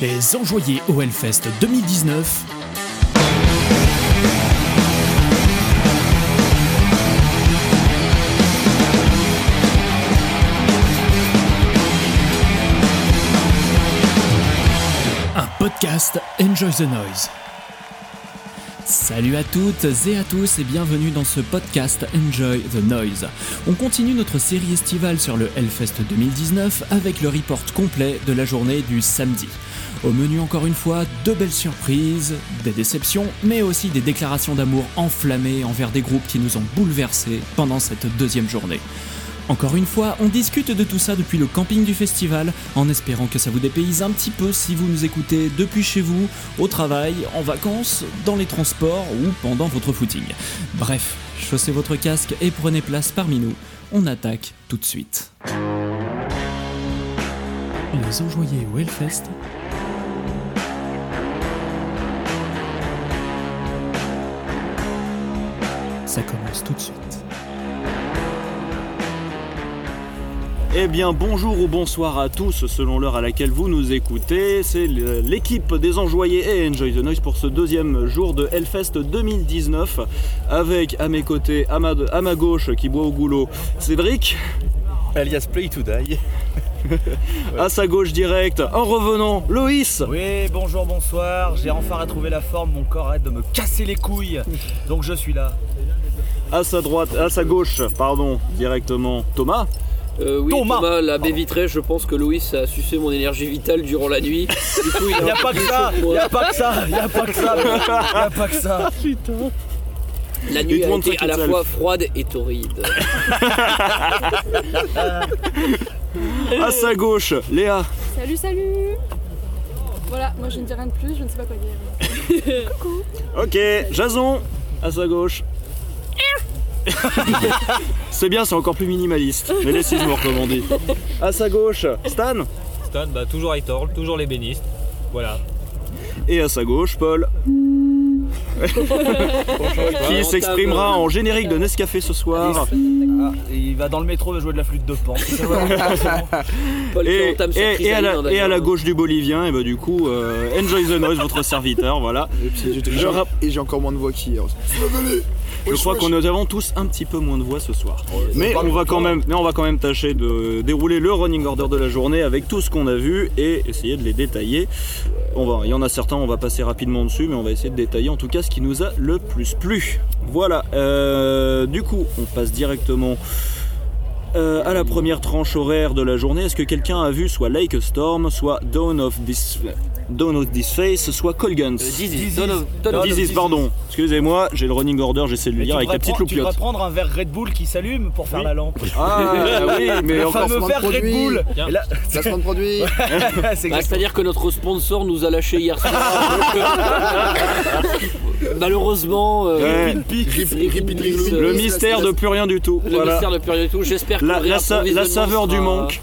Les enjoyés au Hellfest 2019. Un podcast Enjoy the Noise. Salut à toutes et à tous et bienvenue dans ce podcast Enjoy the Noise. On continue notre série estivale sur le Hellfest 2019 avec le report complet de la journée du samedi. Au menu encore une fois, de belles surprises, des déceptions, mais aussi des déclarations d'amour enflammées envers des groupes qui nous ont bouleversés pendant cette deuxième journée. Encore une fois, on discute de tout ça depuis le camping du festival, en espérant que ça vous dépayse un petit peu si vous nous écoutez depuis chez vous, au travail, en vacances, dans les transports ou pendant votre footing. Bref, chaussez votre casque et prenez place parmi nous. On attaque tout de suite. Les enjoyés. Ça commence tout de suite. Eh bien bonjour ou bonsoir à tous selon l'heure à laquelle vous nous écoutez. C'est l'équipe des enjoyés et Enjoy the Noise pour ce deuxième jour de Hellfest 2019 avec à mes côtés, à ma, à ma gauche qui boit au goulot, Cédric, alias Play to Die. à sa gauche direct, en revenant, Loïs Oui, bonjour, bonsoir. J'ai enfin retrouvé la forme, mon corps arrête de me casser les couilles. Donc je suis là. À sa droite, à sa gauche, pardon, directement, Thomas. Euh, oui, Thomas. Thomas, la baie vitrée, je pense que Louis a sucé mon énergie vitale durant la nuit. Du coup, il Y a pas que ça, chaud pour y moi. a pas que ça, y a pas que ça, y a pas que ça. La Il nuit a été à la fois froide et torride. À sa gauche, Léa. Salut, salut Voilà, moi je ne dis rien de plus, je ne sais pas quoi dire. Coucou Ok, Jason, à sa gauche. c'est bien, c'est encore plus minimaliste. Mais comme on dit. À sa gauche, Stan. Stan, bah, toujours Aitorl, toujours l'ébéniste. Voilà. Et à sa gauche, Paul. qui s'exprimera en générique de Nescafé ce soir. Ah, il va dans le métro jouer de la flûte de pan. Et, et- et à la, et à la gauche du Bolivien, et bah du coup, euh, Enjoy the Noise, votre serviteur, voilà. Et j'ai encore moins de voix qu'hier. Je crois qu'on nous avons tous un petit peu moins de voix ce soir. Mais on va quand même, mais on va quand même tâcher de dérouler le running order de la journée avec tout ce qu'on a vu et essayer de les détailler. On va, il y en a certains, on va passer rapidement dessus, mais on va essayer de détailler en tout cas ce qui nous a le plus plu. Voilà. euh, du coup, on passe directement. Euh, à la première tranche horaire de la journée, est-ce que quelqu'un a vu soit Lake Storm, soit Dawn of This, Dawn of This Face, soit Colguns Euh, of Dizzy, pardon. Excusez-moi, j'ai le running order, j'essaie de le lire avec la petite prendre- tu loupiote. devrais prendre un verre Red Bull qui s'allume pour faire la lampe. Ah oui, mais Le encore fameux verre Red. Bull. Là, Placement de produit. c'est Bah, C'est-à-dire que notre sponsor nous a lâché hier soir. Malheureusement, euh, le mystère de plus rien du tout. le Voilà. mystère de plus rien du tout. J'espère que La, le la sa- la réapprovisionnement saveur du manque.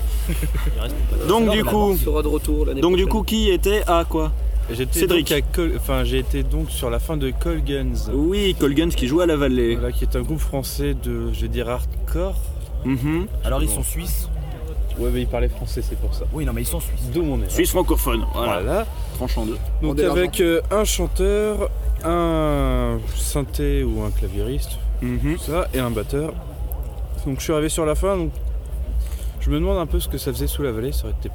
Donc du coup, sera de retour l'année donc du coup, qui était à quoi J'étais Cédric. Col- enfin, j'ai été donc sur la fin de Call Guns, Oui, Colguns qui joue à la vallée. voilà, qui est un groupe français de, je vais dire, hardcore. Mhm. Alors ils sont suisses. Ouais, mais ils parlaient français, c'est pour ça. Oui, non, mais ils sont suisses. D'où mon. Suisse francophone. Voilà. Voilà. Tranchant deux. Donc avec euh, un chanteur, un synthé ou un claviériste, Mhm. ça, et un batteur. Donc je suis arrivé sur la fin, donc je me demande un peu ce que ça faisait sous la vallée. Ça aurait été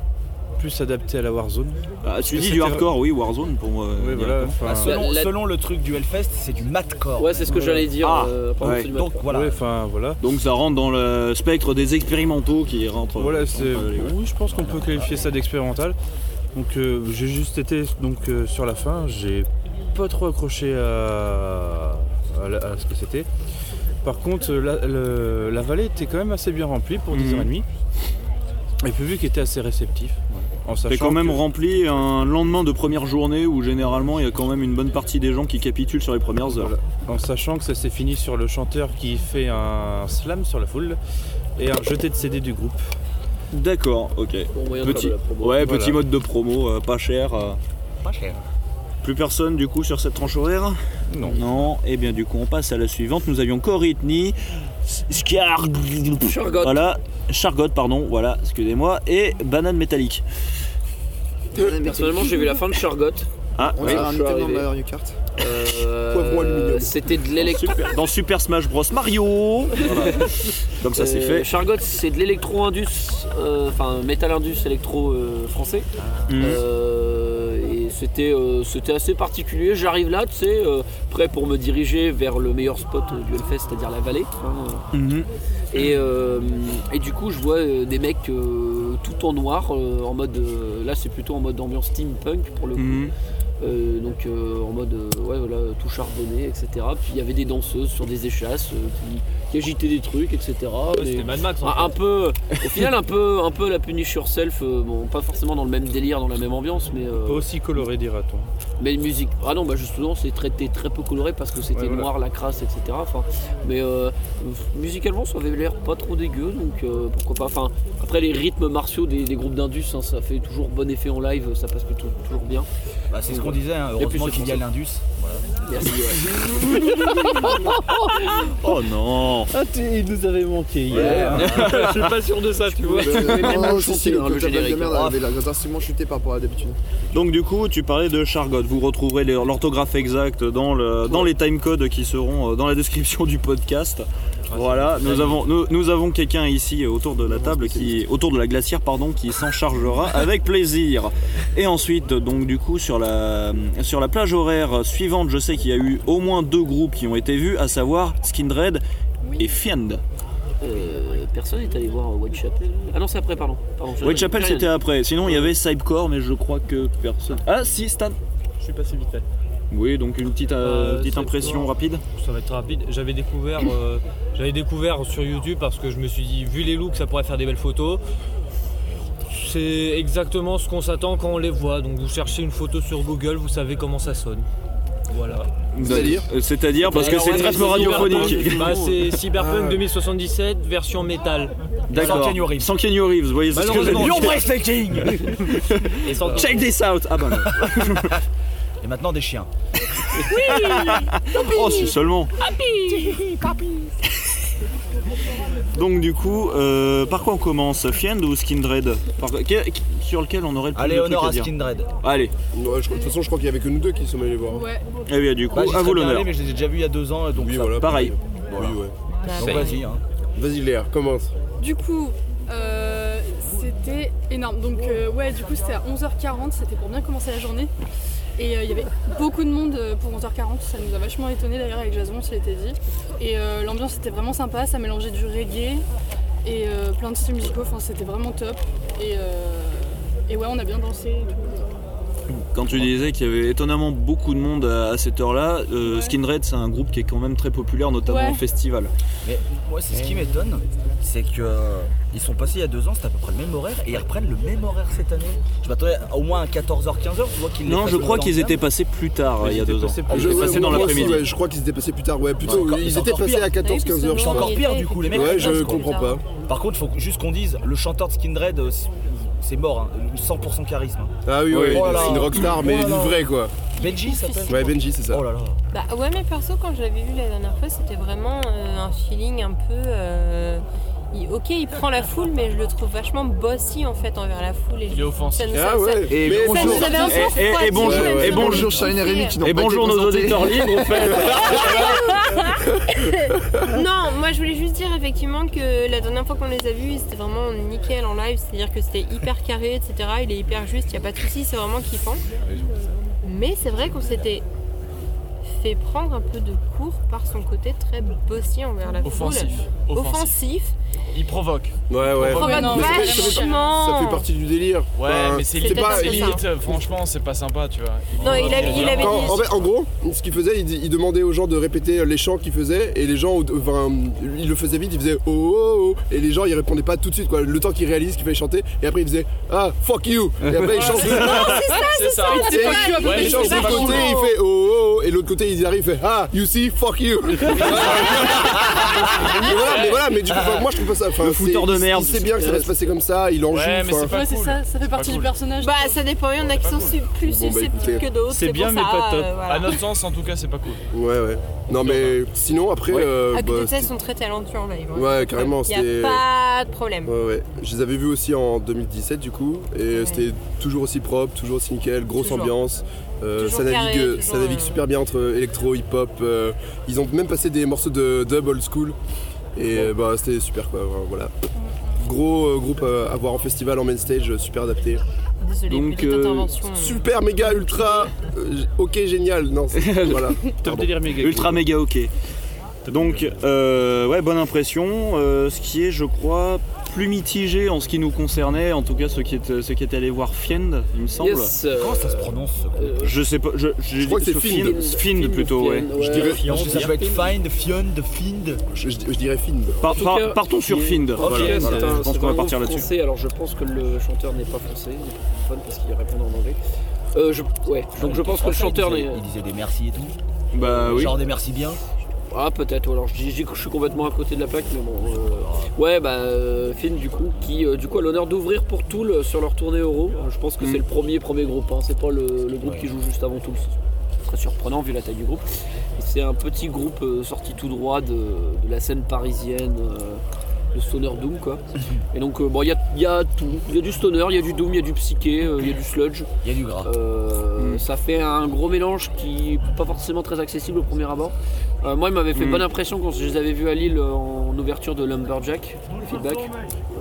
plus adapté à la Warzone. Ah, tu dis du hardcore, oui, Warzone pour moi. Ouais, voilà. enfin, Ah, selon, La- selon le truc du Hellfest, c'est du matcore. Ouais, c'est ce que j'allais dire. Ah, euh, ouais. du Donc voilà. ouais, enfin, voilà. Donc ça rentre dans le spectre des expérimentaux qui rentrent. Voilà, c'est. Oui, je pense qu'on peut qualifier ça d'expérimental. Donc, euh, j'ai juste été donc euh, sur la fin. J'ai pas trop accroché à, à la- à ce que c'était. Par contre, la, le- la vallée était quand même assez bien remplie pour Mhm. 10h30. Et le public était assez réceptif. En C'est sachant quand même que- rempli un lendemain de première journée où généralement il y a quand même une bonne partie des gens qui capitulent sur les premières heures. Voilà. En sachant que ça s'est fini sur le chanteur qui fait un slam sur la foule et un jeté de CD du groupe. D'accord, ok. Bon Petit, ouais, Voilà. petit mode de promo, euh, pas cher. euh. Pas cher. Plus personne du coup sur cette tranche horaire Non. Non, et bien du coup on passe à la suivante. Nous avions Coritney, Scar... Chargot. Voilà, Chargot, pardon, voilà, excusez-moi, et Banane Métallique. Personnellement, j'ai vu la fin de Chargot. Ah, On oui. un. Mario Kart. Euh. C'était de l'électro. Dans Super Smash Bros Mario. Voilà. Donc ça c'est Euh, fait. Chargot, c'est de l'électro-indus, euh, enfin métal-indus électro euh, français. Mhm. Euh, c'était euh, c'était assez particulier. J'arrive là, tu sais, euh, prêt pour me diriger vers le meilleur spot euh, du Hellfest, c'est-à-dire la vallée. hein. Mhm. Et, euh, et du coup, je vois euh, des mecs euh, tout en noir, euh, en mode. euh, là, c'est plutôt en mode ambiance steampunk pour le coup. Mhm. Euh, donc euh, en mode euh, ouais, voilà, tout charbonné, etc. Puis il y avait des danseuses sur des échasses euh, qui, qui agitaient des trucs, etc. Ouais, C'était Mad Max en un, fait. un peu, au final, un peu, un peu la punish yourself. euh, bon, pas forcément dans le même délire, dans la même ambiance, mais euh, Pas aussi coloré, dira-t-on. Mais musique. Ah non, bah justement, c'est traité très peu coloré parce que c'était Ouais, voilà. noir, la crasse, etc. Enfin, mais euh, musicalement, ça avait l'air pas trop dégueu, donc euh, pourquoi pas. Enfin, après les rythmes martiaux des, des groupes d'indus, hein, ça fait toujours bon effet en live, ça passe plutôt, toujours bien. Bah, c'est ce qu'on disait, hein, heureusement qu'il y a l'Indus. Merci. ouais. Oh non. Ah, il nous avait manqué hier. Je suis pas sûr de ça, tu vois. même Oh, le hein, générique. merde avait la drastiquement chuté par rapport à d'habitude. Donc du coup, tu parlais de Chargot. Vous retrouverez l'orthographe exacte dans, le, dans les timecodes qui seront euh, dans la description du podcast. Voilà, nous avons, nous, nous avons quelqu'un ici autour de la table, qui, autour de la glacière, pardon, qui s'en chargera avec plaisir. Et ensuite, donc du coup, sur la, sur la plage horaire suivante, je sais qu'il y a eu au moins deux groupes qui ont été vus, à savoir Skindred et Fiend. Euh, personne n'est allé voir Whitechapel. Ah non, c'est après, pardon. pardon Whitechapel c'était après. Sinon, il y avait Cybercore, mais je crois que personne. Ah si, Stan. Je suis passé vite fait. Oui, donc une petite, euh, Euh, petite impression rapide. Ça va être rapide. J'avais découvert, euh, j'avais découvert sur YouTube parce que je me suis dit, vu les looks, ça pourrait faire des belles photos. C'est exactement ce qu'on s'attend quand on les voit. Donc vous cherchez une photo sur Google, vous savez comment ça sonne. Voilà. C'est-à-dire C'est-à-dire parce que c'est mais c'est radiophonique. Cyberpunk. Bah, c'est Cyberpunk Ah. 2077 version métal. D'accord. Sans Keanu Reeves. Sans Keanu Reeves, vous voyez, c'est ce que breathtaking Et sans- Check this out Ah bah non. Et maintenant des chiens. Oh, si seulement Donc du coup, euh, par quoi on commence Fiend ou Skindred Par- quel- Sur lequel on aurait le plus Allez, de trucs honneur à à dire Skindred. Allez, Ouais, je- De toute façon, je crois qu'il y avait que nous deux qui sommes allés voir. Ouais. eh bien du coup, Bah, j'y à vous bien l'honneur. allé, mais je les ai déjà vus il y a deux ans, donc Oui, ça- voilà. Pareil. Oui, ouais. Donc vas-y. Hein. Vas-y, Léa, commence. Du coup, euh, c'était énorme. Donc, euh, ouais, du coup, c'était à 11h40, c'était pour bien commencer la journée. Et euh, il y avait beaucoup de monde euh, pour 11h40, ça nous a vachement étonné d'ailleurs avec Jason, on se l'était dit. Et euh, l'ambiance était vraiment sympa, ça mélangeait du reggae et plein de styles musicaux, enfin c'était vraiment top. Et, et ouais, on a bien dansé et tout. Quand tu disais qu'il y avait étonnamment beaucoup de monde à, à cette heure-là, euh, Ouais. Skindred c'est un groupe qui est quand même très populaire, notamment Ouais. au festival. Mais moi, c'est ce qui m'étonne, c'est que euh, ils sont passés il y a deux ans, c'était à peu près le même horaire, et ils reprennent le même horaire cette année. Je m'attendais à au moins à 14h, 15h, tu vois qu'ils Non, je crois qu'ils étaient passés plus tard Mais il y a deux ans. Ils étaient ouais, passés dans l'après-midi. ouais, je crois qu'ils étaient passés plus tard. Ouais, plutôt, Ouais, ils étaient passés pire. à 14-15 heures, je C'est crois. encore pire du coup, les mecs. Ouais, je comprends pas. Par contre, il faut juste qu'on dise, le chanteur de Skindred, euh, c'est- mort, hein, 100% charisme. hein. Ah oui, ouais, Oh là là. c'est une rockstar, mais Oh là là. une vraie quoi. Benji ça s'appelle Ouais, Benji, c'est ça. Oh là là. Bah ouais mais perso quand je l'avais vu la dernière fois c'était vraiment euh, un feeling un peu euh, il- ok il prend la foule mais je le trouve vachement bossy en fait envers la foule et Il est offensif. ça nous, Ah ça- ouais, Et bonjour. Et- et- et refroidi, bonjour- et bonjour, Shine et Rémi qui n'ont Et pas bonjour nos auditeurs libres, en fait. Non, moi je voulais juste dire effectivement que la dernière fois qu'on les a vus, c'était vraiment nickel en live, c'est-à-dire que c'était hyper carré, etc. Il est hyper juste, il n'y a pas de soucis, c'est vraiment kiffant. Mais c'est vrai qu'on s'était fait prendre un peu de cours par son côté très bossy envers la Offensif. foule. Offensif. Offensif. Il provoque. Ouais, ouais. Provoque Ouais, non, ça fait- ça fait- vachement. Ça fait partie du délire. Ouais, Enfin, mais c'est limite, pas- ça. euh, franchement, c'est pas sympa, tu vois. Non, il avait, il avait En, dit. en fait, en gros, ce qu'il faisait, il, demandait aux gens de répéter les chants qu'il faisait, et les gens, enfin, il le faisait vite, il faisait oh oh oh, et les gens ils répondaient pas tout de suite, quoi. Le temps qu'ils réalisent qu'il fallait chanter, et après il faisait ah fuck you, et après il change de C'est ça. Et c'est pas- il change vachement côté, il fait oh oh, oh, et l'autre côté il arrive, il fait ah you see fuck you. mais voilà, mais voilà, mais du coup, enfin, moi je trouve pas ça. enfin, Le fouteur de merde. Il sait bien que ça va se passer comme ça, il en joue. Ouais, mais c'est pas cool. ça, ça fait partie du personnage. Bah, ça dépend, il y en a qui sont plus Bon, bah, susceptibles écoutez, que d'autres. c'est bien, mais ça, pas top. euh, voilà. À notre sens, en tout cas, c'est pas cool. Ouais, ouais. Non, mais sinon, après. Ouais. euh, À côté bah, de sont très talentueux en live. hein. Ouais, carrément, Il n'y a pas de problème. Ouais, ouais. Je les avais vus aussi en 2017 du coup, et c'était toujours aussi propre, toujours aussi nickel, grosse ambiance. Euh, ça navigue, carré, toujours, ça navigue super bien entre électro, hip-hop. euh, ils ont même passé des morceaux de dub old school, et euh, bah c'était super quoi. Voilà. Gros euh, groupe à à voir en festival, en main stage, euh, super adapté. Désolé, Donc, petite euh, intervention. euh. Super méga ultra, euh, ok génial. Non, c'est- voilà. Top Pardon. délire méga. Ultra méga ok. Donc, euh, ouais, bonne impression. Euh, ce qui est, je crois, plus mitigé en ce qui nous concernait, en tout cas ceux qui étaient, ceux qui étaient allés voir Fiend, il me semble. Yes, euh, Comment ça se prononce euh, Je sais pas, je, je, crois que c'est ce Fiend. Fiend plutôt, ouais. Je dirais- Fiend, ça peut être Find, Fiond, Find. Je, je- je dirais Find. Par- cas, partons sur Fiend. Voilà, voilà. c'est un, je pense qu'on va partir là-dessus. Alors je pense que le chanteur n'est pas français, il est pas francophone parce qu'il répond en anglais. Euh, je, ouais, donc je pense que le chanteur il n'est. disait, il disait des merci et tout. Bah oui. Genre des merci bien. Ah peut-être, alors je dis je dis que je suis complètement à côté de la plaque, mais bon. euh, Ouais, bah euh, Finn du coup, qui euh, du coup a l'honneur d'ouvrir pour Tool euh, sur leur tournée Euro. Je pense que Mm. c'est le premier premier groupe, hein. c'est pas le, le groupe qui joue juste avant. C'est très surprenant vu la taille du groupe. C'est un petit groupe sorti tout droit de, de la scène parisienne. euh, de stoner doom quoi. Et donc euh, bon il y a, il y a tout. Il y a du stoner, il y a du doom, il y a du psyché, euh, il y a du sludge. Il y a du gras. Euh, Ça fait un gros mélange qui n'est pas forcément très accessible au premier abord. Euh, moi, il m'avait fait Mm. bonne impression quand je les avais vus à Lille en ouverture de Lumberjack, feedback,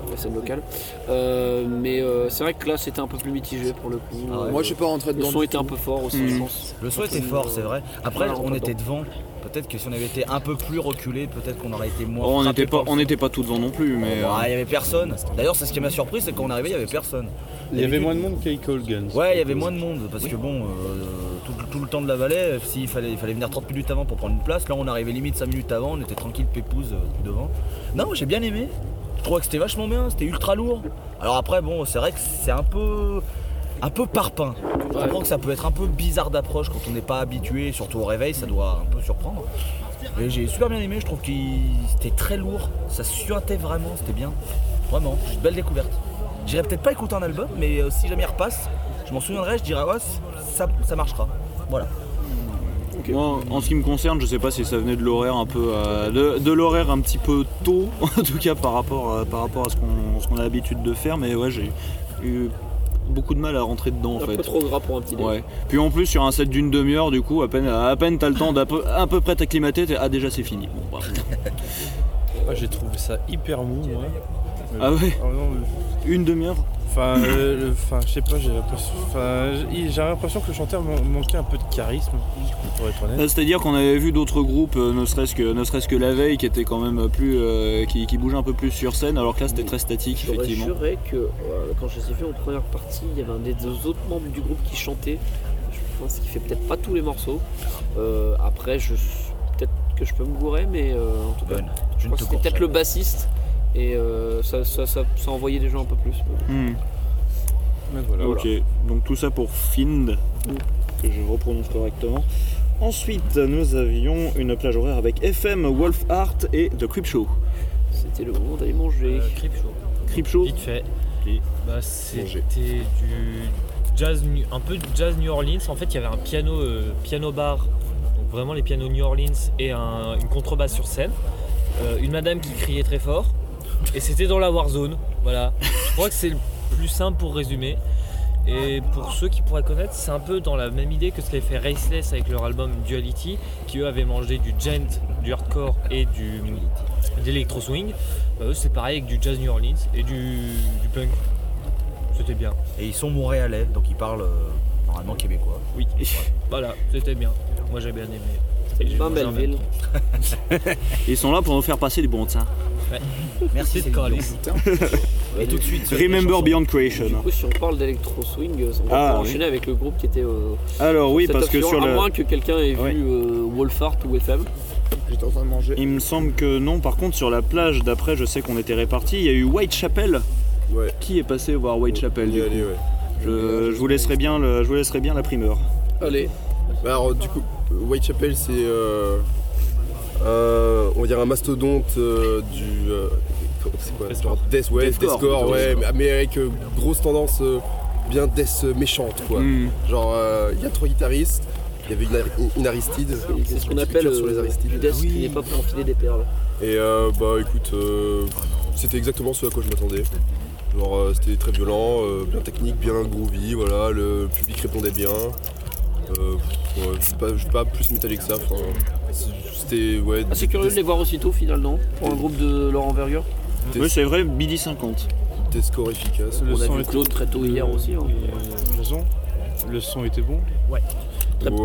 la scène locale. Euh, mais euh, c'est vrai que là, c'était un peu plus mitigé pour le coup. Ah ouais. Moi, je suis pas rentré le dedans. son du était un peu fort aussi, Mm. je pense. Le son était fort, c'est vrai. Après, on était devant. Peut-être que si on avait été un peu plus reculé, peut-être qu'on aurait été moins. Oh, on n'était pas, on n'était pas tout devant non plus, mais. euh, Ouais, il y avait personne. D'ailleurs, c'est ce qui m'a surpris, c'est quand on arrivait, il y avait personne. Il y avait moins de monde qu'à. Ouais, il y avait moins de monde parce que bon, euh, tout, tout le temps de la vallée, s'il fallait, il fallait venir 30 minutes avant pour prendre une place, là on arrivait limite 5 minutes avant, on était tranquille, pépouze euh, devant. Non, j'ai bien aimé. Je trouvais que c'était vachement bien, c'était ultra lourd. Alors après, bon, c'est vrai que c'est un peu. Un peu parpaing. Je comprends que ça peut être un peu bizarre d'approche quand on n'est pas habitué, surtout au réveil, ça doit un peu surprendre. Mais j'ai super bien aimé, je trouve qu'il c'était très lourd, ça suintait vraiment, c'était bien. Vraiment, c'est une belle découverte. J'irai peut-être pas écouter un album, mais euh, si jamais il repasse, je m'en souviendrai, je dirai ouais, ça, ça marchera. Voilà. Moi, en ce qui me concerne, je sais pas si ça venait de l'horaire un peu, euh, de, de l'horaire un petit peu tôt, en tout cas par rapport, à- par rapport à ce qu'on, ce qu'on a l'habitude de faire, mais ouais, j'ai eu beaucoup de mal à rentrer dedans en Un fait. peu trop gras pour un petit dé. Ouais. Puis en plus sur un set d'une demi-heure, du coup, à peine, à peine t'as le temps d'à peu, à peu près t'acclimater, t'es- ah déjà c'est fini. Bon, bah. Ah, J'ai trouvé ça hyper mou, moi. Ah ouais Ah non, mais- Une demi-heure Enfin, euh, enfin, je sais pas, j'ai l'impression, enfin, j'ai j'ai l'impression que le chanteur man- manquait un peu de charisme, pour être honnête. Euh, C'est-à-dire qu'on avait vu d'autres groupes, euh, ne serait-ce que, ne serait-ce que la veille, qui étaient quand même plus, euh, qui, qui bougeaient un peu plus sur scène, alors que là c'était très statique effectivement. juré que euh, quand je les ai vus en première partie, il y avait un des deux autres membres du groupe qui chantait. Je pense qu'il fait peut-être pas tous les morceaux. Euh, après, je peut-être que je peux me gourer, mais euh, en tout cas, je Je crois que c'était peut-être le bassiste et euh, ça, ça, ça, ça envoyait les gens un peu plus. Hmm. Mais voilà. Ok, donc tout ça pour Find, que je reprononce correctement. Ensuite, nous avions une plage horaire avec FM, Wolf Art et The Creep Show. C'était le moment d'aller manger. Euh, Show. Creep Show Vite fait. Bah, c'était du jazz, un peu de jazz New Orleans. En fait, il y avait un piano, euh, piano bar, donc vraiment les pianos New Orleans et un- une contrebasse sur scène. Euh, une madame qui criait très fort. Et c'était dans la Warzone. Voilà. Je crois que c'est le plus simple pour résumer. Et pour ceux qui pourraient connaître, c'est un peu dans la même idée que ce qu'avait fait Raceless avec leur album Duality, qui eux avaient mangé du gent, du hardcore et du d'électro swing. Bah, eux, c'est pareil avec du jazz New Orleans et du, du punk. C'était bien. Et ils sont montréalais, donc ils parlent euh, normalement québécois. Oui. Voilà, c'était bien. Moi j'ai bien aimé. Pas mangé en Belleville. Ils sont là pour nous faire passer du bon temps. Merci de. Dion. Et tout de suite. Remember chansons. Beyond Creation. Du coup, si on parle d'électro swing, on va Ah, oui. enchaîner avec le groupe qui était. euh, Alors oui, parce que sur à le... moins que quelqu'un ait vu euh, Wolfart ou FM. J'étais en train de manger. Il me semble que non, par contre sur la plage d'après, je sais qu'on était répartis, il y a eu Whitechapel. Ouais. Qui est passé voir Whitechapel du coup aller, ouais. je, je vous laisserai bien le, je vous laisserai bien la primeur. Allez, Bah alors du coup, Whitechapel c'est euh, euh, on va dire un mastodonte euh, du euh, c'est quoi Deathcore. genre Death, ouais, Deathcore, ouais, mais- mais avec euh, grosse tendance euh, bien death méchante quoi. Hmm. Genre il y a trois guitaristes Il y avait une, Ari- une Aristide. C'est ce qu'on appelle sur les Aristides. du desk qui n'est pas pour enfiler des perles. Et euh, bah écoute, euh, c'était exactement ce à quoi je m'attendais. Genre euh, c'était très violent, euh, bien technique, bien groovy, voilà, le public répondait bien. Euh, ouais, je sais pas, plus métallique que ça. enfin, c'est- C'était ouais. C'est curieux de les voir aussitôt finalement, pour un groupe de leur envergure. des, Oui, c'est vrai, midi 50. des scores efficaces. Le On a son vu était- Claude très tôt hier aussi. hein. Et, euh, Jason, le son était bon. Très- Ouais.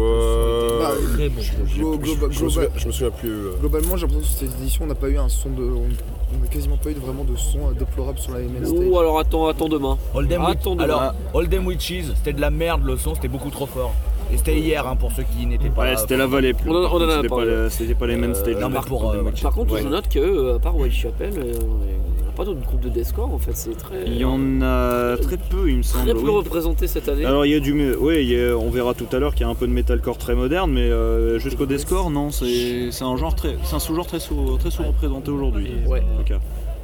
Bah, Très bon. glo- Je, me souviens, je me souviens plus. euh, Globalement, j'ai l'impression que cette édition, on n'a pas eu un son de. On n'a quasiment pas eu de- vraiment de son euh, déplorable sur la ML stage. Ou alors attends, attends demain. Attends. Alors, Oldham Witches, c'était de la merde, le son, c'était beaucoup trop fort. Et c'était hier hein, pour ceux qui n'étaient pas Ouais, c'était la vallée. On en- on en a C'était pas, parlé. le- c'était pas les main Euh, stage. non, mais par pour, contre, euh, des matchs. Par contre, Ouais. je note que, euh, à part Whitechapel, euh, on n'a pas d'autres groupes de deathcore en fait. C'est très, Il y en a très peu, il me semble. très peu oui. représenté cette année. Alors il y a du, a- on verra tout à l'heure qu'il y a un peu de metalcore très moderne, mais euh, jusqu'au deathcore, non, c'est c'est un genre très, c'est un sous-genre très sous, très sous-représenté aujourd'hui. Ouais.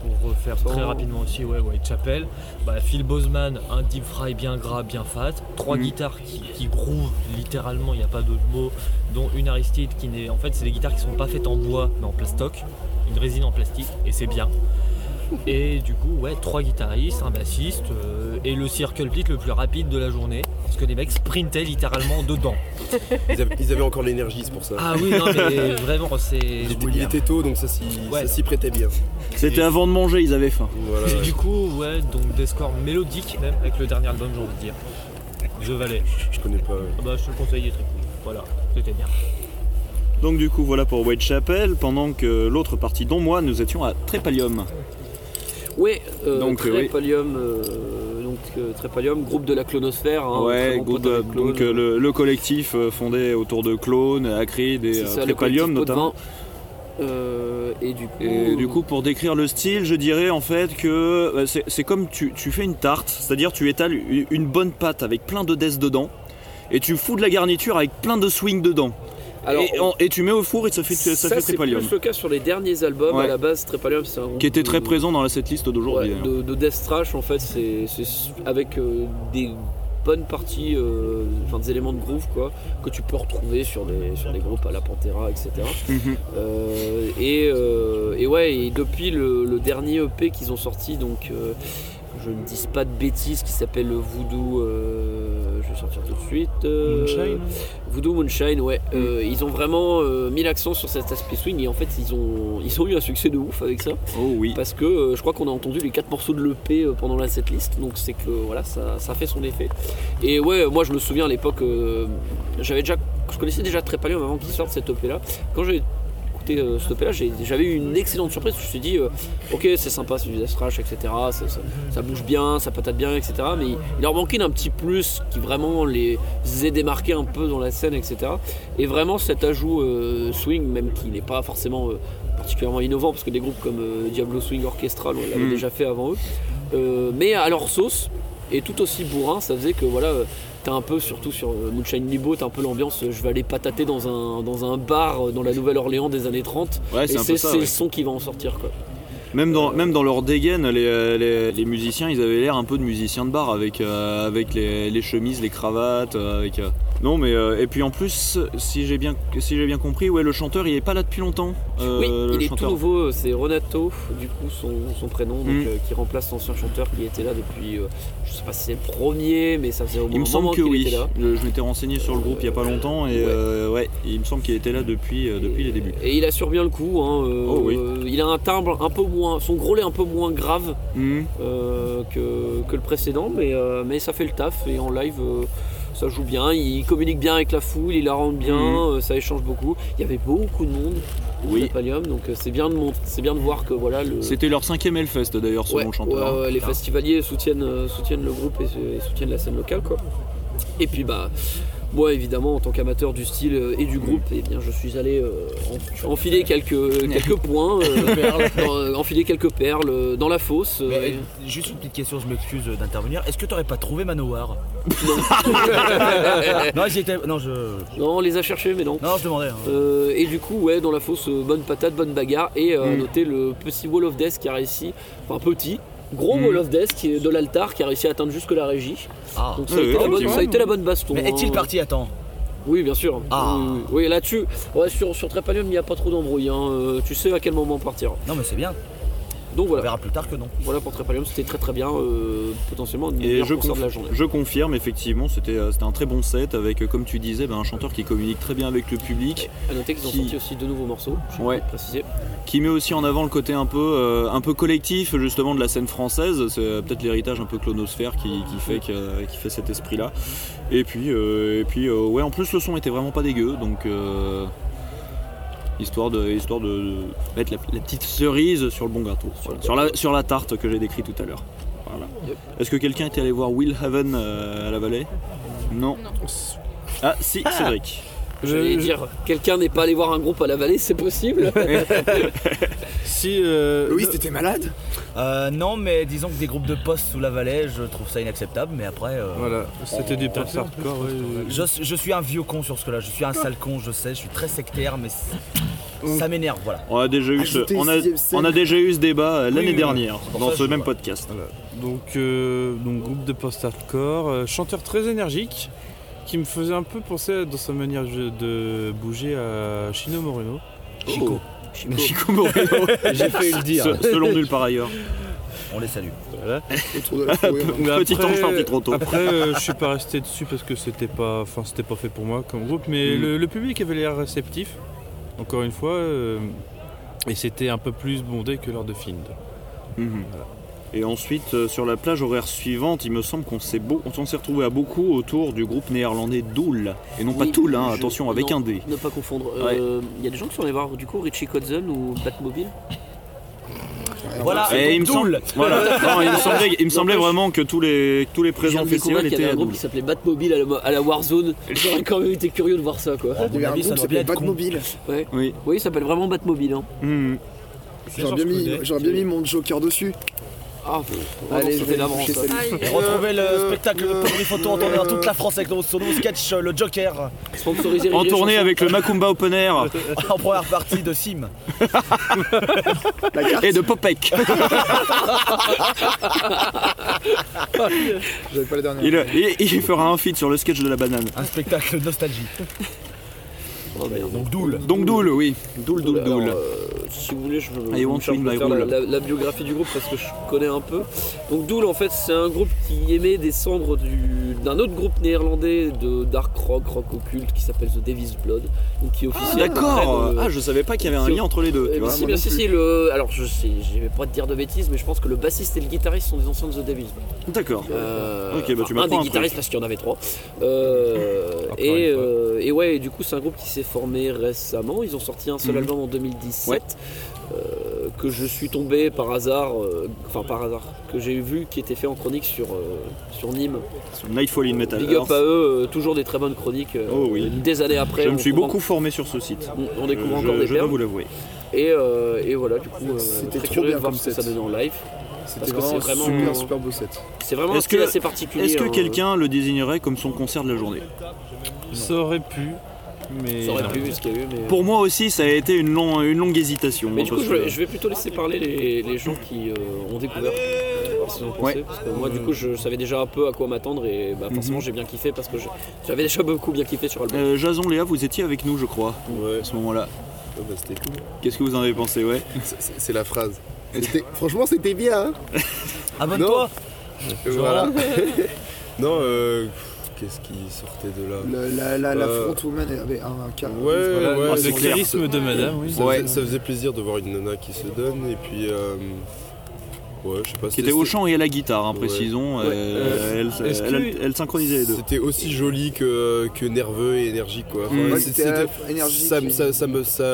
Pour refaire très rapidement aussi, ouais, Whitechapel. Bah, Phil Boseman, un deep fry bien gras, bien fat. Trois Mhm. guitares qui, qui groove littéralement, il n'y a pas d'autre mot. Dont une Aristide qui n'est. En fait, c'est des guitares qui sont pas faites en bois, mais en plastoc. Une résine en plastique, et c'est bien. Et du coup, ouais, trois guitaristes, un bassiste, euh, et le circle pit le plus rapide de la journée. Parce que les mecs sprintaient littéralement dedans. ils, avaient, ils avaient encore l'énergie, c'est pour ça. Ah oui, non, mais vraiment, c'est. il, était, il était tôt, donc ça s'y Ouais. ça s'y prêtait bien. C'était avant de manger, ils avaient faim. Voilà. Et du coup, ouais, donc des scores mélodiques même avec le dernier album, j'ai envie de dire. The Valley. Je connais pas. ouais. Ah bah, je te le conseille, il est très cool. Voilà, c'était bien. Donc du coup voilà pour Whitechapel, pendant que l'autre partie dont moi nous étions à Trépalium. Ouais, euh, Donc, oui. Trépalium, euh, donc euh, Trépalium, groupe de la clonosphère. hein, ouais, groupe de- donc le, le collectif fondé autour de Clone, Acrid et ça, Trépalium notamment. Euh, et du coup, Et du coup, pour décrire le style, je dirais en fait que c'est comme tu, tu fais une tarte, c'est-à-dire tu étales une bonne pâte avec plein de death dedans, et tu fous de la garniture avec plein de swing dedans. Alors, et, tu mets au four et ça fait, ça fait c'est plus le cas sur les derniers albums. Ouais. À la base, Trépalium, c'est un groupe Qui était très de- présent dans la setlist d'aujourd'hui. Ouais, hein. de, de Death Trash en fait c'est avec euh, des bonnes parties euh, enfin des éléments de groove quoi que tu peux retrouver sur des sur des groupes à la Pantera etc Mhm. Euh, et, et ouais et depuis le, le dernier EP qu'ils ont sorti donc je ne dis pas de bêtises qui s'appelle Voodoo euh, je vais sortir tout de suite euh, Moonshine Voodoo Moonshine ouais Mm. Euh, ils ont vraiment mis l'accent sur cet aspect swing et en fait ils ont ils ont eu un succès de ouf avec ça Oh oui. parce que je crois qu'on a entendu les quatre morceaux de l'EP pendant la setlist, donc c'est que voilà, ça, ça fait son effet. Et ouais, moi je me souviens à l'époque, j'avais déjà, je connaissais déjà Trépalium avant qu'il sorte cet EP là. Quand j'ai écouté euh, j'ai- j'avais eu une excellente surprise. Je me suis dit, euh, ok, c'est sympa, c'est du thrash, etc. Ça, ça- ça bouge bien, ça patate bien, etc. Mais il, il leur manquait d'un petit plus qui vraiment les faisait démarquer un peu dans la scène, etc. Et vraiment cet ajout euh, swing, même qui n'est pas forcément euh, particulièrement innovant parce que des groupes comme Diablo Swing Orchestral on l'avait Mm. déjà fait avant eux mais à leur sauce et tout aussi bourrin ça faisait que voilà t'as un peu surtout sur euh, Moonshine Libo t'as un peu l'ambiance euh, je vais aller patater dans un, dans un bar euh, dans la Nouvelle-Orléans des années 30 Ouais, et c'est ouais. le son qui va en sortir quoi Même dans, même dans leur dégaine, les, les- les musiciens, ils avaient l'air un peu de musiciens de bar avec, euh, avec les, les chemises, les cravates. euh, avec, euh, Non, mais euh, et puis en plus, si j'ai bien, si j'ai bien compris, ouais, le chanteur, il est pas là depuis longtemps. euh, oui le il est tout nouveau c'est Renato du coup son, son prénom donc, Mm. euh, qui remplace l'ancien chanteur qui était là depuis euh, je sais pas si c'est le premier mais ça faisait au moins Il me semble que oui. là Le- je m'étais renseigné sur le groupe il y a pas longtemps et Ouais. ouais, il me semble qu'il était là depuis, depuis les débuts. Et il assure bien le coup. hein, Oh oui. il a un timbre un peu moins. Son gros est un peu moins grave euh, que, que le précédent, mais, mais ça fait le taf. Et en live, ça joue bien. Il communique bien avec la foule, il la rend bien, Mhm. euh, ça échange beaucoup. Il y avait beaucoup de monde au Oui. Pallium, donc euh, c'est bien, de c'est bien de voir que voilà le. C'était leur cinquième Hellfest d'ailleurs selon Ouais, le chanteur. ouais, ouais, les festivaliers soutiennent, euh, soutiennent le groupe et, et soutiennent la scène locale quoi. Et puis bah moi évidemment en tant qu'amateur du style euh, et du groupe, eh bien je suis allé euh, en- enfiler quelques, quelques points, euh, dans- enfiler quelques perles dans la fosse. Mais, et- juste une petite question, je m'excuse d'intervenir. Est-ce que t'aurais pas trouvé Manowar Non. Non, je. non on les a cherchés mais non. Non, je demandais. hein. Euh, et du coup ouais dans la fosse bonne patate, bonne bagarre et euh, Mm. noter le petit Wall of Death qui a réussi, enfin petit, gros Mm. Wall of Death qui est de l'altar qui a réussi à atteindre jusque la régie. Ah. Donc ça, Oui, a été oui, la bonne, ça a été la bonne baston. Mais est-il hein. parti à temps Oui, bien sûr. Ah. Oui, oui, oui. Oui, là-dessus, ouais, sur, sur Trépalium, il n'y a pas trop d'embrouille. hein. Euh, tu sais à quel moment partir. Non, mais c'est bien. Donc On voilà. verra plus tard que non. Voilà pour Trépalium, c'était très très bien. euh, potentiellement, une Et je, concert de la journée. je confirme, effectivement, c'était euh, c'était un très bon set avec, euh, comme tu disais, ben, un chanteur qui communique très bien avec le public, À noter qu'ils ont Qui- sorti aussi deux nouveaux morceaux. Je Ouais. vais préciser. qui met aussi en avant le côté un peu, euh, un peu collectif justement de la scène française. C'est peut-être l'héritage un peu clonosphère qui, qui fait, que- qui fait cet esprit-là. Et puis, euh, et puis euh, ouais, en plus le son était vraiment pas dégueu, donc euh, histoire de, histoire de, de mettre la, la petite cerise sur le bon gâteau, Voilà. sur, la, sur la tarte que j'ai décrit tout à l'heure. Voilà. Yep. Est-ce que quelqu'un était allé voir Will Haven euh, à la Vallée? Non. Ah si, Cédric. J'allais Je- dire, quelqu'un n'est pas allé voir un groupe à la vallée, c'est possible. Si. euh, Louis, t'étais malade Euh, non, mais disons que des groupes de postes sous la vallée, je trouve ça inacceptable. Mais après, euh, Voilà, c'était du post-hardcore. ouais. je, je suis un vieux con sur ce que-là. Je suis un sale con, je sais. Je suis très sectaire, mais ça m'énerve. Voilà. On a déjà eu, ce, on a, on a déjà eu ce débat euh, l'année oui, dernière dans ça ce que même voilà. podcast. Donc, euh, donc groupe de post-hardcore, euh, chanteur très énergique, qui me faisait un peu penser dans sa manière de bouger à Chino Moreno. Chico. Chico. Chico Moreno, J'ai fait le dire. se- selon nulle part ailleurs. On les salue. Voilà. Petit ange trop tôt. Après, euh, je suis pas resté dessus parce que c'était pas, enfin, c'était pas fait pour moi comme groupe, mais Mm. le, le public avait l'air réceptif. Encore une fois, euh, et c'était un peu plus bondé que lors de Find. Mhm. Et ensuite, euh, sur la plage horaire suivante, il me semble qu'on s'est beau- on s'est retrouvé à beaucoup autour du groupe néerlandais Dool. Et non pas Tool, hein, je- attention, avec non, un D. Ne pas confondre. Euh, Il y a des gens qui sont allés voir du coup Richie Kotzen ou Batmobile. Voilà. Et il me Dool. semble, voilà. Non, il me semblait, il me semblait vraiment que tous les, tous les présents de au festival découvrir qu'il y étaient avait un groupe qui s'appelait Batmobile à la, à la Warzone. J'aurais quand même été curieux de voir ça quoi. Il y avait un groupe qui s'appelait. Batmobile. Oui. Oui, il s'appelle vraiment Batmobile. Hein. J'aurais bien, mis, j'aurais bien mis mon Joker dessus. Ah, Allez, je c'était vais. Et retrouver le Euh, spectacle de Pedri Photo en tournée dans toute la France avec nos- son nouveau sketch, euh, le Joker, Sponsorisé En les tournée avec le Macumba Open Air en première partie de Sim. Et de Popek. Il, il- il fera un feat sur le sketch de la banane. Un spectacle nostalgie. Oh. Donc Dool. Donc Dool, oui. Dool, Dool, Alors, Dool. euh, si vous voulez, je, je I want my faire la, role. la- la biographie du groupe parce que je connais un peu. Donc Dool, en fait, c'est un groupe qui émet des cendres du- d'un autre groupe néerlandais de dark rock, rock occulte qui s'appelle The Devil's Blood, qui est officiel. D'accord. Ah, je savais pas qu'il y avait un lien entre les deux. Eh Tu ben, vois. si, bien, si, si, le... Alors, je sais, je vais pas te dire de bêtises, mais je pense que le bassiste et le guitariste sont des anciens de The Devil's Blood. D'accord. Euh, Ok, bah, tu m'apprends un des un truc. guitaristes parce qu'il y en avait trois. Euh, et, euh, et ouais, et du coup, c'est un groupe qui s'est formé récemment. Ils ont sorti un seul Mhm. album en 2017 euh, que je suis tombé par hasard, euh, enfin par hasard, que j'ai vu qui était fait en chronique sur, euh, sur Nîmes. Sur Nightfall in Metal Big up à eux, euh, toujours des très bonnes chroniques. euh, Oh oui. Des années après, Je on me suis découvre- beaucoup formé sur ce site. on, on Je, découvre encore je- des je dois vous l'avouer. Et, euh, et voilà, du coup, euh, C'était très trop curieux bien de voir comme ce que set. ça donne en live. C'était vraiment, c'est un vraiment- super, super beau set. C'est vraiment un Est-ce style que- assez particulier. Est-ce que hein. quelqu'un le désignerait comme son concert de la journée? Ça aurait pu, mais. Ça aurait pu, ce qu'il y a eu, mais. Pour moi aussi, ça a été une, long- une longue hésitation. Mais du coup, je vais, que- je vais plutôt laisser parler les, les gens qui euh, ont découvert. voir ce qu'ils pensaient, Ouais. Parce que moi, du coup, je savais déjà un peu à quoi m'attendre et bah, forcément, Mhm. j'ai bien kiffé parce que je- j'avais déjà beaucoup bien kiffé sur l'album. Euh, Jason, Léa, vous étiez avec nous, je crois, Ouais, à ce moment-là. ouais, bah, c'était cool. Qu'est-ce que vous en avez pensé Ouais. C'est- C'est c'est la phrase. C'était- Franchement, c'était bien. Hein Abonne-toi Voilà. non, euh, qu'est-ce qui sortait de là Le- la, la, la Euh, frontwoman avait un car. Ouais, Voilà, ouais, le c'est clair. charisme de madame, oui. Ça, Ouais. faisait, ça faisait plaisir de voir une nana qui se donne et puis. Euh, ouais, je sais pas. Qui c'était- était au chant et à la guitare, hein, précisons. Ouais. Euh, elle, synchronisait les deux. C'était aussi joli que, que nerveux et énergique quoi. Enfin, Mm. Ouais, c'est- c'était euh, énergique. ça, ça, ça me, ça,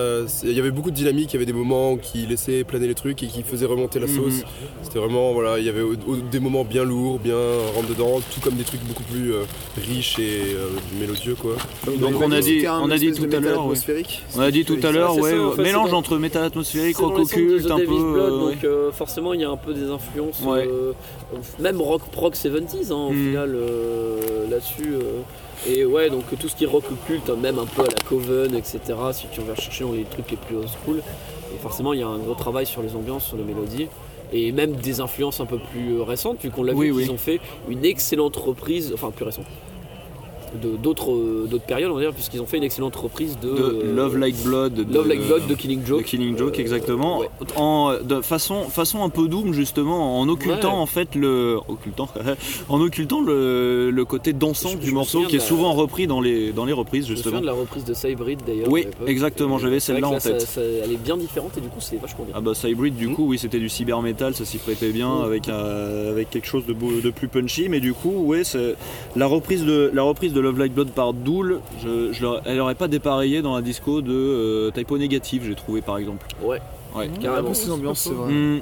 il y avait beaucoup de dynamique, il y avait des moments qui laissaient planer les trucs et qui faisaient remonter la Mhm. sauce. C'était vraiment, voilà, il y avait au- au- des moments bien lourds, bien rentre dedans, tout comme des trucs beaucoup plus euh, riches et euh, mélodieux quoi. Donc on a dit, on a dit tout à l'heure, ouais. on a dit tout à l'heure, ouais, ça, mélange entre métal atmosphérique, rock occulte, un peu. Euh, euh, forcément il y a un peu des influences, Ouais. euh, même rock prog 70s hein, au Mm. final euh, là-dessus. euh, et ouais, donc tout ce qui est rock occulte, hein, même un peu à la Coven, etc. Si tu vas chercher dans les trucs les plus old school, et forcément il y a un gros travail sur les ambiances, sur les mélodies. Et même des influences un peu plus récentes, vu qu'on l'a Oui, vu oui. qu'ils ont fait une excellente reprise, enfin plus récente, d'autres euh, d'autres périodes, on va dire, puisqu'ils ont fait une excellente reprise de, de euh, Love Like Blood. de- Love Like Blood de Killing de Joke. Killing Joke, Euh, exactement. ouais. En, de façon, façon un peu doom, justement, en occultant Ouais. en fait le. Occultant, en occultant le, le côté dansant Je- du je morceau qui est de souvent repris dans les, dans les reprises, Je me justement. souviens de la reprise de Cybrid d'ailleurs. Oui, exactement, j'avais celle-là en tête. ça- elle est bien différente et du coup c'est vachement bien. Ah bah Cybrid du Mm. coup oui c'était du cyber metal ça s'y prêtait bien Mm. avec, euh, avec quelque chose de, de plus punchy mais du coup ouais la reprise de la reprise de Love Like Blood par Dool je, je l'aurais- elle aurait pas dépareillé dans la disco de euh, Typo Négative j'ai trouvé par exemple Ouais, ouais Un carrément. ambiance, c'est vrai. Mm.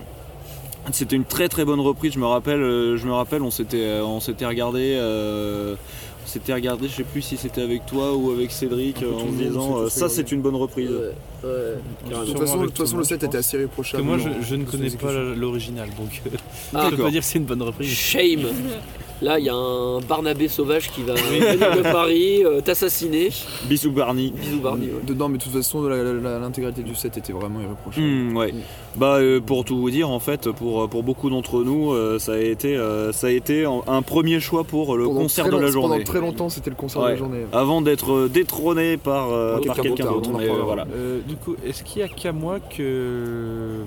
C'était une très très bonne reprise, je me rappelle, euh, je me rappelle on s'était euh, on s'était regardé euh, on s'était regardé, je sais plus si c'était avec toi ou avec Cédric en disant euh, ça c'est une bonne reprise. Ouais, ouais, De toute façon, de avec toute façon, Thomas, le set était assez irréprochable. Que moi, je, je ne connais pas l'original, donc Ah, je peux pas dire que c'est une bonne reprise. Shame. Là, il y a un Barnabé sauvage qui va venir de Paris, euh, t'assassiner. Bisous Barney. Bisous Barney. ouais. Dedans, mais de toute façon, la- la- la- l'intégralité du set était vraiment irréprochable. Hmm, ouais. Bah euh, pour tout vous dire en fait pour, pour beaucoup d'entre nous euh, ça a été euh, ça a été un, un premier choix pour le Pendant concert très de la long- journée. Pendant très longtemps, c'était le concert de Ouais. la journée. Avant d'être euh, détrôné par, euh, Par par quelqu'un quelqu'un d'autre, d'autre. on en mais, euh, reparlera. voilà. Euh, du coup, est-ce qu'il y a qu'à moi que euh,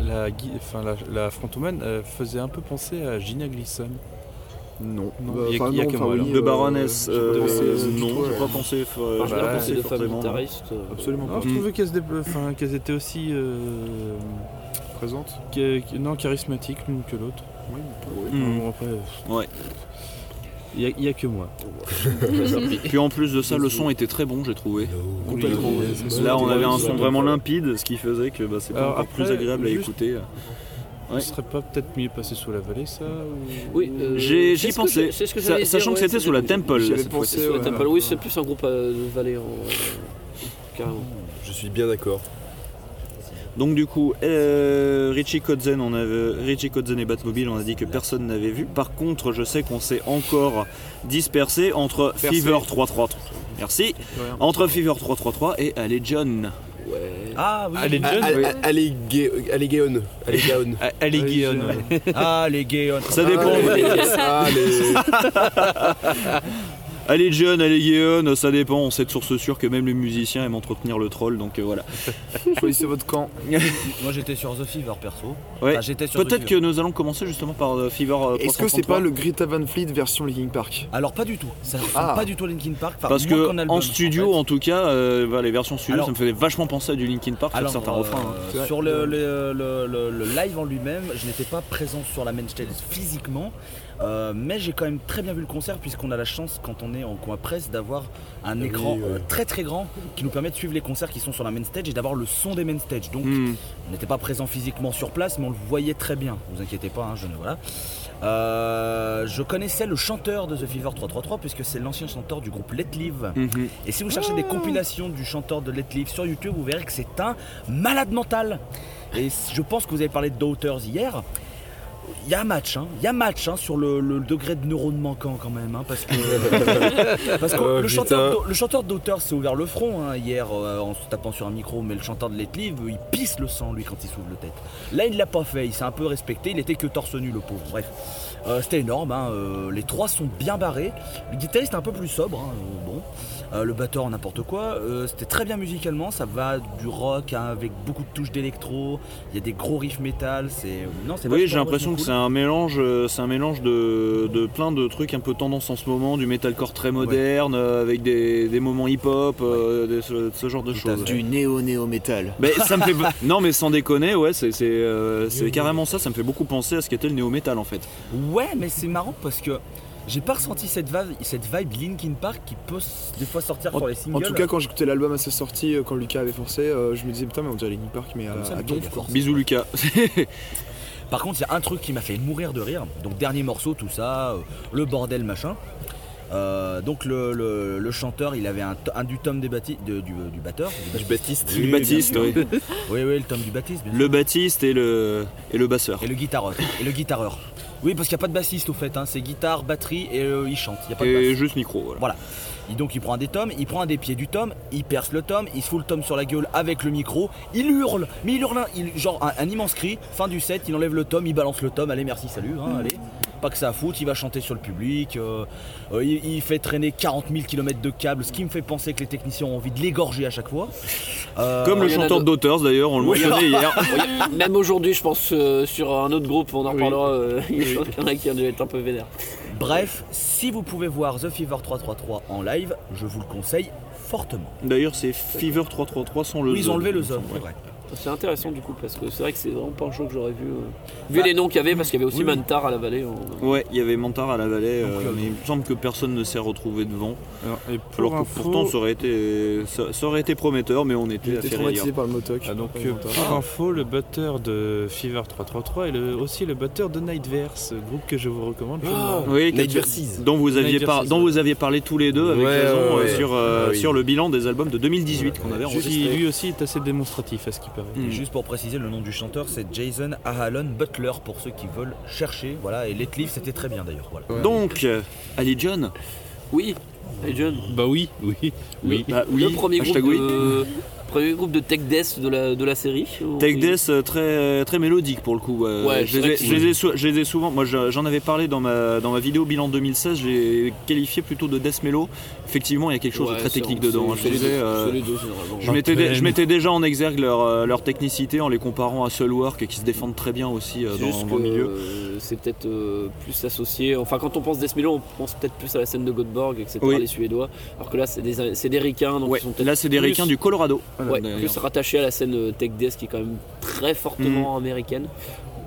la, gui- enfin, la, euh, faisait un peu penser à Gina Gleason? Non. Non, Bah, il y a, enfin, il y a non, que moi oui, alors. De euh, Baroness, euh, euh, non, j'ai ouais. pas pensé. euh, j'ai pas pas pensé forcément. euh, Absolument pas. je trouvais qu'elles étaient, enfin, qu'elles étaient aussi euh, Présente que- que- non, charismatiques l'une que l'autre. Oui. Hmm. Bon, après, euh, Ouais. il y a- que moi. Puis en plus de ça, le son était très bon, j'ai trouvé. Oui, Là, on avait un son vraiment limpide, ce qui faisait que bah, c'était encore plus agréable à juste- écouter. Ce Ouais. serait pas peut-être mieux passé sous la vallée, ça ou- Oui, euh, J'y que pensais, que Sa- j'allais dire, sachant que c'était sous la le- Temple cette pensé, la ouais. Temple, oui, c'est plus un groupe euh, de Valais. en- Carrément. Je suis bien d'accord. Donc du coup, euh, Richie Kotzen, on avait, Richie Kotzen et Batmobile, on a dit que personne n'avait vu. Par contre, je sais qu'on s'est encore dispersé entre Percé. Fever 333. Merci. Entre Fever 333 et Allez John. Ouais. Ah oui. Allez, Ah, John allez, allez, Gay- allez, Gaon. Allez, Gaon. Ah, Allez. Ah les gays. on- Ça dépend. Ah, les- Allez John, allez Guéon, ça dépend. On sait de source sûre que même les musiciens aiment entretenir le troll, donc euh, voilà. Choisissez votre camp. Moi j'étais sur The Fever perso. Ouais. Enfin, j'étais sur The Peut-être que nous allons commencer justement par euh, Fever euh, Est-ce que c'est 333. pas le Greta Van Fleet version Linkin Park Alors pas du tout. Ça ressemble Ah. pas du tout Linkin Park. Enfin, Parce que album, en studio, fait. en tout cas, euh, bah, les versions studio, Alors- ça me faisait vachement penser à du Linkin Park sur certains euh, refrains. hein. Sur le, le- le- le- le live en lui-même, je n'étais pas présent sur la main stage physiquement, euh, mais j'ai quand même très bien vu le concert puisqu'on a la chance quand on est en coin presse d'avoir un écran euh, très très grand qui nous permet de suivre les concerts qui sont sur la main stage et d'avoir le son des main stage. Donc Hmm. on n'était pas présent physiquement sur place, mais on le voyait très bien. Vous inquiétez pas, hein, je ne voilà. Euh, je connaissais le chanteur de The Fever 333 puisque c'est l'ancien chanteur du groupe Let Live. Mhm. Et si vous cherchez des compilations du chanteur de Let Live sur YouTube, vous verrez que c'est un malade mental. Et je pense que vous avez parlé de Daughters hier. Il y a un match, hein. il y a match hein, sur le, le degré de neurones manquant quand même, hein, parce que, parce que Oh, le, chanteur, le chanteur d'Auteurs s'est ouvert le front hier euh, en se tapant sur un micro, mais le chanteur de Let Live, il pisse le sang lui quand il s'ouvre le tête. Là il l'a pas fait, il s'est un peu respecté, il était que torse nu le pauvre, bref. Euh, C'était énorme, hein, euh, les trois sont bien barrés, le guitariste un peu plus sobre, hein, euh, bon. Euh, le batteur n'importe quoi. Euh, C'était très bien musicalement, ça va du rock hein, avec beaucoup de touches d'électro. Il y a des gros riffs métal. C'est non, c'est Oui, j'ai l'impression que c'est un mélange, c'est un mélange de, de plein de trucs un peu tendance en ce moment, du metalcore très moderne, avec des, des moments hip-hop, euh, ce, ce genre de choses. Du néo-néo-métal. Mais ça me fait non mais sans déconner, ouais, c'est euh, carrément ça. Ça me fait beaucoup penser à ce qu'était le néo metal en fait. Ouais, mais c'est marrant parce que j'ai pas ressenti cette vibe, cette vibe Linkin Park qui peut des fois sortir En, sur les en singles. tout cas, quand j'écoutais l'album à sa sortie, euh, quand Lucas avait forcé, euh, je me disais putain, mais on dirait Linkin Park, mais à, ça, à forcé. Bisous Lucas. Par contre, il y a un truc qui m'a fait mourir de rire. Donc dernier morceau, tout ça, euh, le bordel machin. Euh, donc le, le- le chanteur, il avait un, du tome des de- du, du batteur. Du Baptiste. Du Baptiste, oui. Oui, oui, le tome du Baptiste. Le Baptiste et le et le basseur. Et le guitareur. Et le guitareur. Oui, parce qu'il n'y a pas de bassiste au fait. hein. C'est guitare, batterie et euh, il chante. Il n'y a pas de Et basse. juste micro. Voilà. Voilà. Et donc il prend un des tomes, il prend un des pieds du tome, il perce le tome, il se fout le tome sur la gueule avec le micro, il hurle, mais il hurle un- il- genre un, un immense cri, fin du set, il enlève le tome, il balance le tome, allez merci, salut, hein, allez. pas que ça à foutre, il va chanter sur le public, euh, euh, il, il fait traîner 40 000 km de câbles, ce qui me fait penser que les techniciens ont envie de l'égorger à chaque fois. Euh, Comme le chanteur de- d'Auteurs d'ailleurs, on le Oui. mentionnait hier. Même aujourd'hui, je pense euh, sur un autre groupe, on en reparlera. euh, il y en a qui ont dû être un peu vénère. Bref, si vous pouvez voir The Fever 333 en live, je vous le conseille fortement. D'ailleurs, c'est Fever 333 sans le ils ont The, levé le semble, c'est vrai. C'est intéressant du coup parce que c'est vrai que c'est vraiment pas un show que j'aurais vu. euh, Vu Bah, les noms qu'il y avait, parce qu'il y avait aussi oui, oui. Mantar à la vallée. on- Ouais, il y avait Montar à la vallée, euh, Donc, euh, mais il me semble que personne ne s'est retrouvé devant. Alors, et pour Alors que info- pourtant, ça aurait, été, ça, ça aurait été prometteur, mais on était était traumatisé par le motoc. Ah, donc, euh, pour info, le batteur de Fever 333 est le- aussi le batteur de Nightverse, groupe que je vous recommande. chaudement. Oui, Night que- Versus. dont vous aviez Night par- Versus, dont ouais. vous aviez parlé tous les deux avec Ouais, raison ouais, euh, ouais. sur, euh, Ah oui. sur le bilan des albums de 2018 qu'on avait Qui enregistré. lui aussi est assez démonstratif à ce qui Mm. Et juste pour préciser, le nom du chanteur c'est Jason Ahalon Butler pour ceux qui veulent chercher. Voilà, et Let Live c'était très bien d'ailleurs. Voilà. Donc, euh, Ali John, Oui, les jeunes. Bah oui, oui. oui, bah oui, le premier groupe, oui. Premier groupe de tech death de la, de la série. Tech Death euh, très, très mélodique pour le coup. euh, Ouais, je, les ai, je les ai sou- je les ai souvent, moi je- j'en avais parlé dans ma, dans ma vidéo bilan 2016, j'ai qualifié plutôt de Death Mellow. Effectivement, il y a quelque chose de très technique dedans. hein, je les euh, deux. Je mettais, je déjà en exergue leur, euh, leur technicité en les comparant à Soulwork qui se défendent très bien aussi euh, dans, le milieu. euh, c'est peut-être euh, plus associé. Enfin, quand on pense Mellow, on pense peut-être plus à la scène de Godborg, etc. Oui. Les Suédois. Alors que là, c'est des, c'est des ricains. Donc Ouais, ils sont peut-être là c'est des plus- ricains du Colorado. Ouais, plus rattachés à la scène euh, Tech Death qui est quand même très fortement Mm. américaine.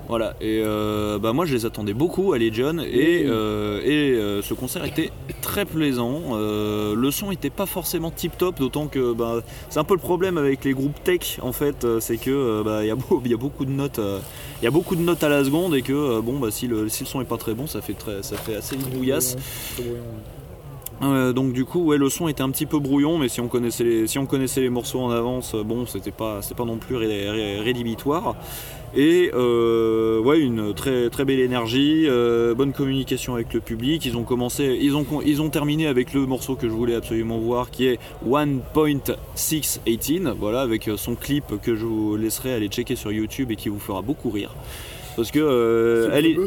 Voilà, et euh, bah moi je les attendais beaucoup à Legion et, euh, et euh, ce concert était très plaisant. Euh, le son était pas forcément tip top, d'autant que bah, c'est un peu le problème avec les groupes tech en fait, euh, c'est que euh, bah, il y, a beau- il y a beaucoup de notes, euh, il y a beaucoup de notes à la seconde et que euh, bon bah si le, si le son est pas très bon, ça fait très, ça fait assez brouillasse. Ouais. Euh, donc du coup ouais le son était un petit peu brouillon mais si on connaissait les, si on connaissait les morceaux en avance euh, bon c'était pas c'était pas non plus ré- ré- rédhibitoire et euh, ouais une très très belle énergie euh, bonne communication avec le public ils ont commencé ils ont ils ont terminé avec le morceau que je voulais absolument voir qui est 1.618 voilà avec euh, son clip que je vous laisserai aller checker sur YouTube et qui vous fera beaucoup rire parce que euh, elle est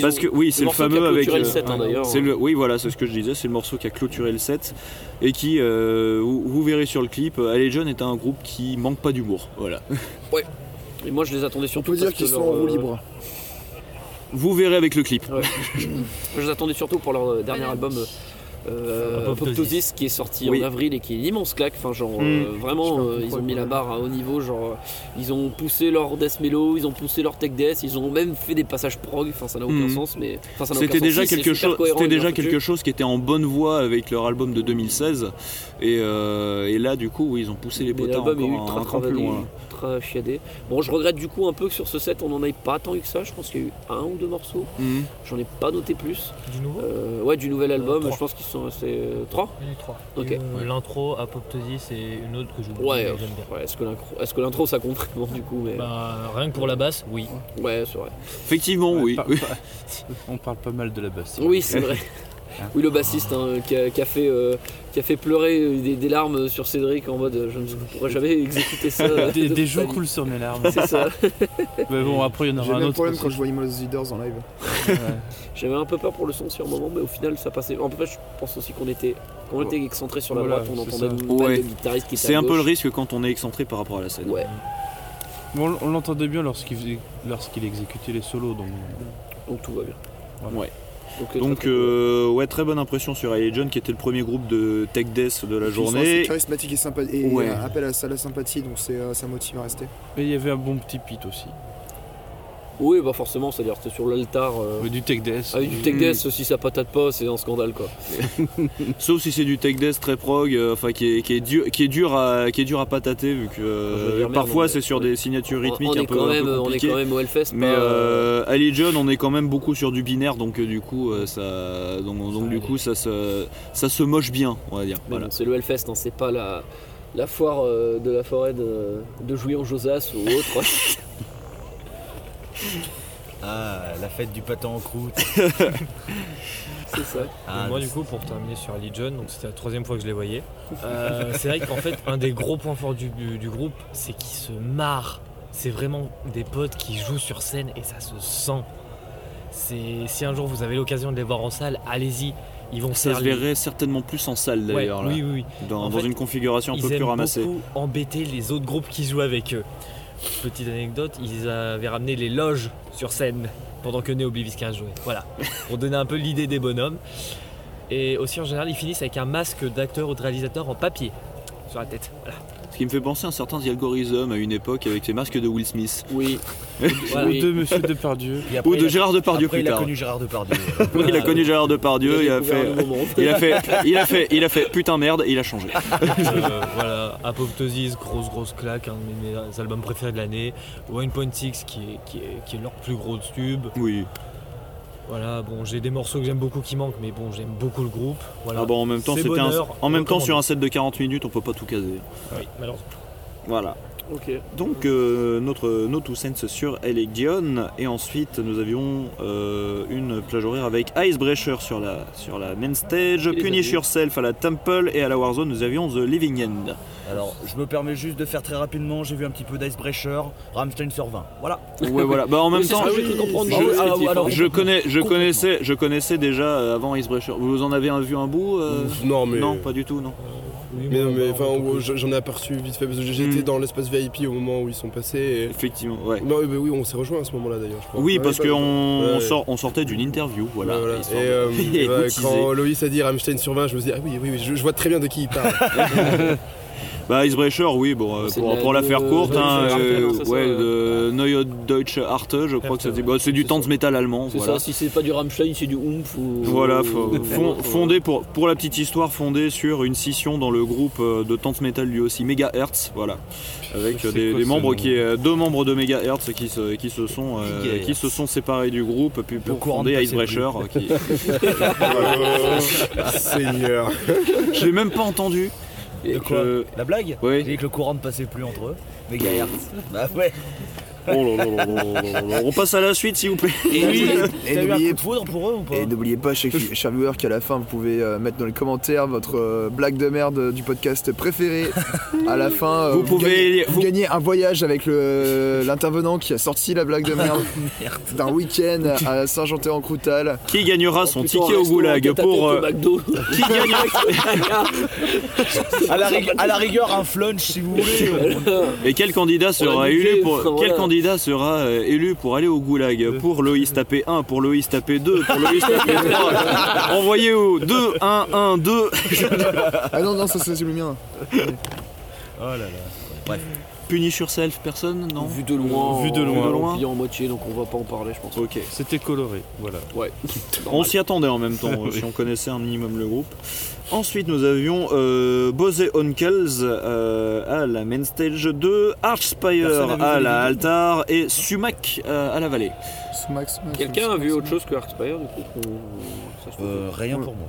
parce que oui, c'est le fameux avec. euh, hein, c'est le, oui, voilà, c'est ce que je disais. C'est le morceau qui a clôturé le set et qui, euh, vous, vous verrez sur le clip, Alley John est un groupe qui manque pas d'humour. Voilà. Et moi, je les attendais On surtout. peut dire qu'ils sont leur, en roue euh, libre. Vous verrez avec le clip. Je les attendais surtout pour leur dernier album. euh, euh, Apoptosis. Qui est sorti Oui. en avril et qui est une immense claque. Enfin, genre, Mm. euh, vraiment, euh, ils ont mis la barre à haut niveau. Genre, ils ont poussé leur death mellow, ils ont poussé leur tech death, ils ont même fait des passages prog. Enfin, ça n'a aucun Mm. sens, mais enfin, ça n'a C'était déjà sens. Quelque chose. C'était déjà quelque chose qui était en bonne voie avec leur album de 2016. Et, euh, et là, du coup, oui, ils ont poussé les est encore ultra un, un cran plus loin. Ultra chiadé. Bon, je regrette du coup un peu que sur ce set on en ait pas tant eu que ça. Je pense qu'il y a eu un ou deux morceaux. Mhm. J'en ai pas noté plus. Du nouveau Euh, ouais, du nouvel album, trois. je pense qu'ils sont restés. euh, trois Il y a eu trois. Ok. Euh, L'intro, Apoptosis et une autre que j'oublie. Ouais, euh, j'aime bien. ouais, est-ce que l'intro est-ce que l'intro, ça compte vraiment du coup mais... Bah, rien que pour la basse, oui. Ouais, c'est vrai. Effectivement, oui. On parle pas mal de la basse. Oui, c'est vrai. Oui, le bassiste hein, qui, a, qui a fait, euh, qui a fait pleurer euh, des, des larmes sur Cédric en mode euh, je ne pourrais jamais exécuter ça. Des, de des toute jours coulent sur mes larmes. C'est ça. Mais bon, après, il y en aura le un autre. problème quand je vois Immortal Leaders en live. Ouais. J'avais un peu peur pour le son sur un moment, mais au final ça passait. En fait, je pense aussi qu'on était, qu'on était excentré sur la Voilà, droite, on c'est entendait une Ouais. de guitariste qui C'est un peu le risque quand on est excentré par rapport à la scène. Ouais, Bon, on l'entendait bien lorsqu'il lorsqu'il exécutait les solos. Donc... donc tout va bien. Ouais. Donc, euh, Donc très, très cool. euh, ouais très bonne impression sur Alley John qui était le premier groupe de tech death de la journée. charismatiques et sympa et Ouais. appellent à ça la sympathie, donc c'est, euh, ça motive à rester. Et il y avait un bon petit pit aussi. Oui, bah forcément, c'est-à-dire que c'était sur l'altar. euh, Mais du tech death. Avec du tech Mm. death, si ça patate pas, c'est un scandale quoi. Sauf si c'est du tech death très prog, euh, enfin qui est, qui est dur, qui est dur à, qui est dur à patater vu que euh, merde, parfois c'est sur des signatures rythmiques on un est peu, quand un peu même, on est quand même au Hellfest. Mais pas, euh, euh, Ali John, on est quand même beaucoup sur du binaire, donc euh, du coup euh, ça, donc, donc du coup ça se, ça se moche bien, on va dire. Voilà. bon, c'est le Hellfest, hein, c'est pas la, la foire euh, de la forêt de, de Jouy-en-Josas ou autre. Ah, la fête du pâté en croûte. c'est ça. Ah, moi, du coup, pour terminer sur Ali John, donc c'était la troisième fois que je les voyais. euh, c'est vrai qu'en fait, un des gros points forts du, du- du groupe, c'est qu'ils se marrent. C'est vraiment des potes qui jouent sur scène et ça se sent. c'est si un jour vous avez l'occasion de les voir en salle, allez-y. Ils vont Ça se les- verrait certainement plus en salle d'ailleurs. oui, oui, oui. Dans, En dans fait, une configuration un ils peu plus aiment ramassée. beaucoup embêter les autres groupes qui jouent avec eux. Petite anecdote, ils avaient ramené les loges sur scène pendant que Neo Obliviscus jouait. Voilà, pour donner un peu l'idée des bonhommes. Et aussi en général, ils finissent avec un masque d'acteur ou de réalisateur en papier sur la tête. Voilà. Ce qui me fait penser à un certain The Algorithm à une époque avec ses masques de Will Smith. Oui. Voilà. Ou de Monsieur Depardieu. Après, Ou de a- Gérard Depardieu après, plus il a tard. connu Gérard Depardieu. Oui, il a connu Gérard Depardieu, il a fait, il a fait, il a fait, il a fait putain merde et il a changé. Euh, voilà, Apoptosis, grosse grosse claque, un de mes albums préférés de l'année. 1.6 qui est, qui, est, qui est leur plus gros tube. Oui. Voilà, bon, j'ai des morceaux que j'aime beaucoup qui manquent, mais bon, j'aime beaucoup le groupe. Voilà. Ah bon, en même temps, c'était un, en même temps sur un set de 40 minutes, on peut pas tout caser. Oui, malheureusement. Voilà. Donc euh, notre No Two Cents sur Elegion et ensuite nous avions euh, une plage horaire avec Icebreaker sur la, sur la main stage, Punish. Yourself à la Temple et à la Warzone nous avions The Living End. Alors, je me permets juste de faire très rapidement. J'ai vu un petit peu d'Icebreaker, Rammstein sur 20. Voilà. Ouais voilà, bah en même Oui, temps je, Ah oui, je- alors, je connais, je connaissais, je connaissais déjà euh, avant Icebreaker. Vous en avez vu un bout euh? Non, mais. Non, pas du tout, non. Oui, Mais, non, mais bah, enfin, en gros, j'en ai aperçu vite fait parce que j'étais Hmm. dans l'espace VIP au moment où ils sont passés. Et... Effectivement, ouais. Non, mais oui, on s'est rejoint à ce moment-là d'ailleurs, je crois. Oui, Ouais, parce qu'on on sort, on sortait d'une interview, voilà. Ouais, voilà. histoire Et, euh, et bah, quand Loïs a dit Rammstein sur 20, je me suis dit, ah oui, oui, oui, je, je vois très bien de qui il parle. Bah Icebreaker, oui, bon, euh, pour, la de- faire courte, de- hein, euh, ça, ouais, euh, de Neue Deutsche Arte, je crois que ça dit. bah, c'est du ça. Metal allemand. C'est Voilà, ça, si c'est pas du Rammstein, c'est du Oomph ou. Voilà, fondé pour, pour la petite histoire, fondé sur une scission dans le groupe de Tanz Metal lui aussi, Megahertz, voilà, avec des, quoi des ce membres qui, euh, deux membres de Megahertz qui se, qui se sont, euh, qui se sont séparés du groupe, puis pour fonder de Icebreaker. euh, qui... Oh, Seigneur. Je l'ai même pas entendu. De quoi Je- La blague Oui. J'ai dit que le courant ne passait plus entre eux. Mégahertz. bah ouais. Oh là là là là là là là. On passe à la suite, s'il vous plaît. Et, Oui. n'oubliez coup de foudre pour eux ou pas? Et n'oubliez pas, chers chers viewers, qu'à la fin, vous pouvez euh, mettre dans les commentaires votre euh, blague de merde du podcast préféré. À la fin, euh, Vous pouvez- gagnez, vous vous- gagnez un voyage avec l'intervenant qui a sorti la blague de merde d'un week-end à Saint-Jean-en-Croutal. Qui gagnera son ticket au goulag pour. euh, McDo. Qui gagnera à, la rig- à la rigueur, un flunch si vous voulez. Et quel candidat sera élu pour quel voilà. Candidat sera euh, élu pour aller au goulag Pour Loïs tapé 1, pour Loïs tapé 2, pour Loïs tapé 3. Envoyez au 2 1 1 2. Ah non, non, ça c'est le mien. Oh là là. Bref. Punish yourself, personne Non Vu de loin. Vu de loin. De plié en moitié, donc on va pas en parler, je pense. OK. C'était coloré, voilà. Ouais. On s'y attendait en même temps euh, si on connaissait un minimum le groupe. Ensuite, nous avions euh, Bose Onkels euh, à la main stage 2, Archspire vu à la altar et Sumac euh, à la vallée. Quelqu'un a vu autre chose que Arcspire du coup? Euh, rien pour moi.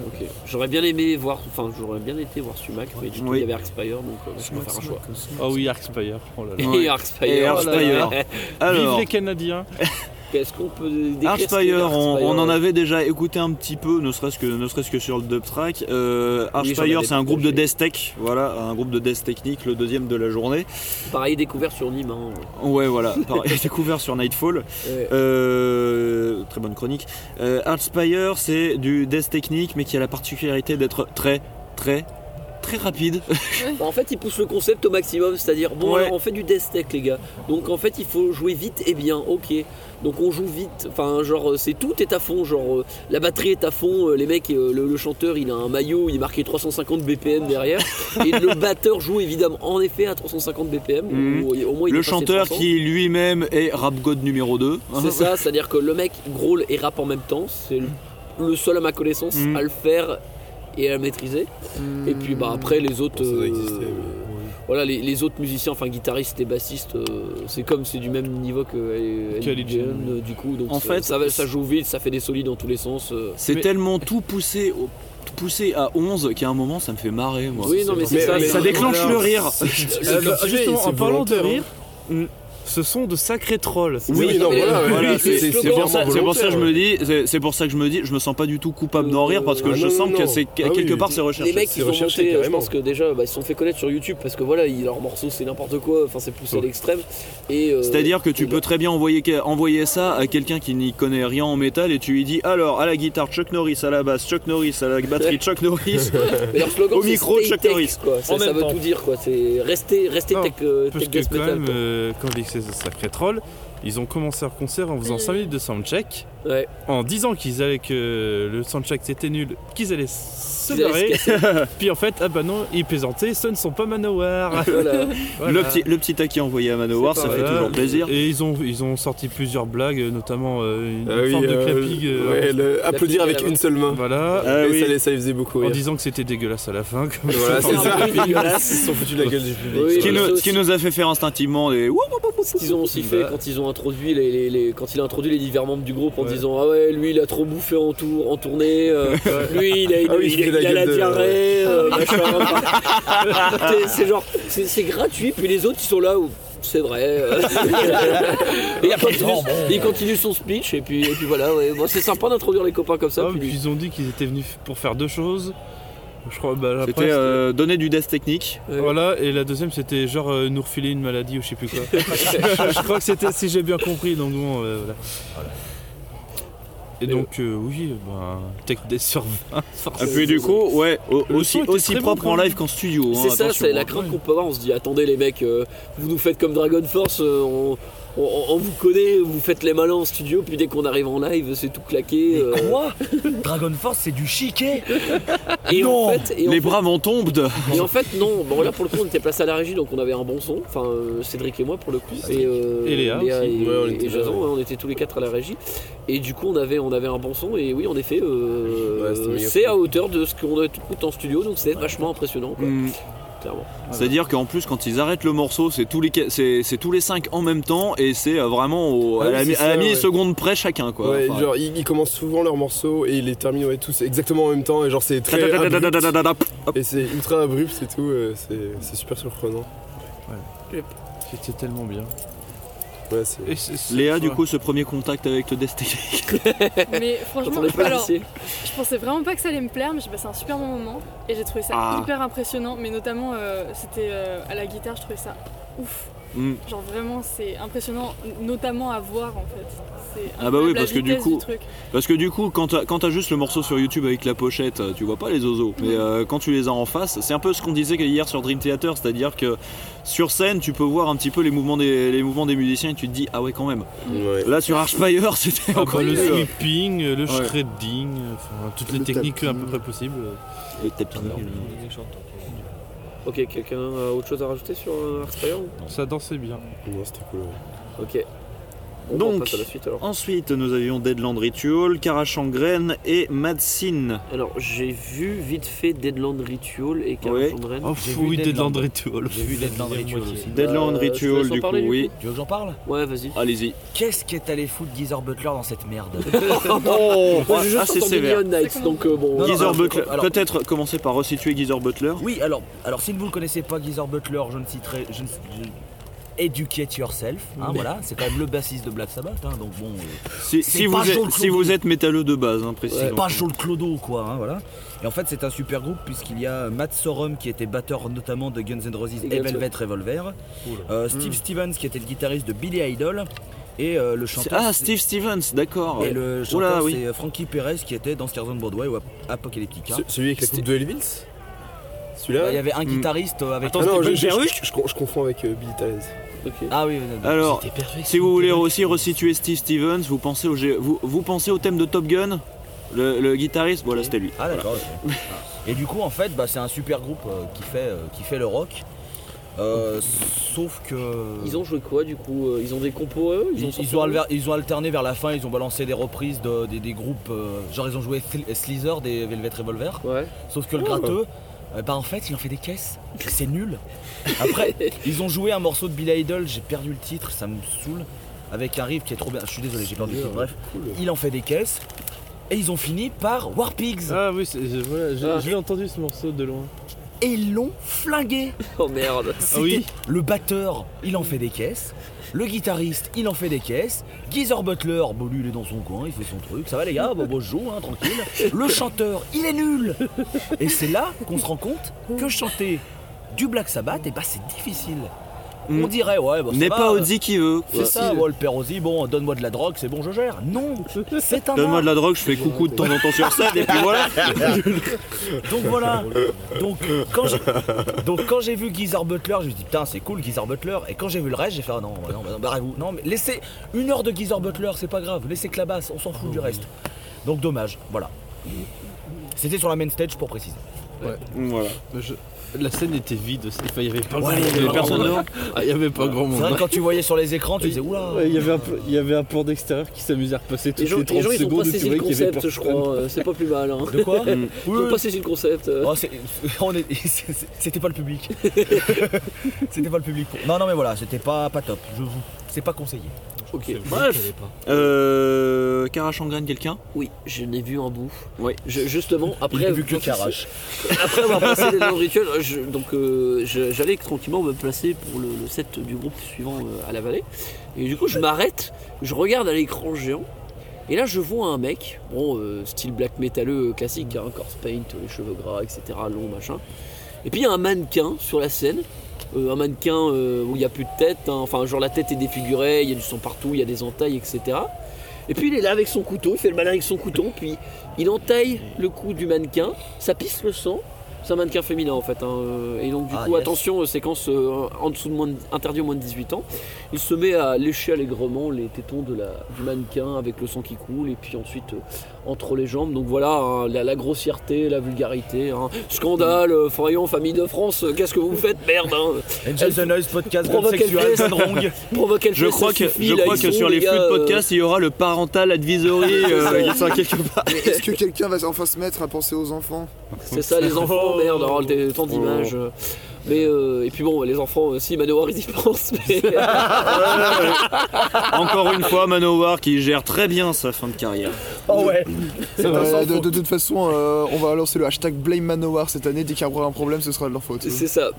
Ok. J'aurais bien aimé voir, enfin j'aurais bien été voir Sumac, mais du coup Oui. il y avait Arcspire donc euh, je vais faire un choix. Ah oui, Arcspire. Oh là là. Et Arcspire. Et oh là là. Arcspire. Alors, Vive les Canadiens Qu'est-ce qu'on peut décrire ce qu'est Archspire, on, en avait déjà écouté un petit peu, ne serait-ce que, ne serait-ce que sur le dub track. Euh, Archspire, c'est un groupe de death tech, voilà, un groupe de death technique, le deuxième de la journée. Pareil découvert sur Nîmes. hein. Ouais, voilà, pareil, découvert sur Nightfall. Ouais. Euh, très bonne chronique. Euh, Archspire, c'est du death technique, mais qui a la particularité d'être très, très, très rapide. Bah, en fait, ils poussent le concept au maximum, c'est-à-dire bon, Ouais. alors, on fait du death tech, les gars. Donc en fait, il faut jouer vite et bien. Ok. Donc on joue vite. Enfin, genre, c'est tout est à fond. Genre, euh, la batterie est à fond. euh, les mecs, euh, le, le chanteur, il a un maillot, il est marqué 350 BPM derrière. et le batteur joue évidemment, en effet, à 350 BPM. Mhm. au moins, il Le chanteur 300. qui lui-même est rap god numéro 2. C'est ça, c'est-à-dire que le mec grôle et rappe en même temps. C'est le, seul à ma connaissance Mhm. à le faire et à le maîtriser. Et puis bah après les autres, ça euh. Voilà les, les autres musiciens, enfin guitaristes et bassistes, euh, c'est comme c'est du même niveau que euh, du coup. Donc En ça- fait, ça, va- ça joue vite, ça fait des solides dans tous les sens. euh. C'est Mais- tellement tout poussé, au- tout poussé à 11 qu'à un moment ça me fait marrer moi. Oui, non mais ça. mais ça déclenche le rire. Justement, en parlant de volontaire, rire, ce sont de sacrés trolls. Oui, non, voilà, ouais. Voilà, Oui, c'est pour ça, pour que je me dis, c'est- c'est pour ça que je me dis, je me sens pas du tout coupable d'en rire parce que Ah je non, sens non, que c'est Ah quelque oui, part c'est recherché. Les mecs ils sont montés, je pense que déjà bah, ils se sont fait connaître sur YouTube parce que voilà, ils- leurs morceaux c'est n'importe quoi, enfin c'est poussé à l'extrême. Et euh, C'est-à-dire que tu peux très bien envoyer, envoyer ça à quelqu'un qui n'y connaît rien en métal et tu lui dis alors à la guitare Chuck Norris, à la basse Chuck Norris, à la batterie Chuck Norris. Leur Au micro, Chuck Norris. Ça, veut tout dire quoi. C'est rester, rester tech, euh, Parce tech que death quand metal. quand sacré troll, ils ont commencé leur concert en faisant 5 minutes de soundcheck, Ouais. en disant qu'ils allaient que le soundcheck c'était nul, qu'ils allaient se barrer. Puis en fait, ah bah non, ils plaisantaient, ce ne sont pas Manowar. Voilà. Voilà. Le petit, le petit taquet envoyé à Manowar, ça fait toujours plaisir. Et ils ont, ils ont sorti plusieurs blagues, notamment euh, une Ah oui, forme de euh, clapping. euh, ouais, le- applaudir La avec une seule main. Voilà. Ah oui. ça, les- ça les faisait beaucoup En rire. disant que c'était dégueulasse à la fin. comme Voilà, c'est ça. dégueulasse. Ils se sont foutus de la gueule du public. Oui, Ce qui, nous, ça ce qui aussi. nous a fait faire instinctivement des. Ce qu'ils ont aussi fait quand ils ont introduit les, quand il a introduit les divers membres du groupe en. Disant ah ouais lui il a trop bouffé en tour en tournée euh, lui il a, Ah oui, il il a- la il a la gueule de- diarrhée euh, machin. C'est- genre c'est c'est gratuit puis les autres ils sont là où c'est vrai et il continue, il continue son speech et puis, et puis voilà ouais. Bon, c'est sympa d'introduire les copains comme ça Ah, puis- puis ils ont dit qu'ils étaient venus pour faire deux choses. Je crois, bah, C'était euh, donner du death technique. Ouais. Voilà, et la deuxième c'était genre euh, nous refiler une maladie ou je sais plus quoi. je, je crois que c'était si j'ai bien compris, donc bon, euh, voilà. Et donc, euh, oui, ben, Tech Death sur 20. Et puis du coup, ouais, au- Le aussi, son était aussi très bon, propre quand en même. live qu'en studio. hein, C'est ça, attention, c'est la hein. crainte qu'on peut avoir. On se dit, attendez les mecs, euh, vous nous faites comme Dragon Force, euh, on, on- on vous connaît, vous faites les malins en studio, puis dès qu'on arrive en live, c'est tout claqué. euh, Quoi Dragon Force, c'est du chiquet et Non. en fait, et en Les fait- bras m'en tombent de. et en fait, non. Bon, là pour le coup, on était placé à la régie, donc on avait un bon son. Enfin, euh, Cédric et moi pour le coup. Et, euh, Et Léa et, aussi. Ouais, on et était Jason, ouais. ouais, on était tous les quatre à la régie. Et du coup, on avait, on avait un bon son. Et oui, en effet, euh, Ouais, c'est à hauteur de ce qu'on a tout en studio, donc c'est vachement impressionnant. Quoi, Hmm. Ah, C'est-à-dire qu'en plus, quand ils arrêtent le morceau, c'est tous les c'est, tous les cinq en même temps et c'est euh, vraiment ah à, la, milliseconde près chacun quoi. Genre ils, commencent souvent leurs morceaux et ils les terminent tous exactement en même temps et genre c'est très et c'est ultra abrupt et tout, c'est, super surprenant. C'était tellement bien. Ouais, c'est- Et c'est- c'est- Léa, du coup, ce premier contact avec le Death Mais franchement, alors, je pensais vraiment pas que ça allait me plaire, mais j'ai passé un super bon moment et j'ai trouvé ça Ah. hyper impressionnant. Mais notamment, euh, c'était euh, à la guitare, je trouvais ça ouf. Hmm. Genre vraiment, c'est impressionnant, notamment à voir en fait. C'est Ah bah oui, parce que du coup- truc. Parce que du coup, quand t'as quand juste le morceau sur YouTube avec la pochette, euh, tu vois pas les oiseaux. Mais euh, quand tu les as en face, c'est un peu ce qu'on disait hier sur Dream Theater, c'est-à-dire que sur scène, tu peux voir un petit peu les mouvements des, les mouvements des musiciens et tu te dis, ah ouais, quand même. ouais. Là, sur Archfire, c'était Ah, encore bah, le mieux. sweeping, euh, le Ouais. shredding, enfin, toutes les Le techniques tapis. à peu près possibles. Le tapis. Ok, quelqu'un a autre chose à rajouter sur euh, Artspire ou- Ça dansait bien. Non, c'était cool. ouais. Ok. On Donc, passe à la suite alors. ensuite, nous avions Deadland Ritual, Karachangren et Madsin. Alors, j'ai vu vite fait Deadland Ritual et Ouais. Carachandren. Oh, oui, Deadland. Ritual. J'ai vu Deadland Ritual aussi. Deadland Euh, Ritual, du coup, oui. Tu veux que j'en parle Ouais, vas-y. Allez-y. Qu'est-ce qu'est allé foutre Geezer Butler dans cette merde Oh, ah, c'est sévère. Donc euh, bon. Geezer Butler. alors- Peut-être commencer par resituer Geezer Butler. Oui, alors, alors si vous ne le connaissez pas, Geezer Butler, je ne citerai. Je ne, je- Educate yourself, hein, voilà, c'est quand même le bassiste de Black Sabbath, hein, donc bon. euh, Si, C'est si pas vous êtes, si Clodo. vous êtes métalleux de base, hein, précisément. c'est pas Joel Clodo, quoi, hein, voilà. Et en fait, c'est un super groupe puisqu'il y a Matt Sorum qui était batteur notamment de Guns N' Roses Et Velvet Revolver, euh, Steve Stevens qui était le guitariste de Billy Idol, et euh, le chanteur. Ah, Steve Stevens, d'accord. Et le chanteur, oui. c'est Frankie Perez qui était dans Stairs on Broadway ou Ap- Apocalyptica. Ce- Celui avec la coupe de Bah, Celui-là Il y avait un Hmm. guitariste euh, avec. Ah non, je, je- Perruche je- je con- je confonds avec euh, Billy Talent. Ah oui. Alors, si vous voulez aussi resituer Steve Stevens, vous pensez au, vous, vous pensez au thème de Top Gun? Le, le guitariste, voilà, c'était lui. Ah d'accord. ok. Et du coup en fait bah, c'est un super groupe euh, qui, fait, euh, qui fait le rock. Euh, sauf que. Ils ont joué quoi du coup Ils ont des compos eux Ils, ont ils sorti ont un- alver- ils ont alterné vers la fin, ils ont balancé des reprises de- des, des groupes. euh, genre ils ont joué Sl- Sleazer des Velvet Revolver. Ouais. Sauf que le gratteux, euh, bah en fait il en fait des caisses. C'est nul. Après ils ont joué un morceau de Billy Idol, j'ai perdu le titre, ça me saoule. Avec un riff qui est trop bien. Je suis désolé, j'ai perdu le titre. Bref, il en fait des caisses. Et ils ont fini par War Pigs. Ah oui, c'est- je- voilà, j'ai Ah. je l'ai entendu ce morceau de loin. et ils l'ont flingué. Oh merde. C'était le batteur, il en fait des caisses. Le guitariste, il en fait des caisses. Geezer Butler, bon lui il est dans son coin, il fait son truc. Ça va les gars, bon, bon je joue, hein, tranquille. Le chanteur, il est nul. Et c'est là qu'on se rend compte que chanter du Black Sabbath, et bah c'est difficile. On dirait, ouais, bah, N'est pas euh, Ozzy qui veut. C'est ça, ouais, le père Ozzy, bon, donne-moi de la drogue, c'est bon, je gère. Non, c'est un Donne-moi de la drogue, je fais coucou de temps en temps sur scène et puis voilà. Donc voilà. Donc quand j'ai, donc quand j'ai vu Geezer Butler, je me suis dit putain c'est cool Geezer Butler. Et quand j'ai vu le reste, j'ai fait ah non, bah non, bah non, barrez-vous. Non mais laissez une heure de Geezer Butler, c'est pas grave. Laissez que la basse, on s'en fout du reste. Donc dommage, voilà. C'était sur la main stage pour préciser. Ouais. Voilà. Je- La scène était vide, enfin, il y avait pas Ouais, grand il y monde. avait pas personne. Ah, il avait pas grand C'est monde. vrai que quand tu voyais sur les écrans, tu disais oula. Ouais, il y avait un il y avait un plan d'extérieur qui s'amusait à repasser toutes Les gens, les 30 les gens, ils ont secondes pas saisi le avait concept, je crois. C'est pas plus mal. hein. De quoi Ils ont pas saisi le concept. Oh, C'était pas le public. c'était pas le public. pour- Non non mais voilà, c'était pas pas top. Je vous, c'est pas conseillé. Ok. Bref. Euh. Karache en graine, quelqu'un? Oui, je n'ai vu un bout. Oui. Je- justement, après. Il a vu que Karache. Après avoir passé les dans le rituel, je- donc euh, je- j'allais tranquillement me placer pour le, le set du groupe suivant euh, à la vallée. Et du coup, je m'arrête, je regarde à l'écran géant. Et là, je vois un mec, bon, euh, style black métalleux euh, classique, hein, corpse paint, les cheveux gras, etc., long, machin. Et puis il y a un mannequin sur la scène. Euh, un mannequin euh, où il n'y a plus de tête, hein. enfin genre la tête est défigurée, il y a du sang partout, il y a des entailles, etc. Et puis il est là avec son couteau, il fait le malin avec son couteau, puis il entaille le cou du mannequin, ça pisse le sang. C'est un mannequin féminin en fait. hein, Et donc du Ah, coup, yes. attention, séquence euh, en dessous de moins de- interdit aux moins de 18 ans. Il se met à lécher allègrement les tétons de la, du mannequin avec le sang qui coule, et puis ensuite euh, entre les jambes. Donc voilà, hein, la, la grossièreté, la vulgarité. hein. Scandale, euh, famille de France, euh, qu'est-ce que vous faites Merde hein. Noise podcast god Provoque Je fait, crois que, suffit, je là, crois que sont, sur les gars, flux de euh, podcast, il y aura le parental advisory euh, quelque part. Est-ce que quelqu'un va enfin se mettre à penser aux enfants? C'est ça, les enfants, merde, alors, des- tant d'images. euh. Mais euh, et puis bon, les enfants aussi, Manowar ils y pensent. Mais... Encore une fois, Manowar qui gère très bien sa fin de carrière. Oh ouais. Euh, de, de toute façon, euh, on va lancer le hashtag Blame Manowar cette année. Dès qu'il y aura un problème, ce sera de leur faute. c'est ça.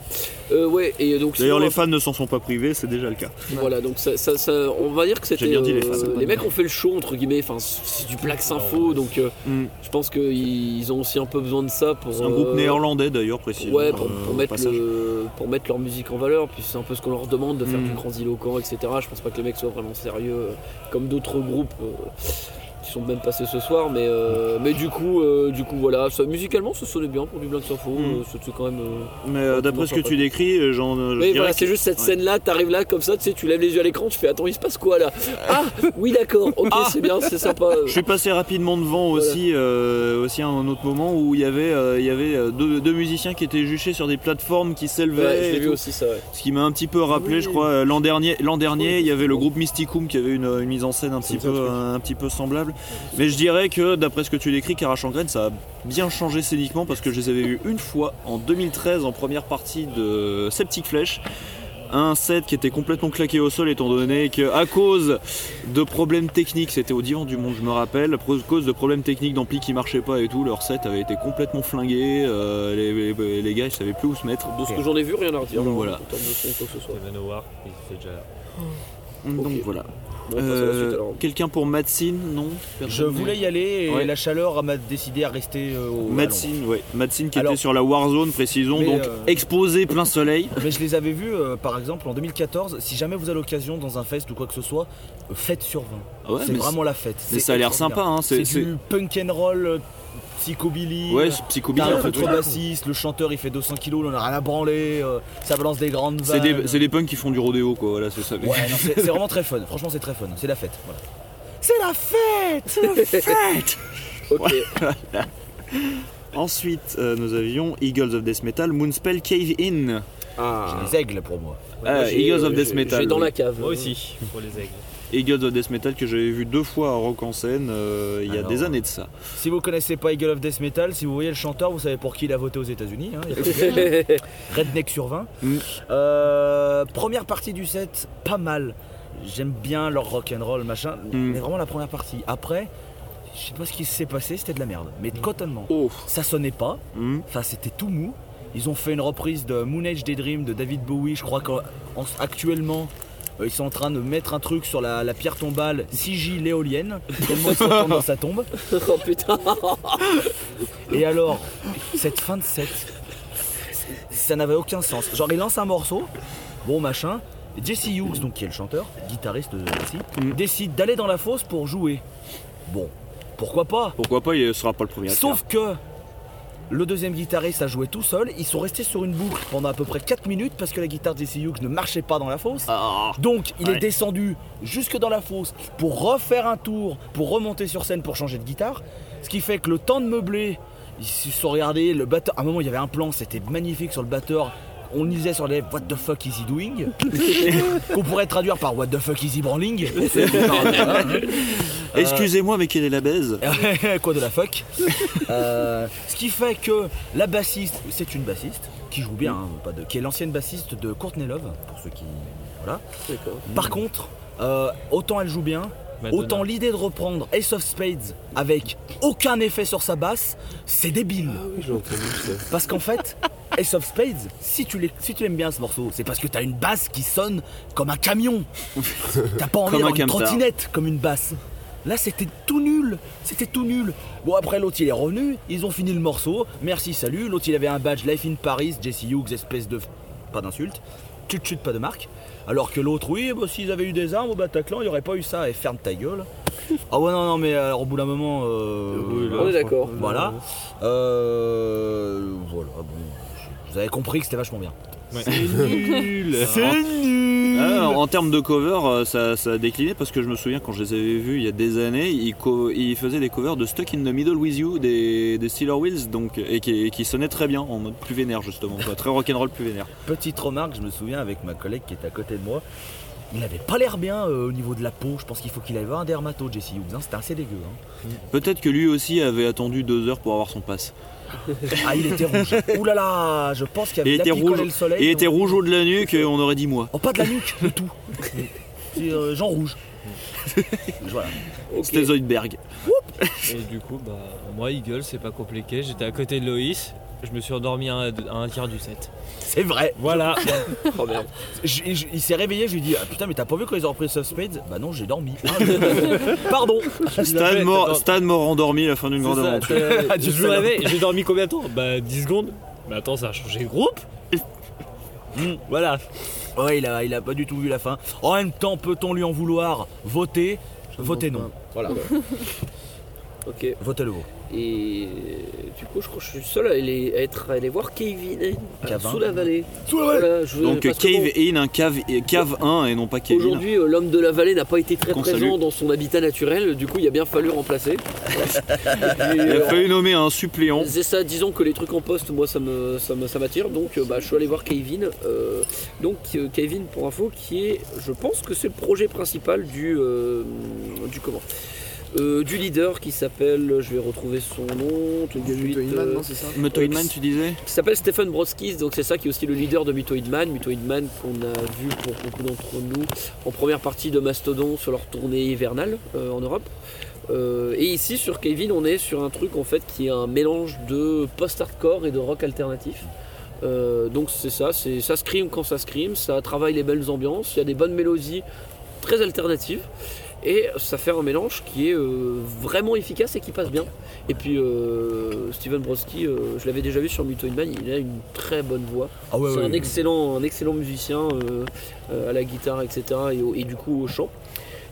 Euh, ouais, et donc D'ailleurs, les fans ne s'en sont pas privés, c'est déjà le cas. Voilà, donc ça, ça- ça- on va dire que c'était. J'ai bien dit les euh, fans. les mecs ont fait le show, entre guillemets, enfin, c'est du Black Sympho, donc euh, Mm. je pense qu'ils ont aussi un peu besoin de ça pour. C'est un groupe néerlandais d'ailleurs, précisément. Ouais, pour, euh, mettre le- pour mettre leur musique en valeur, puis c'est un peu ce qu'on leur demande de faire Mm. du grandiloquent, etc. Je pense pas que les mecs soient vraiment sérieux, comme d'autres groupes euh, qui sont même passés ce soir, mais, euh, mais du coup, euh, du coup voilà, ça, musicalement ça sonnait bien pour du Black Sympho, Mm. euh, c'est c'est quand même. euh, Mais euh, d'après ce que tu décris, voilà, que- c'est juste cette Ouais. scène-là, t'arrives là comme ça, tu sais, tu lèves les yeux à l'écran, tu fais attends, il se passe quoi là? Ah, oui, d'accord, ok, Ah c'est bien, c'est sympa. Je suis passé rapidement devant aussi, euh, aussi à un autre moment où il y avait, euh, il y avait deux, deux musiciens qui étaient juchés sur des plateformes qui s'élevaient. Ouais, je l'ai vu tout. aussi ça, ouais. Ce qui m'a un petit peu rappelé, je crois, l'an dernier, l'an dernier, il y avait le groupe Mysticum qui avait une, une mise en scène un petit peu, un, petit peu semblable. Mais je dirais que d'après ce que tu décris, Carache en graine, ça a bien changé scéniquement parce que je les avais vus une fois en 2013 en première partie de Septic Flèche. Un set qui était complètement claqué au sol étant donné que à cause de problèmes techniques, c'était au divan du monde je me rappelle, à cause de problèmes techniques d'ampli qui marchaient pas et tout, leur set avait été complètement flingué, euh, les, les- les gars ils savaient plus où se mettre. De ce que j'en ai vu, rien à redire. Donc voilà. En termes de son, quoi que ce soit. Manowar, il était déjà là. Donc voilà. Euh. Quelqu'un pour Madsin Non Je voulais y aller et Ouais. la chaleur m'a décidé à rester euh, au. Madsin, ouais. Madsin qui Alors- était sur la Warzone, précisons, Mais, donc euh, exposé plein soleil. Mais je les avais vus euh, par exemple en 2014. Si jamais vous avez l'occasion dans un fest ou quoi que ce soit, fête sur 20. Ah ouais, c'est vraiment la fête. mais ça a l'air sympa, hein, c'est- C'est du punk and roll, euh, psychobilly. Ouais, euh, psychobilly, T'as un contrebassiste, le chanteur il fait 200 kilos, il en a rien à branler, euh, ça balance des grandes C'est vannes. des, c'est des punks qui font du rodéo, quoi, voilà, c'est ça. Ouais, non, c'est c'est vraiment très fun. Franchement, c'est très fun. C'est la fête. Voilà. C'est la fête C'est la fête Ok. Voilà. Ensuite, euh, nous avions Eagles of Death Metal, Moonspell Cave In. Ah. J'ai les aigles pour moi. Moi, j'ai- Eagles of Death Metal. J'ai dans la cave. Moi aussi, pour les aigles. Eagles of Death Metal que j'avais vu deux fois à Rock en scène euh, il y a Alors, des années de ça. Si vous connaissez pas Eagle of Death Metal, si vous voyez le chanteur, vous savez pour qui il a voté aux États-Unis. hein. Redneck sur 20. Mm. Euh, première partie du set, pas mal. J'aime bien leur rock and roll machin, Mm. mais vraiment la première partie. Après, je sais pas ce qui s'est passé, c'était de la merde, mais totalement. Oh. Ça sonnait pas, Mm. enfin c'était tout mou. Ils ont fait une reprise de Moon Age Daydream de David Bowie. Je crois qu'actuellement, ils sont en train de mettre un truc sur la, la pierre tombale Sigi l'éolienne. Tellement ils sont dans sa tombe. oh putain Et alors, cette fin de set, ça n'avait aucun sens. Genre, il lance un morceau, bon machin. Jesse Hughes, donc qui est le chanteur, guitariste de Jesse, décide d'aller dans la fosse pour jouer. Bon, pourquoi pas? Pourquoi pas, il sera pas le premier à Sauf que le deuxième guitariste a joué tout seul. Ils sont restés sur une boucle pendant à peu près 4 minutes parce que la guitare de Jesse Hughes ne marchait pas dans la fosse. Donc il Ouais. est descendu jusque dans la fosse pour refaire un tour, pour remonter sur scène pour changer de guitare. Ce qui fait que le temps de meubler, ils se sont regardés, le batteur. À un moment il y avait un plan, c'était magnifique sur le batteur. On lisait sur les What the fuck is he doing Qu'on pourrait traduire par What the fuck is he branling Excusez-moi, mais quelle est la baise? Quoi de la fuck? Euh, Ce qui fait que la bassiste, c'est une bassiste qui joue bien, hein, pas de, qui est l'ancienne bassiste de Courtney Love, pour ceux qui. Voilà. Par contre, euh, autant elle joue bien, Madonna. autant l'idée de reprendre Ace of Spades avec aucun effet sur sa basse, c'est débile. Parce qu'en fait, Ace of Spades, si tu, l'aimes- si tu aimes bien ce morceau, c'est parce que t'as une basse qui sonne comme un camion. T'as pas envie un d'avoir une trottinette comme une basse. Là, c'était tout nul. C'était tout nul. Bon, après, l'autre, il est revenu. Ils ont fini le morceau. Merci, salut. L'autre, il avait un badge Life in Paris. Jesse Hughes, espèce de. Pas d'insulte. Chut chut, pas de marque. Alors que l'autre, oui, bah, s'ils avaient eu des armes au Bataclan, il n'y aurait pas eu ça. Et ferme ta gueule. Ah ouais, non, non, mais alors, au bout d'un moment. euh, On est d'accord. Voilà. Euh, voilà. bon, vous avez compris que c'était vachement bien. C'est nul C'est nul Ah, En termes de cover, euh, ça, ça a décliné parce que je me souviens quand je les avais vus il y a des années, ils, co- ils faisaient des covers de Stuck in the Middle with You des, des Steeler Wheels donc, et qui, qui sonnaient très bien en mode plus vénère justement, quoi, très rock'n'roll plus vénère. Petite remarque, je me souviens avec ma collègue qui était à côté de moi. Il avait pas l'air bien euh, au niveau de la peau. Je pense qu'il faut qu'il aille voir un dermato, Jesse Hughes. hein. C'était assez dégueu. hein. Peut-être que lui aussi avait attendu deux heures pour avoir son pass. Ah, il était rouge. Ouh là là, je pense qu'il y avait Il était rouge, le soleil. il était rouge au de la nuque, on aurait dit moi. Oh, pas de la nuque, le tout. C'est euh, Jean Rouge. voilà. C'était Zoidberg. Et du coup, bah, moi, Eagle, c'est pas compliqué. J'étais à côté de Loïs. Je me suis endormi à un, à un tiers du set. C'est vrai. Voilà. Oh merde. Je- je- il s'est réveillé, je lui ai dit ah, Putain, mais t'as pas vu quand ils ont repris Soft Spades Bah non, j'ai dormi. Ah, Pardon. Stan mort, Stan mort endormi à la fin d'une grande aventure. je me réveille, j'ai dormi combien de temps? Bah 10 secondes. Mais attends, ça a changé de groupe Hmm, Voilà. Ouais, il a, il a pas du tout vu la fin. En même temps, peut-on lui en vouloir? Voter? Votez non. Voilà. Ok. Votez le vot. Et du coup, je crois que je suis seul à aller, à être, à aller voir Kevin hein, Cave sous la vallée. Sous la vallée. Voilà, je- Donc Cave bon, In, un cave, cave 1 et non pas Kevin. Aujourd'hui, euh, l'homme de la vallée n'a pas été très Qu'on présent salue. dans son habitat naturel, du coup, il a bien fallu remplacer. Il a fallu nommer un suppléant. C'est ça, disons que les trucs en poste, moi ça me ça me- ça m'attire, donc euh, bah, je suis allé voir Kevin. euh, donc euh, Kevin, pour info, qui est, je pense que c'est le projet principal du euh, du comment Euh, du leader qui s'appelle, je vais retrouver son nom tout de suite. Man, euh, non, c'est ça tu disais qui s'appelle Stephen Broskis, donc c'est ça qui est aussi le leader de Mutoid Man. Mutoid Man qu'on a vu pour beaucoup d'entre nous en première partie de Mastodon sur leur tournée hivernale euh, en Europe. Euh, et ici sur Kevin, on est sur un truc en fait qui est un mélange de post-hardcore et de rock alternatif. Euh, donc c'est ça, c'est ça scream quand ça scream, ça travaille les belles ambiances, il y a des bonnes mélodies très alternatives. Et ça fait un mélange qui est euh, vraiment efficace et qui passe bien. Et puis euh, Steven Broski, euh, je l'avais déjà vu sur Mutoid Man, il a une très bonne voix. Ah ouais, c'est ouais, un, ouais. excellent, un excellent musicien à la guitare, etc. Et, au- et du coup au chant.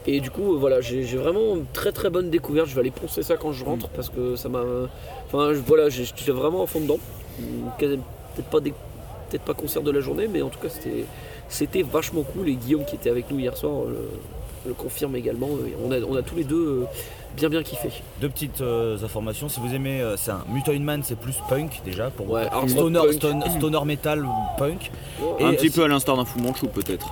Et du coup, voilà, j'ai vraiment une très très bonne découverte. Je vais aller poncer ça quand je rentre parce que ça m'a. Enfin, je- voilà, j'ai- j'étais vraiment à fond dedans. Peut-être pas, des... peut pas concert de la journée, mais en tout cas, c'était c'était vachement cool. Et Guillaume, qui était avec nous hier soir, le, confirme également. Et On a, on a tous les deux euh, bien bien kiffé. Deux petites euh, informations. Si vous aimez, euh, c'est un Mutoid Man, c'est plus punk déjà pour Ouais, stoner, punk. stone- stoner metal punk. Et Un petit euh, peu à l'instar d'un Fu Manchu peut-être.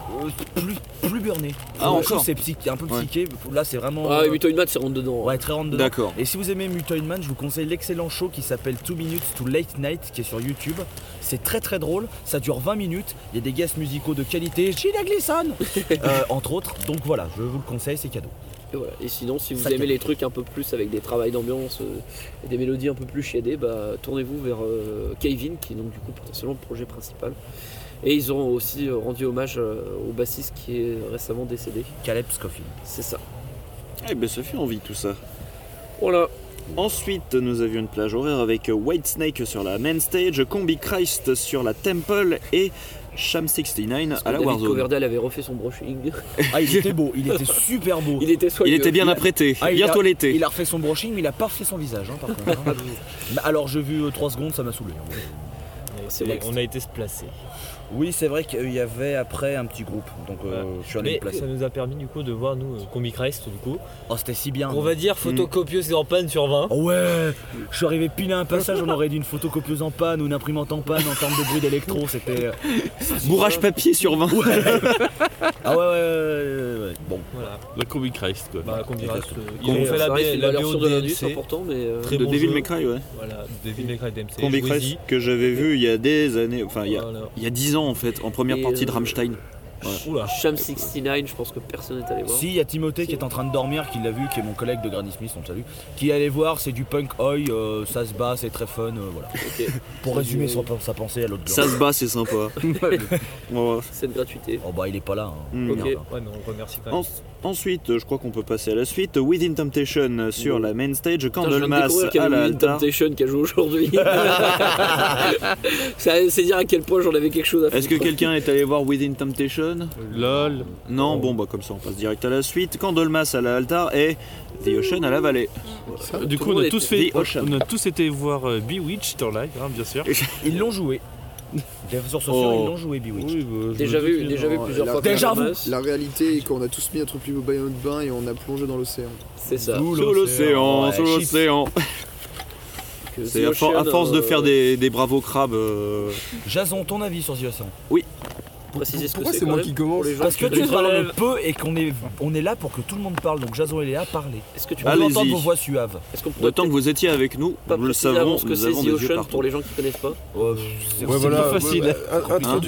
plus, plus burné. Ah, encore C'est un peu Ouais. psyché. Là, c'est vraiment. Ah, euh, Mutoid Man, c'est rentre dedans. Ouais, très rentre dedans. D'accord. Et si vous aimez Mutoid Man, je vous conseille l'excellent show qui s'appelle 2 Minutes to Late Night qui est sur YouTube. C'est très très drôle, ça dure 20 minutes, il y a des guests musicaux de qualité, Sheila Gleason euh, entre autres. Donc voilà, Je vous le conseille, c'est cadeau. Et, voilà. Et sinon, si vous Ça aimez les trucs un peu plus avec des travails d'ambiance euh, et des mélodies un peu plus chiadées, bah, tournez-vous vers euh, Kevin, qui est donc du coup potentiellement le projet principal. Et ils ont aussi euh, rendu hommage euh, au bassiste qui est récemment décédé. Caleb Scofield. C'est ça. Eh ben ça fait envie tout ça. Voilà. Ensuite, nous avions une plage horaire avec Whitesnake sur la main stage, Combi Christ sur la Temple et Sham69 à la David Warzone. Coverdale avait refait son brushing. Ah, il était beau, il était super beau. Il était Il soigneux. était bien Il a- apprêté, Ah, il bien a- toiletté. Il a refait son brushing, mais il a pas refait son visage, hein, par contre. hein. Alors, j'ai vu 3 secondes, ça m'a saoulé. on a été se placer. Oui, c'est vrai qu'il y avait après un petit groupe, donc euh, je suis allé Mais me placer. ça nous a permis du coup de voir nous euh, Combi Christ du coup. Oh, c'était si bien. On va dire photocopieuse et en panne sur 20. Oh ouais Je suis arrivé pile à un passage, on aurait dit une photocopieuse en panne ou une imprimante en panne en termes de bruit d'électro, c'était... euh, Bourrage papier sur 20. Ah ouais, ouais, ouais, ouais, ouais. Bon, Voilà. La Combi Christ quoi. Bah Combi Christ. euh, Ils ont fait la, vrai la valeur BO de important, mais euh, Très de bon Devil jeu. May Cry, ouais. Voilà, Devil May Cry DMC. Combi jouez-y. Christ que j'avais vu il y a des années, enfin il y a, Voilà. il y a 10 ans en fait, en première Et, partie de euh, Rammstein. Oula. Sham 69, je pense que personne n'est allé voir. Si, il y a Timothée qui est en train de dormir, qui l'a vu, qui est mon collègue de Granny Smith, on le salue, qui est allé voir, c'est du punk oi, euh, ça se bat, c'est très fun, euh, voilà. Ok. Pour C'est résumer du- son- sa pensée à l'autre Ça se bat, c'est sympa. De gratuité. Oh bah il est pas là. hein. Hmm. Ok. Merde. Ouais, mais on remercie quand même. En- ensuite, je crois qu'on peut passer à la suite. Within Temptation sur la main stage, Putain, je viens de Candlemas découvrir qu'il y à avait la Within altar. Temptation qui a joué aujourd'hui. Ça- c'est dire à quel point j'en avais quelque chose à faire. Est-ce que quelqu'un est allé voir Within Temptation LOL. Non, bon bah comme ça on passe direct à la suite. Candlemas à la altar et The Ocean à la vallée. Du coup, on a tous fait, The Ocean. on a tous été voir euh, Bewitched en live, hein, bien sûr. Ils l'ont joué. Les réseaux sociaux, Oh. ils l'ont joué, Bewitch. Oui, bah, Déjà vu, déjà vu plusieurs la- fois. Déjà Candlemas. La réalité est qu'on a tous mis notre plus beau maillot de bain et on a plongé dans l'océan. C'est ça. Sous l'océan, ouais, sous l'océan. C'est à, for- à Ocean, force de euh, faire des, des bravos crabes. euh, Jason, ton avis sur The Ocean? Préciser ce que Pourquoi c'est moi qui commence Parce que tu parles pas. peu et qu'on est, on est là pour que tout le monde parle. Donc Jason et Léa, parlez. Est-ce que tu peux entendre vos voix suaves. Temps que vous étiez avec nous, nous le savons, avant ce que nous c'est avons The des yeux pour les gens qui connaissent pas c'est facile.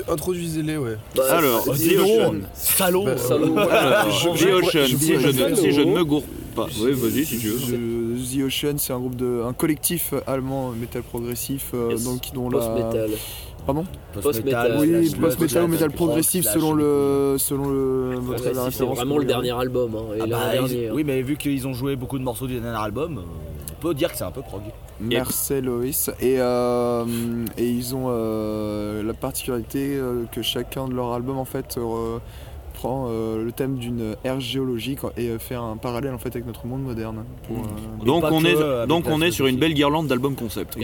Introduisez-les, ouais. Bah, Alors, The Ocean. Salaud The Ocean, si je- ne, ne me gourre pas. Oui, vas-y si tu veux. The Ocean, c'est un groupe de, un collectif allemand métal progressif, euh, Yes. donc dont la. Post-metal. Pardon Post-metal. Oui, post-metal ou métal progressif selon le, selon le votre Progressif, la C'est vraiment le vous dernier album. hein, et Ah bah, ils- hein. oui, mais vu qu'ils ont joué beaucoup de morceaux du dernier album, euh, on peut dire que c'est un peu prog. Marcel Loïs et, euh, et ils ont euh, la particularité que chacun de leurs albums en fait euh, prend euh, le thème d'une ère géologique et euh, fait un parallèle en fait avec notre monde moderne. pour, euh, Donc on est, donc on est sur une belle guirlande d'albums concept.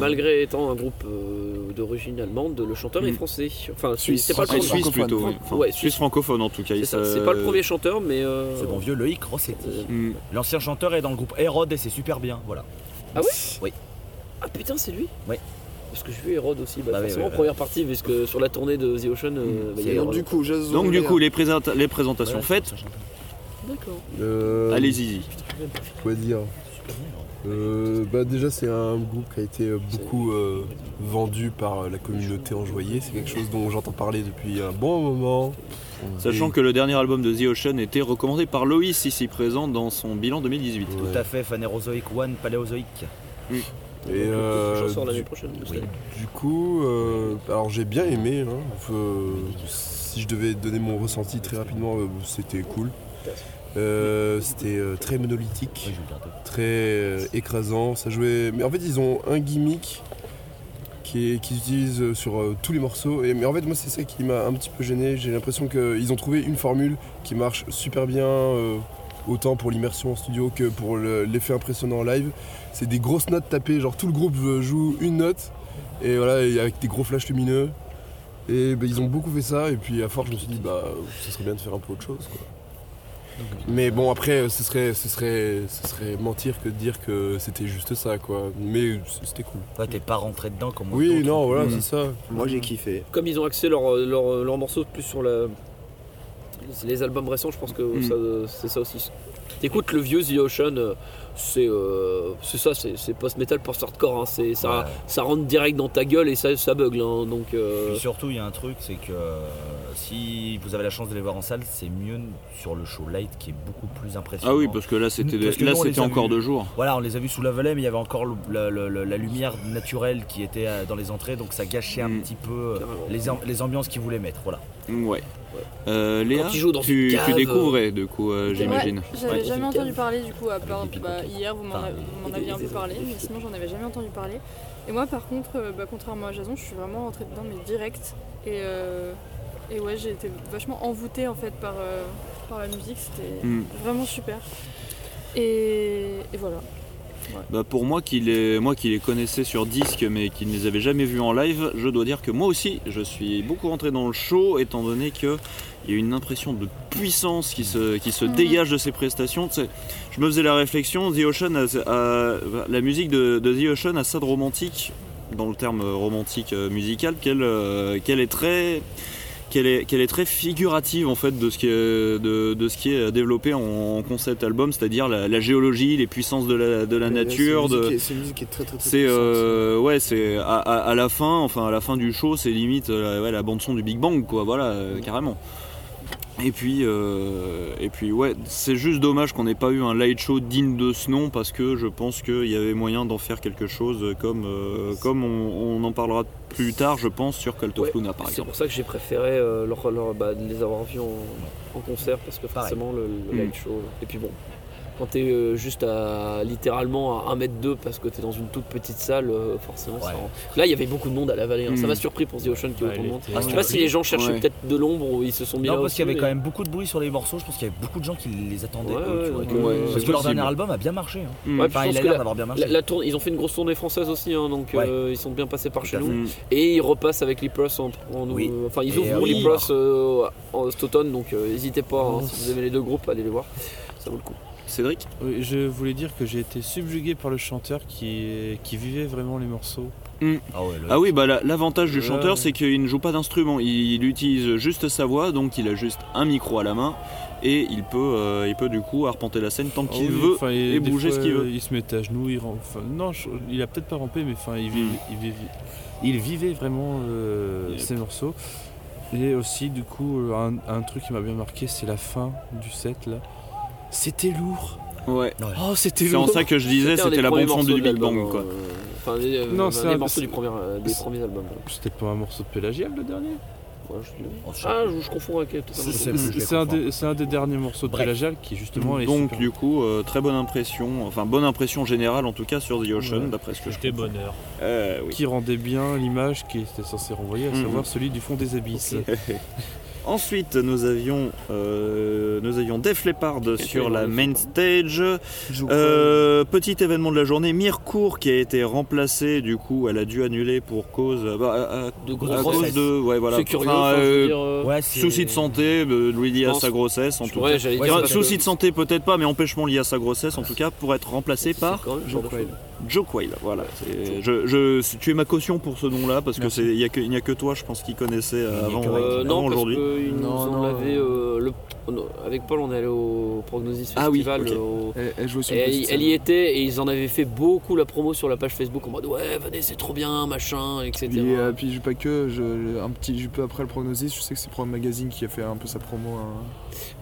malgré étant un groupe euh, d'origine allemande, le chanteur est Mm. français. Enfin, Suisse. c'est pas le Suisse, premier. Suisse plutôt, oui. Enfin, Ouais, Suisse Suisse. francophone en tout cas. C'est pas le premier chanteur, mais. euh, C'est mon vieux Loïc Rossetti. euh, Hmm. L'ancien chanteur est dans le groupe Hérode et c'est super bien, voilà. Ah ouais? Oui. Ah putain, c'est lui? Ouais. Parce que je vu Hérode aussi, bah, Bah forcément oui, première partie, puisque sur la tournée de The Ocean, bah, il y a donc du coup, Jason Donc du coup les, présenta- les présentations Ouais, faites. D'accord. Euh, allez-y. Quoi dire? Euh, bah déjà c'est un groupe qui a été beaucoup euh, vendu par la communauté enjoyée, c'est quelque chose dont j'entends parler depuis un bon moment. Sachant que le dernier album de The Ocean était recommandé par Loïs ici présent dans son bilan 2018. Tout à fait, Phanérozoïque One, Paléozoïque. Et euh, prochain sort l'année du, prochaine. oui. du coup, euh, alors j'ai bien aimé. hein. Euh, si je devais donner mon ressenti très rapidement, euh, c'était cool. Euh, c'était euh, très monolithique, très euh, écrasant. Ça jouait. Mais en fait, ils ont un gimmick qui qu'ils utilisent euh, sur euh, tous les morceaux. Et, mais en fait, moi, c'est ça qui m'a un petit peu gêné. J'ai l'impression qu'ils ont trouvé une formule qui marche super bien, euh, autant pour l'immersion en studio que pour le- l'effet impressionnant en live. C'est des grosses notes tapées, genre tout le groupe joue une note, et voilà, et avec des gros flashs lumineux. Et bah, ils ont beaucoup fait ça, et puis à force, je me suis dit, bah, ce serait bien de faire un peu autre chose. Quoi. Mais bon, après, ce serait, ce, serait, ce serait mentir que de dire que c'était juste ça, quoi. Mais c'était cool. Toi, t'es pas rentré dedans comme Oui, d'autres. non, voilà, Mhm. c'est ça. Moi j'ai kiffé. Comme ils ont axé leurs leur, leur morceaux plus sur la... les albums récents, je pense que Mm. ça- c'est ça aussi. T'écoutes le vieux The Ocean, euh, c'est euh, c'est ça, c'est post-metal post-hardcore. hein, c'est- ça, ça rentre direct dans ta gueule et ça, ça bugle. hein, donc, euh, Et surtout, il y a un truc, c'est que euh, si vous avez la chance de les voir en salle, c'est mieux sur le show light qui est beaucoup plus impressionnant. Ah oui, parce que là, c'était là, c'était encore de jour. Voilà, on les a vus sous la volée, mais il y avait encore le- la, la- la- la lumière naturelle qui était euh, dans les entrées, donc ça gâchait un Mm. petit peu les, les ambiances qu'ils voulaient mettre. Voilà. Ouais. Euh, Léa, tu, découvrais du coup, euh, j'imagine. Ouais, j'avais Ouais. jamais entendu parler du coup, à part bah, hier, vous m'en Enfin, aviez un peu parlé, mais sinon j'en avais jamais entendu parler. Et moi par contre, euh, bah, contrairement à Jason, je suis vraiment rentrée dedans, mais direct. Et, euh, et ouais, j'ai été vachement envoûtée en fait par, euh, par la musique, c'était Mm. vraiment super. Et, et voilà. Bah pour moi qui, les, moi qui les connaissais sur disque mais qui ne les avait jamais vus en live, je dois dire que moi aussi je suis beaucoup rentré dans le show étant donné qu'il y a une impression de puissance qui se, qui se dégage de ces prestations. Tu sais, je me faisais la réflexion, The Ocean a- a- la musique de, de The Ocean a ça de romantique, dans le terme romantique euh, musical, qu'elle euh, est très qu'elle est, qu'elle est très figurative en fait de ce qui est, de, de ce qui est développé en, en concept album, c'est-à-dire la, la géologie, les puissances de la, de la nature. C'est une musique qui est- très très très c'est puissante. euh, ouais, c'est à, à- à la fin, enfin à la fin du show, c'est limite euh, ouais, la bande son du Big Bang, quoi. Voilà, carrément. Et puis, euh, et puis ouais, c'est juste dommage qu'on n'ait pas eu un light show digne de ce nom parce que je pense qu'il y avait moyen d'en faire quelque chose comme, euh, comme on, on en parlera plus tard, je pense, sur Cult of Ouais, Luna par c'est exemple. pour ça que j'ai préféré euh, leur- leur- bah, de les avoir vus en, en concert parce que forcément le, le Mm. light show. Et puis bon, quand t'es euh, juste à littéralement à 1m2 parce que t'es dans une toute petite salle, euh, forcément ça rend- Là il y avait beaucoup de monde à la vallée, hein. ça m'a surpris pour The Ocean qu'il y ait Ouais, autant de monde. était- Je sais Ah, pas si les gens cherchaient Ouais. peut-être de l'ombre ou ils se sont mis Non, là parce qu'il y avait quand même beaucoup de bruit sur les morceaux. Je pense qu'il y avait beaucoup de gens qui les attendaient. Ouais, eux, ouais, tu vois. donc, euh, parce que leur dernier album a bien marché. hein. Mm. Ouais, Enfin, je il pense a que l'air la- d'avoir bien marché. la- la tourne- ils ont fait une grosse tournée française aussi, hein, donc Ouais. euh, ils sont bien passés par chez nous. Et ils repassent avec Leprous en, enfin ils ouvrent en cet automne, donc n'hésitez pas, si vous aimez les deux groupes, allez les voir, ça vaut le coup. Cédric Oui, Je voulais dire que j'ai été subjugué par le chanteur qui, qui vivait vraiment les morceaux. Mm. Ah, ouais, le- Ah oui, bah la- l'avantage du Ouais. chanteur, c'est qu'il ne joue pas d'instrument. Il, il utilise juste sa voix, donc il a juste un micro à la main et il peut, euh, il peut du coup arpenter la scène tant Ah qu'il oui, veut et bouger fois, ce qu'il veut. Il se met à genoux, il ram- enfin, non, je- il a peut-être pas rampé, mais enfin, il, vivait, Mm. il, vivait, il vivait vraiment euh, ces morceaux. Et aussi, du coup, un, un truc qui m'a bien marqué, c'est la fin du set là. C'était lourd. Ouais. Oh, c'était C'est en lourd. ça que je disais, C'était la bande son du Big Bang, l'album, quoi. euh, Enfin, les, euh, Non, un c'est des un- morceaux du premier, euh, des c'est- premiers albums. C'était pas un morceau de Pélagial le dernier Ouais, je- Ah, je, je confonds avec. C'est- un, des- un des derniers morceaux de. Pélagial qui justement est Donc super. du coup, euh, très bonne impression, enfin bonne impression générale en tout cas sur The Ocean, Ouais. d'après ce que je C'était bonheur. Euh, oui. qui rendait bien l'image qui était censée renvoyer, à Mhm. savoir celui du fond des abysses. Ensuite, nous avions, euh, nous avions Def Leppard sur la main stage. Euh, petit événement de la journée, Mircourt qui a été remplacé, du coup, elle a dû annuler pour cause, bah, à, à- De à grossesse. cause de, ouais, voilà, curieux, euh, euh, Ouais, soucis de santé, euh, liés à sa grossesse, en tout Ouais, cas. dire que- de santé peut-être pas, mais empêchement lié à sa grossesse, en tout cas, pour être remplacé c'est par Joe Joe Quayle, voilà. C'est- Je, je- tu es ma caution pour ce nom-là parce que c'est il a n'y a que toi, je pense, qui connaissait euh, avant, euh, Euh, avant non, parce aujourd'hui. Non, non, euh, le- avec Paul, on est allé au Prognosis Ah oui, Festival. ok. au- Elle, elle jouait sur Et elle, elle y était et ils en avaient fait beaucoup la promo sur la page Facebook en mode ouais venez c'est trop bien machin etc. Puis, euh, puis je pas que, je, un petit peu après le prognosis, je sais que c'est Pro Magazine qui a fait un peu sa promo. hein.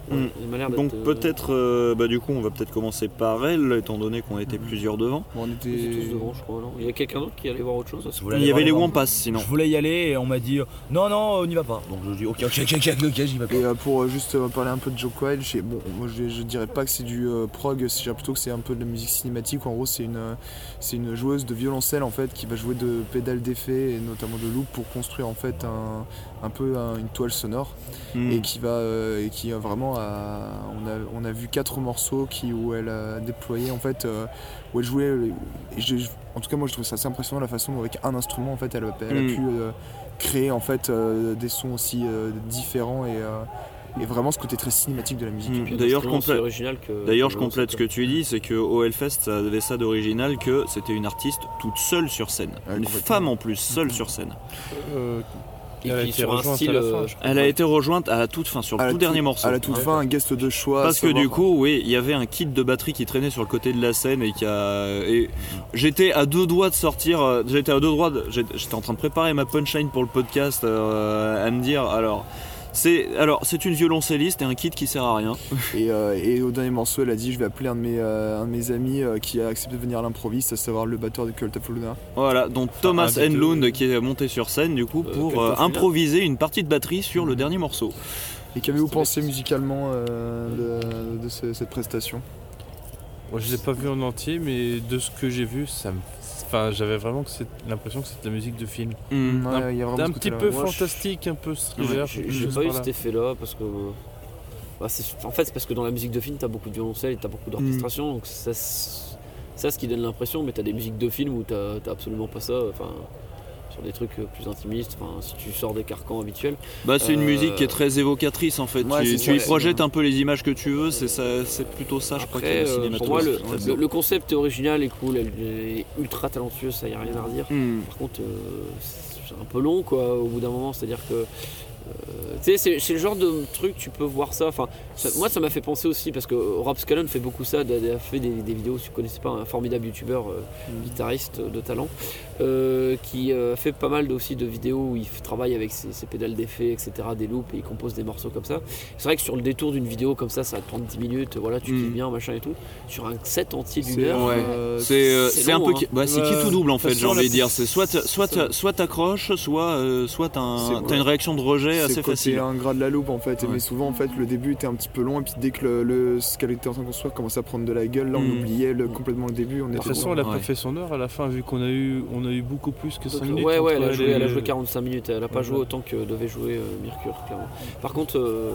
Mm. il d'être, Donc euh, peut-être, euh, bah, du coup, on va peut-être commencer par elle, étant donné qu'on était plusieurs devant. Bon, on était. tous devant je crois non? Il y a quelqu'un d'autre qui allait voir autre chose? Je voulais Il y avait les Wampas. Wampas, sinon. Je voulais y aller et on m'a dit non, non, on n'y va pas. Donc je dis ok, ok, ok, ok, ok, j'y vais pas. Et euh, pour euh, juste euh, parler un peu de Joe j'ai- bon, moi je, je dirais pas que c'est du euh, prog, dirais plutôt que c'est un peu de la musique cinématique. En gros, c'est une, euh, c'est une joueuse de violoncelle en fait qui va jouer de pédales d'effet et notamment de loop pour construire en fait un, un peu un- une toile sonore Mm. et qui va euh, et qui a vraiment a- on a on a vu quatre morceaux qui où elle a déployé en fait euh, où elle jouait euh, et en tout cas moi je trouve ça assez impressionnant la façon dont avec un instrument en fait elle, a- elle a Mm. pu euh, créer en fait euh, des sons aussi euh, différents et euh, et vraiment ce côté très cinématique de la musique. Mm. puis D'ailleurs, complè- je complète ce que tu dis, c'est que au Hellfest, ça avait ça d'original que c'était une artiste toute seule sur scène. Ouais, une femme en plus, seule sur scène. Euh, Et Elle a puis été sur un rejointe style. à la fin, je crois. Elle a été rejointe à la toute fin, sur À le la tout dernier morceau. À la toute Ouais. fin, un guest de choix. Parce que du coup, oui, il y avait un kit de batterie qui traînait sur le côté de la scène et qui a. Et j'étais à deux doigts de sortir. euh, J'étais à deux doigts. de- J'étais j'étais en train de préparer ma punchline pour le podcast euh, à me dire alors. C'est alors c'est une violoncelliste et un kit qui sert à rien. Et, euh, et au dernier morceau, elle a dit Je vais appeler un de mes, euh, un de mes amis euh, qui a accepté de venir à l'improviste, à savoir le batteur de Cult of Luna. Voilà, donc Thomas Enlund qui est monté sur scène du coup pour euh, improviser une partie de batterie sur le dernier morceau. Et qu'avez-vous pensé musicalement euh, de, de ce- cette prestation? Moi, je l'ai pas vu en entier, mais de ce que j'ai vu, ça me... enfin, j'avais vraiment que c'est- l'impression que c'était de la musique de film. Ouais, il y a vraiment un petit peu Moi, je- fantastique, un peu thriller. J'ai pas eu cet effet-là parce que. bah, en fait, c'est parce que dans la musique de film, t'as beaucoup de violoncelle et t'as beaucoup d'orchestration, donc ça, c'est ça ce qui donne l'impression. Mais t'as des musiques de film où t'as t'as absolument pas ça. Enfin, sur des trucs euh, plus intimistes. Enfin, si tu sors des carcans habituels. Bah c'est une Euh, musique qui est très évocatrice en fait. Ouais, tu y projettes un peu les images que tu veux, c'est plutôt ça je crois que euh, le pour moi, le, le- le concept est original et cool, elle est ultra talentueuse, ça y a rien à redire. Hmm. Par contre, euh, c'est un peu long quoi au bout d'un moment, c'est-à-dire que. euh, tu sais, c'est- c'est le genre de truc, tu peux voir ça. Enfin, ça- moi, ça m'a fait penser aussi parce que Rob Scallon fait beaucoup ça, il a fait des, des vidéos, si vous connaissez pas, un formidable youtubeur, euh, guitariste de talent, euh, qui euh, fait pas mal aussi de vidéos où il travaille avec ses, ses pédales d'effet, etc., des loops et il compose des morceaux comme ça. C'est vrai que sur le détour d'une vidéo comme ça, ça va te prendre 10 minutes, voilà, tu Mm. kiffes bien, machin et tout. Sur un set entier d'une C'est- heure, Ouais. euh, C'est euh, c'est un peu hein. qui, bah, c'est qui tout double en fait, j'ai envie de dire. C'est soit soit soit t'accroches, soit euh, soit t'as un- C'est- t'as une réaction de rejet C'est assez facile. ingrat de la loupe en fait. Mais souvent en fait le début était un petit peu long et puis dès que le, le- ce qu'elle était en train de construire commençait à prendre de la gueule, là on Mm. oubliait le- complètement le début. On De était toute façon, elle a Ouais. pas fait son heure à la fin, vu qu'on a eu, on a eu beaucoup plus que 5 Donc, minutes. ouais, ouais, elle a, joué, les- elle a joué 45 minutes, elle a pas Ouais. joué autant que devait jouer euh, Mercure, clairement. Par contre, euh,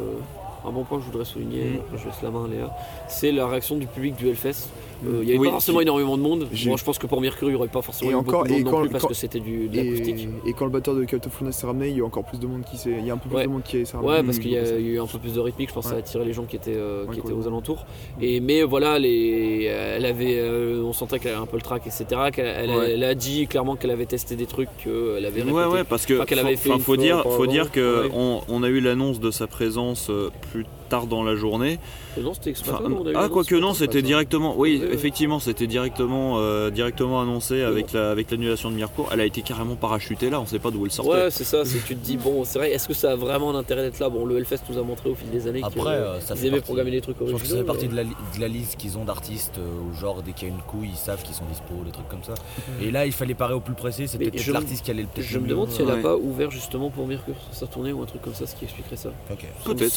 un bon point que je voudrais souligner, Mm. je laisse la main à Léa, c'est la réaction du public du Hellfest. Euh, Il y avait Oui. pas forcément énormément de monde. Moi, je pense que pour Mercure, il y aurait pas forcément Et eu encore- beaucoup de et monde quand- non plus parce quand- que c'était du, de l'acoustique. Et, et quand le batteur de Cult of s'est ramené, il y a eu encore plus de monde qui s'est. Il y a un peu plus Ouais. de monde qui s'est ramené. Ouais, parce qu'il y a eu un peu plus de rythmique, je pense que ça a Ouais. attiré les gens qui étaient, euh, Ouais, qui étaient aux alentours. Et, mais voilà, les, elle avait, euh, on sentait qu'elle avait un peu le track, etc. Elle, Ouais. elle a dit clairement qu'elle avait testé des trucs, qu'elle avait répété. Ouais, ouais, parce que Enfin, qu'elle faut, avait fait une faut dire, faut dire que Ouais. on, on a eu l'annonce de sa présence euh, plus tard dans la journée. Non, c'était Enfin, ah, quoique non, c'était directement. Oui, Ouais, ouais. effectivement, c'était directement, euh, directement annoncé avec la, avec l'annulation de Mircourt. Elle a été carrément parachutée là. On sait pas d'où elle sortait. Ouais, c'est ça, que tu te dis, bon, c'est vrai, est-ce que ça a vraiment un intérêt d'être là? Bon, le Hellfest nous a montré au fil des années euh, qu'ils fait aimaient partie- programmer des trucs Je pense que ça fait partie mais- de la, li- de la liste qu'ils ont d'artistes, euh, où genre dès qu'il y a une couille, ils savent qu'ils sont dispo, des trucs comme ça. Et là, il fallait parer au plus pressé, c'était peut-être l'artiste qui allait le peut-être Je me demande si elle a Ouais. pas ouvert justement pour sur sa tournée ou un truc comme ça, ce qui expliquerait ça. Ok. Ça me- Peut-être.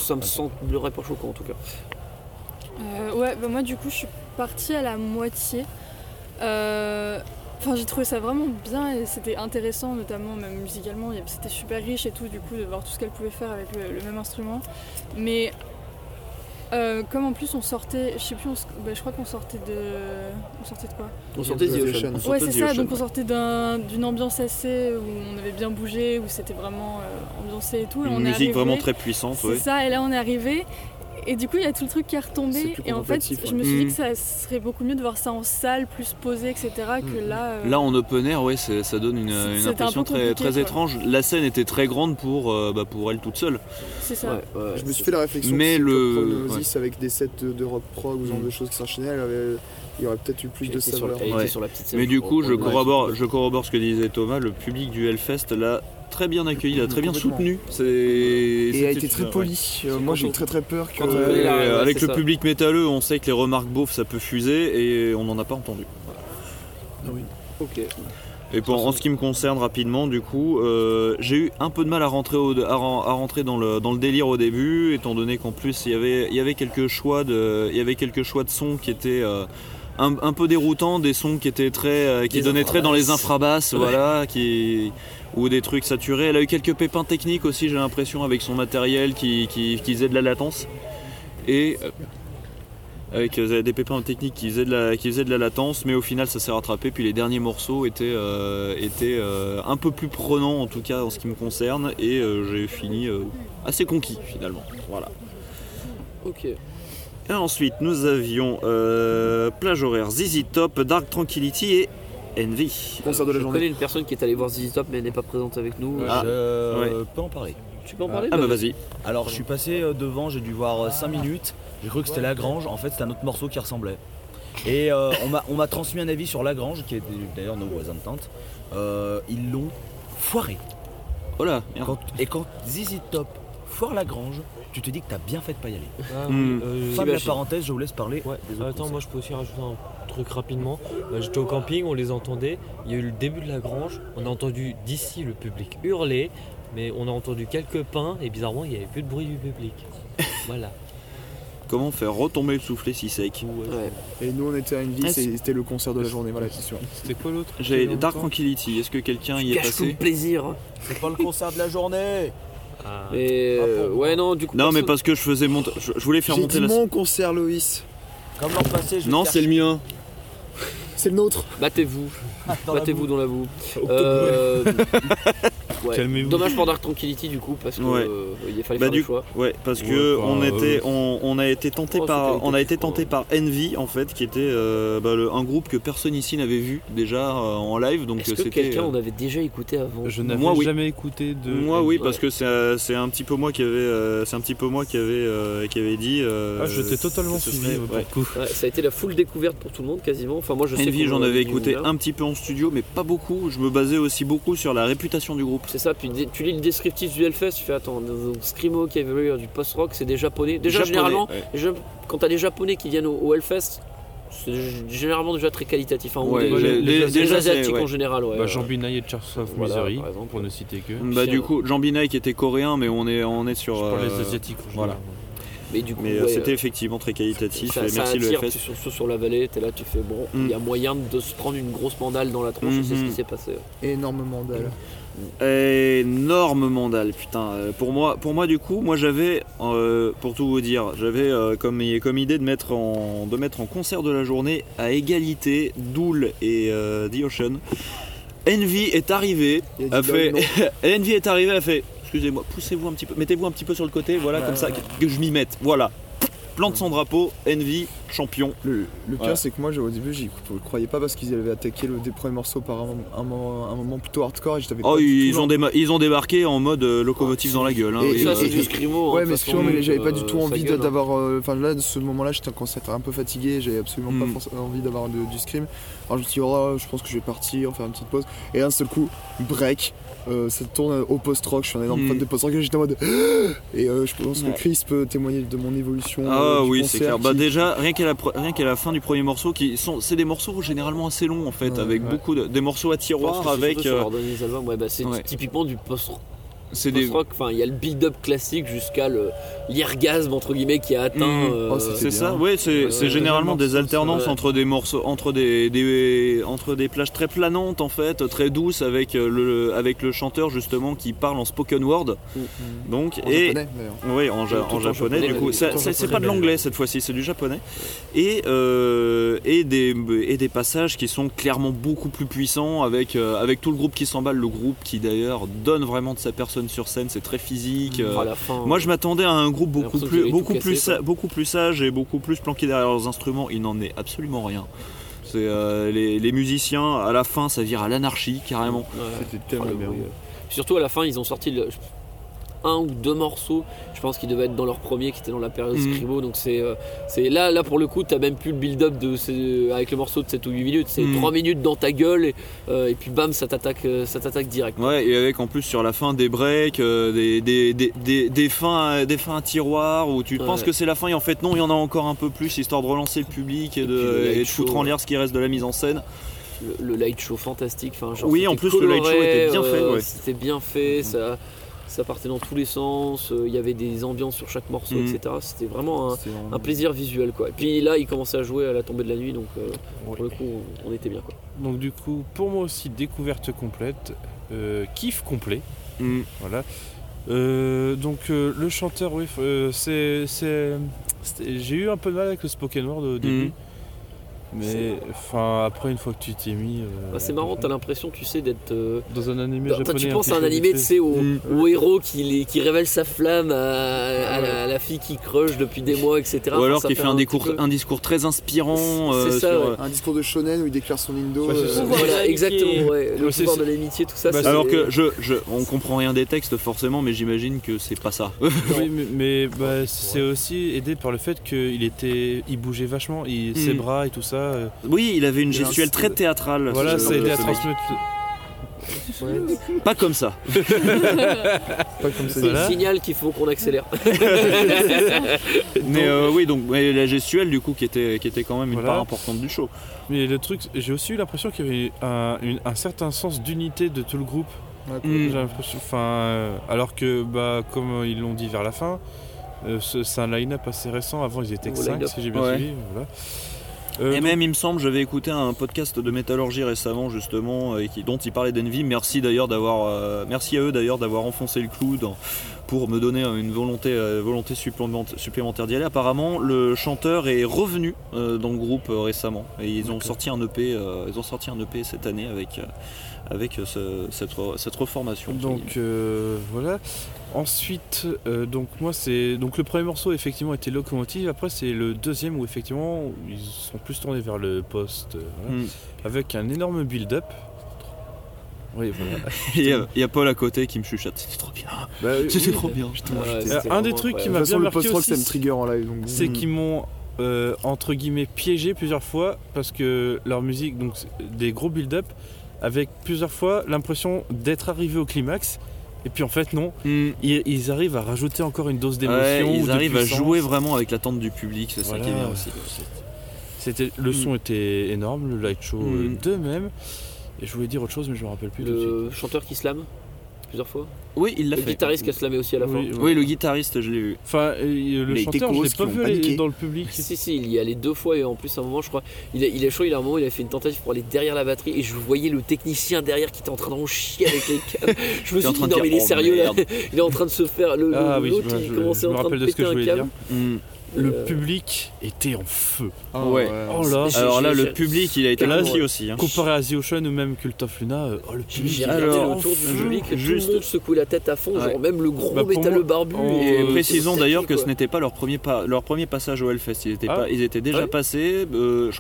Pas choquant en tout cas. Euh, ouais, bah moi du coup je suis partie à la moitié. Euh, Enfin j'ai trouvé ça vraiment bien et c'était intéressant notamment même musicalement, c'était super riche et tout du coup de voir tout ce qu'elle pouvait faire avec le, le même instrument. Mais euh, comme en plus on sortait, je sais plus, on s- bah, je crois qu'on sortait de... On sortait de quoi? On sortait The Ocean. On Ouais c'est The ça, donc on sortait d'un- d'une ambiance assez où on avait bien bougé, où c'était vraiment euh, ambiancé et tout. et on Une est musique arrivé- vraiment très puissante. c'est ouais. ça, et là on est arrivé. Et du coup, il y a tout le truc qui est retombé. Et en fait, je me suis dit Mm. que ça serait beaucoup mieux de voir ça en salle, plus posé, etc. Que là. euh, Là en open air, ouais, ça donne une, une C'était un impression très, compliqué, très quoi. étrange. La scène était très grande pour, euh, bah, pour elle toute seule. c'est ça. Ouais, ouais, Je me suis fait la réflexion Mais le- Chronosis avec des sets de, de rock prog ou ce genre Mm. de choses qui s'enchaînaient, elle avait- il y aurait peut-être eu plus de sur, saveur. elle Ouais. sur la petite scène. Mais du coup, je corrobore, je corrobore ce que disait Thomas. Le public du Hellfest l'a très bien accueilli, l'a très bien soutenu. C'est- Et a été très ouais. poli. Euh, C'est moi j'ai très très peur que. Ouais, avec le ça. public métalleux, on sait que les remarques beaufs ça peut fuser et on n'en a pas entendu. Ok. Et pour, en ce qui me concerne rapidement, du coup, euh, j'ai eu un peu de mal à rentrer, au- à, ren- à rentrer dans, le, dans le délire au début, étant donné qu'en plus il y avait, il y avait quelques choix de, il y avait quelques choix de sons qui étaient euh, un, un peu déroutants, des sons qui étaient très, euh, qui Des donnaient très dans les infrabasses. infrabasses, voilà, qui ou des trucs saturés. Elle a eu quelques pépins techniques aussi, j'ai l'impression, avec son matériel qui, qui, qui faisait de la latence. Et euh, avec euh, des pépins techniques qui faisaient, de la, qui faisaient de la latence, mais au final ça s'est rattrapé. Puis les derniers morceaux étaient, euh, étaient euh, un peu plus prenants, en tout cas en ce qui me concerne, et euh, j'ai fini assez conquis finalement. Voilà. Ok. Et ensuite nous avions plage horaire ZZ Top, Dark Tranquility et Envy. Concert de la Je journée. connais une personne qui est allée voir ZZ Top mais elle n'est pas présente avec nous. Ah, je ouais. peux en parler. Tu peux en parler Ah bah vas-y. Alors je suis passé euh, devant, j'ai dû voir 5 minutes, j'ai cru que c'était Lagrange, en fait c'était un autre morceau qui ressemblait. Et euh, on m'a- on m'a transmis un avis sur Lagrange, qui est d'ailleurs nos voisins de tente. Euh, ils l'ont foiré. Oh là, merde. Quand- et quand ZZ Top foire Lagrange, tu te dis que t'as bien fait de pas y aller. Ah, euh, de la parenthèse, je vous laisse parler. Ouais, des autres attends, concerts. moi je peux aussi rajouter un truc rapidement. Bah, J'étais au camping, on les entendait. Il y a eu le début de la grange. On a entendu d'ici le public hurler, mais on a entendu quelques pains et bizarrement il n'y avait plus de bruit du public. voilà. Comment faire retomber le soufflet si sec Ouais. Et nous on était à une vie, c'est- c'était le concert de la journée, voilà, c'est sûr. C'était quoi l'autre J'ai Dark Tranquility. Est-ce que quelqu'un y est passé plaisir. C'est pas le concert de la journée Mais euh, ouais non du coup. Non, mais parce que je faisais monter. Je, je voulais faire J'ai monter dit la. mon concert Loïs. Comme l'an passé, je Non, c'est le mien. C'est le nôtre. Battez-vous. Dans la Battez-vous dans la boue. Euh, ouais. Calmez-vous. Dommage pour Dark Tranquility du coup parce que Ouais. euh, il fallait Bah, faire du le choix. Ouais, parce Ouais, que on euh, était, on, on a été tenté Oh, par, on a été tenté par Envy en fait, qui était euh, bah, le- un groupe que personne ici n'avait vu déjà euh, en live, donc Est-ce euh, que c'était. quelqu'un euh, on avait déjà écouté avant Je n'avais Moi, oui. jamais écouté de. Moi oui Ouais. parce que c'est euh, c'est un petit peu moi qui avait euh, c'est un petit peu moi qui avait euh, qui avait dit euh, Ah, je t'ai totalement ce suivi serait- pour ouais. le coup. Ouais, ça a été la full découverte pour tout le monde quasiment. Enfin moi je sais Envy qu'on j'en avais dit écouté un petit peu en studio mais pas beaucoup je me basais aussi beaucoup sur la réputation du groupe C'est ça, puis tu lis le descriptif du Hellfest, tu fais attends, donc Screamo, Cavalry, du post-rock, c'est des japonais. Déjà Japonais, généralement, ouais. déjà, quand t'as des japonais qui viennent au, au Hellfest, c'est généralement déjà très qualitatif. Hein, ou Ouais, des- les- les- asiatiques ouais. en général, ouais. Bah, Jean Binay et Charles of Voilà, Misery, par exemple. pour ne citer que. bah du coup Jean Binay qui était coréen mais on est on est sur Je parle euh, les Asiatiques. en voilà. Mais du coup, mais euh, ouais, c'était euh, effectivement très qualitatif ça, et ça merci le attire, FS tu- surtout sur la vallée, t'es là, tu fais bon, il Mm. y a moyen de se prendre une grosse mandale dans la tronche, et c'est ce qui s'est passé. Énormément d'elle. Énorme mandale putain. Euh, pour moi pour moi du coup moi j'avais euh, pour tout vous dire j'avais euh, comme, comme idée de mettre en de mettre en concert de la journée à égalité Dool et euh, The Ocean. Envy est arrivé a fait Envy est arrivé a fait excusez-moi poussez-vous un petit peu mettez-vous un petit peu sur le côté voilà comme ça que je m'y mette voilà plante son drapeau Envy champion Le, le pire Ouais. c'est que moi au début j'y croyais pas parce qu'ils avaient attaqué le, des premiers morceaux par un, un moment, un moment plutôt hardcore et je t'avais oh pas ils, ont ils ont débarqué en mode euh, locomotive dans la gueule hein, Et- ça, c'est du. Ouais hein, de mais façon, mais j'avais pas euh, du tout envie hein. d'avoir euh, enfin là de ce moment là j'étais un peu fatigué j'avais absolument Mm. pas forcément envie d'avoir du scream alors je me suis dit oh, je pense que je vais partir faire une petite pause et d'un seul coup break euh, ça tourne au post-rock je suis un énorme fan de post-rock et j'étais en mode et euh, je pense Ouais. que Chris peut témoigner de mon évolution Ah euh, du oui, c'est clair. Bah déjà, rien qu'à la, rien qu'à la fin du premier morceau, qui sont, c'est des morceaux généralement assez longs en fait, Ouais, avec ouais. beaucoup de, des morceaux à tiroir avec. sur euh, ouais, bah, c'est ouais. typiquement du post c'est des. enfin il y a le build-up classique jusqu'à le l'irgasme entre guillemets qui a atteint. Mhm. euh, Oh, C'est ça, ouais, c'est, généralement des alternances ouais. entre des morceaux, entre des, des- entre des plages très planantes en fait, très douces avec euh, le, avec le chanteur justement qui parle en spoken word. Mhm. Donc en et japonais, d'ailleurs. Oui, en, ja- Tout en en japonais, japonais, du coup. C'est pas de l'anglais cette fois-ci, c'est du japonais. Et, euh, et, des, et des passages qui sont clairement beaucoup plus puissants avec, euh, avec tout le groupe qui s'emballe. Le groupe qui d'ailleurs donne vraiment de sa personne sur scène, c'est très physique. euh, à la fin. moi je m'attendais à un groupe beaucoup plus, beaucoup, plus sa- beaucoup plus sage et beaucoup plus planqué derrière leurs instruments. Il n'en est absolument rien. C'est euh, les, les musiciens, à la fin, ça vire à l'anarchie carrément. Ouais. C'était tellement bien. euh. Surtout à la fin, ils ont sorti le- un ou deux morceaux. Je pense qu'ils devaient être dans leur premier, qui était dans la période Mhm. Scribo. Donc c'est, euh, c'est là, là pour le coup, t'as même plus le build-up de ces- avec le morceau de 7 ou 8 minutes. C'est Mhm. 3 minutes dans ta gueule et, euh, et puis bam, ça t'attaque, euh, ça t'attaque direct. Ouais, et avec en plus sur la fin des breaks, euh, des, des, des, des, des fins, des fins à tiroir où tu Ouais. penses que c'est la fin et en fait non, il y en a encore un peu plus histoire de relancer le public et, Et de, et foutre en l'air ce qui reste de la mise en scène. Le, le light show fantastique. Enfin, genre, Oui, en plus, le light show était bien fait, euh, ouais. C'était bien fait. Ça, ça partait dans tous les sens. euh, Il y avait des ambiances sur chaque morceau, Mhm. etc. C'était vraiment un, C'était vraiment- un plaisir visuel. Quoi. Et puis là, il commençait à jouer à la tombée de la nuit. Donc euh, pour le coup, on, on était bien. Quoi. Donc du coup, pour moi aussi, découverte complète, euh, kiff complet. Mm. Voilà. Euh, donc euh, le chanteur, oui, euh, c'est, j'ai eu un peu de mal avec le spoken word au début. Mm. Mais enfin, après, une fois que tu t'y es mis. euh, Bah, c'est marrant, t'as l'impression, tu sais, d'être. euh, Dans un animé Toi, japonais. tu un penses à un animé, tu sais, au, Mm. au héros qui, qui révèle sa flamme à, à la, à la fille qui crush depuis des mois, etc. Ou Enfin, alors ça qu'il fait un peu- un discours très inspirant. C'est euh, ça, sur, ouais. Un discours de shonen où il déclare son indo. Ouais, euh. Voilà, exactement, ouais. Le pouvoir de l'amitié, tout ça. Bah, Alors que je, je, on comprend rien des textes forcément, mais j'imagine que c'est pas ça. Oui, mais, mais, bah, c'est aussi aidé par le fait qu'il était, il bougeait vachement, il, ses Mm. bras et tout ça. Euh, oui, il avait une gestuelle très théâtrale. Voilà, ça a aidé à transmettre. Pas comme ça. Pas comme ça. c'est le signal qu'il faut qu'on accélère. Mais euh, oui, donc mais la gestuelle du coup qui était, qui était quand même une Voilà. part importante du show. Mais le truc, j'ai aussi eu l'impression qu'il y avait un, une- un certain sens d'unité de tout le groupe. Mm. J'ai l'impression, enfin, euh, alors que, bah, comme ils l'ont dit vers la fin, euh, ce- c'est un line-up assez récent. Avant, ils étaient que Au 5 line-up. si j'ai bien Ouais. suivi. Voilà. Euh, Et même, il me semble, j'avais écouté un podcast de métallurgie récemment, justement, et qui, dont il parlait d'Envy. Merci d'ailleurs d'avoir, euh, merci à eux d'ailleurs d'avoir enfoncé le clou dans- pour me donner euh, une volonté, euh, volonté supplément- supplémentaire d'y aller. Apparemment, le chanteur est revenu euh, dans le groupe euh, récemment, et ils ont sorti un EP, euh, ils ont sorti un EP cette année avec, euh, avec ce- cette, cette reformation. Donc euh, voilà. Ensuite, euh, donc moi c'est donc le premier morceau effectivement était Locomotive. Après c'est le deuxième où effectivement ils sont plus tournés vers le post, euh, voilà, Mm. avec un énorme build-up. Oui voilà. Il y, a, il y a Paul à côté qui me chuchote, c'était trop bien. Bah, C'était oui. trop bien. C'était Euh, un des trucs qui m'a bien le marqué aussi, trigger en live. Donc, bon. c'est Mm. qu'ils m'ont euh, entre guillemets piégé plusieurs fois parce que leur musique donc des gros build-up avec plusieurs fois l'impression d'être arrivé au climax. Et puis en fait non, Mm. ils, ils arrivent à rajouter encore une dose d'émotion. Ouais, ou ils de arrivent à jouer vraiment avec l'attente du public, c'est ça qui est bien aussi. C'était, le son était énorme, le light show Mm. de même. Et je voulais dire autre chose, mais je me rappelle plus tout de suite. Le chanteur qui slame plusieurs fois. Oui, il l'a Le fait. guitariste qui a slamé aussi à la fin. Oui, Oui, le guitariste, je l'ai vu. Enfin, euh, le Les chanteur, je l'ai pas vu aller dans le public. Si, si, il y allait deux fois et en plus, à un moment, je crois, il, a- il est chaud, il a un moment, il a fait une tentative pour aller derrière la batterie et je voyais le technicien derrière qui était en train d'en chier avec les câbles. Je me suis train dit, non, mais il est dire, oh, sérieux là, il est en train de se faire. Le, Ah le- oui, l'autre, je, il je- commençait en train rappelle de péter je un voulais câble. Le Euh, public était en feu. Ah, Ouais. Oh là, Alors là, le public, il a été Là, aussi. hein. comparé à The Ocean ou même Cult of Luna, euh, oh, le public J'ai Alors, autour du public et tout juste- le monde secouait la tête à fond, Ouais. genre même le gros Bah, métalleux barbu. Et Euh, précisons d'ailleurs que ce n'était pas leur premier, pas, leur premier passage au Hellfest. Ils étaient, Ah. pas, ils étaient déjà Ouais. passés, euh, je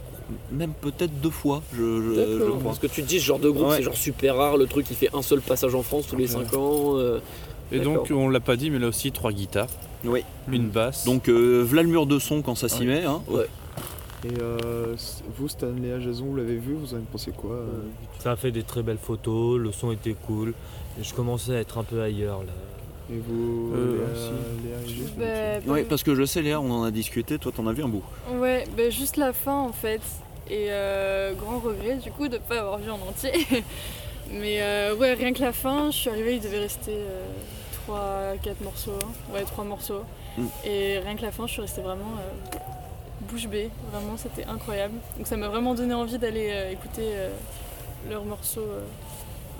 même peut-être deux fois, je, je- je crois. Parce que tu dis, ce genre de groupe, Ouais. c'est genre super rare, le truc il fait un seul passage en France tous les 5 ans. euh, Et donc, on l'a pas dit, mais là aussi, trois guitares, Oui. une basse. Donc, euh, voilà le mur de son quand ça s'y Ouais. met. hein. Ouais. Et euh, vous, Stanley à Jason, vous l'avez vu Vous en avez pensé quoi euh? Ça a fait des très belles photos, le son était cool. Et je commençais à être un peu ailleurs là. Et vous, Euh, Léa, aussi. Léa et Gilles Bah, Ouais, parce que je sais, Léa, on en a discuté. Toi, t'en as vu un bout. Ouais, bah juste la fin en fait. Et euh, grand regret du coup de ne pas avoir vu en entier. Mais euh, ouais, rien que la fin, je suis arrivée, il devait rester 3-4 morceaux. hein. Ouais, 3 morceaux. Mm. Et rien que la fin, je suis restée vraiment euh, bouche bée. Vraiment, c'était incroyable. Donc ça m'a vraiment donné envie d'aller euh, écouter euh, leurs morceaux euh,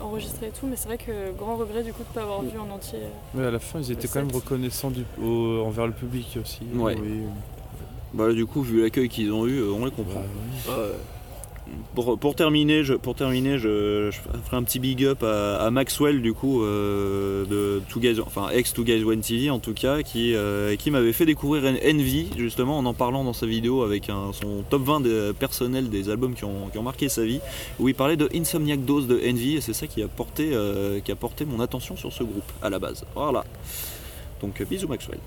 enregistrés et tout. Mais c'est vrai que grand regret du coup de ne pas avoir vu en entier. euh. Mais à la fin, ils étaient quand même reconnaissants du, au- envers le public aussi. Ouais. Oui. Bah, du coup, vu l'accueil qu'ils ont eu, on les comprend. Bah, oui. ouais. Pour, terminer, je, pour terminer je, ferai un petit big up à, Maxwell du coup euh, de Two Guys, enfin ex Two Guys One TV en tout cas, qui, euh, m'avait fait découvrir En- Envy justement en en parlant dans sa vidéo avec son top 20 de- personnel des albums qui ont, qui ont marqué sa vie, où il parlait de Insomniac Dose de Envy et c'est ça qui a porté euh, qui a porté mon attention sur ce groupe à la base. Voilà. Donc euh, bisous Maxwell.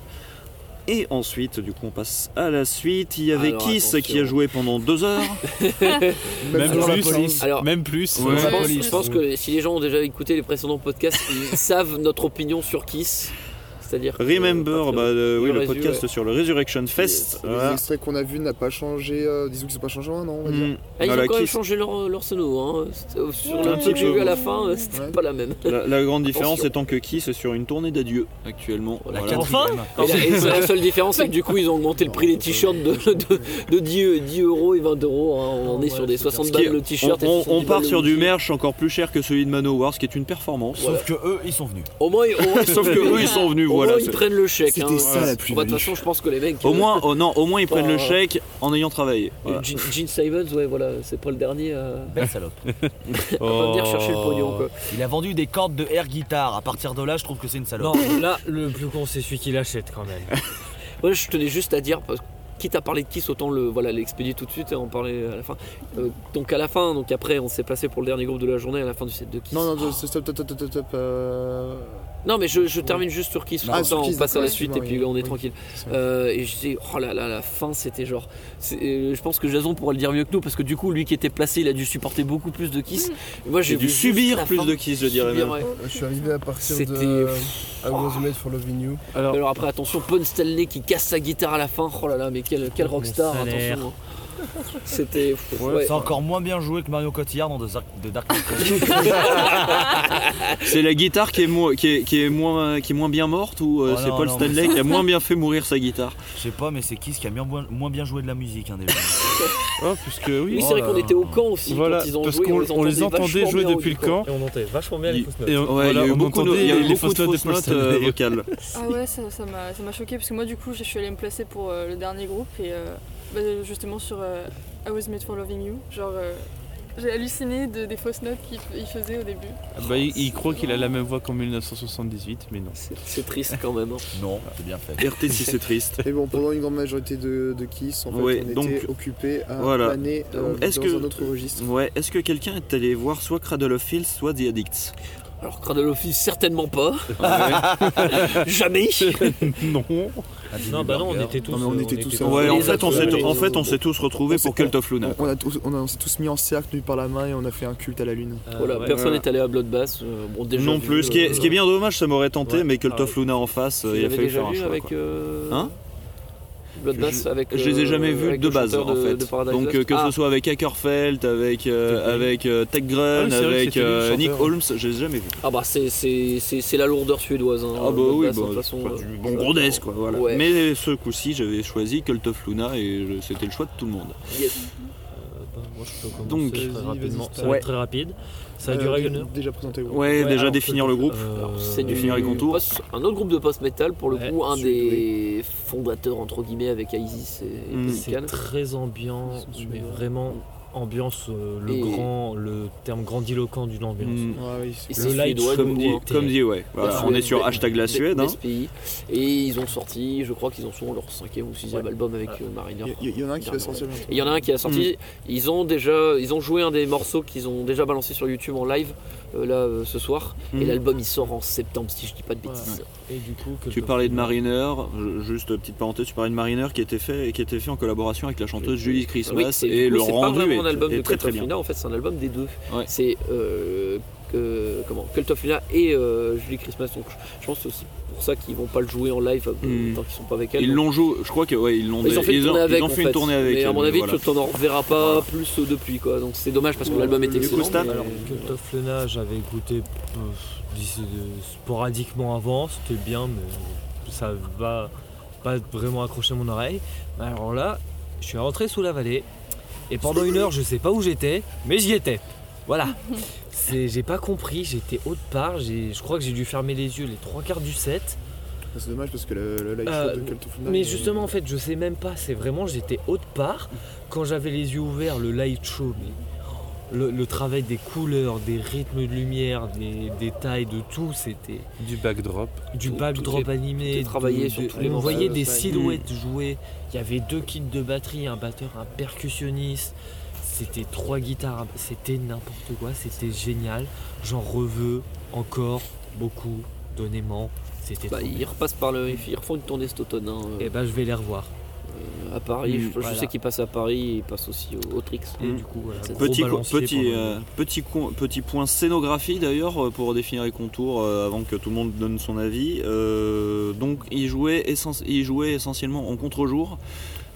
Et ensuite, du coup, on passe à la suite. Il y avait Alors, Kiss attention. qui a joué pendant deux heures. Même Alors, plus. Alors, même plus. Ouais. je, Ouais, pense, police. je pense que si les gens ont déjà écouté les précédents podcasts, ils savent notre opinion sur Kiss. C'est-à-dire. Remember, que bah, euh, oui, le podcast sur le Resurrection Fest. Les Voilà. extraits qu'on a vus n'a pas changé, euh, disons que c'est pas changé en un an, on va dire. Mm. Ah, ils Voilà, ont quand même changé leur, leur sono. Hein. Sur Un le petit que j'ai peu. vu à la fin, euh, c'était Ouais. pas la même. La, la grande différence Attention. étant que Kiss est sur une tournée d'adieu actuellement. La Voilà. Enfin Et la, et la seule différence, c'est que du coup, ils ont augmenté le prix des t-shirts de, de, de 10, 10 euros et 20 euros. hein. On en est sur des 60 Ce qui est- balles le on, t-shirt. on- 70 on part sur du merch encore plus cher que celui de Manowar, ce qui est une performance. Sauf que eux, ils sont venus. Au moins, au moins- Sauf que eux ils sont venus, voilà. moins, ils c'est- prennent le chèque. C'était hein. ça, la Bon, bah, De toute façon, je pense que les mecs. Au euh, moins, oh, non, au moins ils prennent le chèque en ayant travaillé. Voilà. Gene, Gene Stevens, ouais, voilà, c'est pas le dernier. euh, Belle salope. à pas venir chercher le pognon, quoi. Il a vendu des cordes de air guitare. À partir de là, je trouve que c'est une salope. Non, là, le plus con, c'est celui qui l'achète quand même. Ouais, je tenais juste à dire, parce que quitte à parler de Kiss, autant le voilà l'expédier tout de suite et en parler à la fin. Euh, donc à la fin, donc après, on s'est placé pour le dernier groupe de la journée à la fin du set de Kiss. Non, non, stop, stop, stop, stop, stop, stop. euh, Non, mais je, je termine juste sur Kiss, Ah, sur on passe à la suite et puis on est oui. tranquille. Euh, et je dis, oh là là, la fin c'était genre. euh, je pense que Jason pourrait le dire mieux que nous parce que du coup, lui qui était placé, il a dû supporter beaucoup plus de Kiss. Et Moi j'ai dû subir plus de Kiss, je dirais Subir, même. ouais. Je suis arrivé à partir de C'était- I Was Made for Loving You. Alors, après, attention, Paul Stanley qui casse sa guitare à la fin. Oh là là, mais quel, quel rockstar, salaire. attention. hein. C'était. ouais. C'est encore moins bien joué que Mario Cotillard dans The Dark- The Dark Knight. c'est la guitare qui est, mo- qui, est, qui, est moins, qui est moins bien morte ou euh, Oh c'est Paul non, Stanley qui a moins bien fait mourir sa guitare? Je sais pas, mais c'est Kiss qui a bien- moins bien joué de la musique hein, déjà. Oh, puisque oui. Oui, c'est Oh vrai qu'on là. était au camp aussi. Voilà, quand ils ont parce joué, qu'on on les entendait jouer depuis le camp. camp. Et on entendait vachement bien les fausses notes. et on- Ouais, voilà, il y a eu on beaucoup de, entendait les beaucoup fausses de notes euh, vocales. Ah ouais, ça m'a choqué parce que moi du coup je suis allée me placer pour euh, le dernier groupe et euh, bah, justement sur euh, I Was Made for Loving You. Genre euh, j'ai halluciné de, des fausses notes qu'il il faisait au début. Bah, il, il croit qu'il a la même voix qu'en 1978, mais non. C'est- triste quand même. hein. Non, c'est bien fait. RT si c'est triste. Et bon, pendant une grande majorité de, de Kiss, en fait, Ouais, on donc, était occupé à voilà. planer euh, Est-ce dans que- un autre registre. Ouais, est-ce que quelqu'un est allé voir soit Cradle of Filth, soit The Addicts? Alors Cradle of Filth, certainement pas. Jamais. non. Non, bah non, on était tous. Non, mais on euh, était tous Ouais, en fait, on s'est, en fait, on s'est tous retrouvés pour Cult of Luna. On, a tous, on, a- on s'est tous mis en cercle, tenus par la main, et on a fait un culte à la lune. Euh, Voilà, ouais. personne ouais. n'est allé à Bloodbath. euh, bon, déjà Non vu, plus. Ce qui, est, euh, ce qui est bien dommage, ça m'aurait tenté, Ouais, mais Cult pareil. of Luna en face, euh, il a fallu faire un choix. avec euh, Hein? Bloodbath Je- avec. Je les ai euh, jamais vus de base en de- fait. Donc euh, que Ah, ce soit avec Hackerfeld, avec euh, Tech Grun. avec euh, Tech Grun, Ah que avec euh, Nick chanteur. Holmes, je les ai jamais vus. Ah bah c'est c'est c'est c'est la lourdeur suédoise. Hein, Ah bah oui, bah, de toute façon. enfin, du bon grondesse quoi, voilà. Ouais. Mais ce coup-ci, j'avais choisi Cult of Luna et c'était le choix de tout le monde. yes. Bah, moi, je peux commencer Donc, très rapidement. Ça va être très rapide. Ça a Euh, duré dé- une heure. Déjà présenté le groupe. Ouais, Ouais, déjà alors, définir le groupe. euh, Alors, c'est du définir les contours. post- un autre groupe de post-metal pour le Ouais, coup, un des fondateurs entre guillemets avec Isis et, et Mm. C'est très ambiant, mais vraiment ambiance, euh, le Et- grand, le terme grandiloquent d'une ambiance. Mm. Ouais, oui, Et c'est c'est Le light suédois, Comme du dit, hein. comme dit, ouais. Voilà, La on est sur hashtag la Suède. hein. Et ils ont sorti, je crois qu'ils en sont à leur cinquième ou sixième Ouais. album avec euh, Mariner. Il y, il y en a un qui va sortir bientôt. Et il y en a un qui a sorti. Ils ont déjà, ils ont joué un des morceaux qu'ils ont déjà balancé sur YouTube en live euh, là euh, ce soir. Et Mhm. l'album il sort en septembre si je dis pas de bêtises. Et du coup, que Tu parlais de Mariner, juste petite parenthèse, tu parlais de Mariner qui était fait qui était fait en collaboration avec la chanteuse Julie Christmas Oui, c'est- et du coup, le c'est pas vraiment est, un album est de très très bien. En fait c'est un album des deux. Ouais. C'est euh, que- comment Cult of Luna et euh, Julie Christmas. Donc je pense que c'est pour ça qu'ils vont pas le jouer en live euh, Hmm. tant qu'ils sont pas avec elle. Ils l'ont joué, je crois que ouais, ils l'ont Ils ont fait une tournée avec. ils ont en fait une fait. tournée avec Mais à mon avis, voilà. tu t'en en reverras pas plus euh, depuis quoi. Donc c'est dommage parce que l'album coup, excellent. Cult of Luna, j'avais écouté euh, sporadiquement avant, c'était bien, mais ça va pas vraiment accrocher mon oreille. Alors là, je suis rentré sous la vallée, et pendant une heure, je sais pas où j'étais, mais j'y étais. Voilà. J'ai pas compris, j'étais autre part, je crois que j'ai dû fermer les yeux les trois quarts du set. C'est dommage parce que le, le live show Euh, de Cult of Mais justement, en fait, je sais même pas. C'est vraiment, j'étais haute part. Quand j'avais les yeux ouverts, le light show, mais le, le travail des couleurs, des rythmes de lumière, des détails, de tout, c'était Du backdrop. du backdrop animé. travaillé de- sur de- tous les on voyait des silhouettes jouer. Il y avait deux kits de batterie, un batteur, un percussionniste. C'était trois guitares, c'était n'importe quoi, c'était génial. J'en reveux encore beaucoup, donnément. C'était Bah, ils repassent par le. Ils refont une tournée cet automne. hein, euh, Et bah, je vais les revoir. à Paris. je, je voilà. sais qu'ils passent à Paris, ils passent aussi au, au Trix. Et Mm. du coup, voilà, Petit euh, point scénographie d'ailleurs euh, pour définir les contours euh, avant que tout le monde donne son avis. Euh, donc il jouait, essen- il jouait essentiellement en contre-jour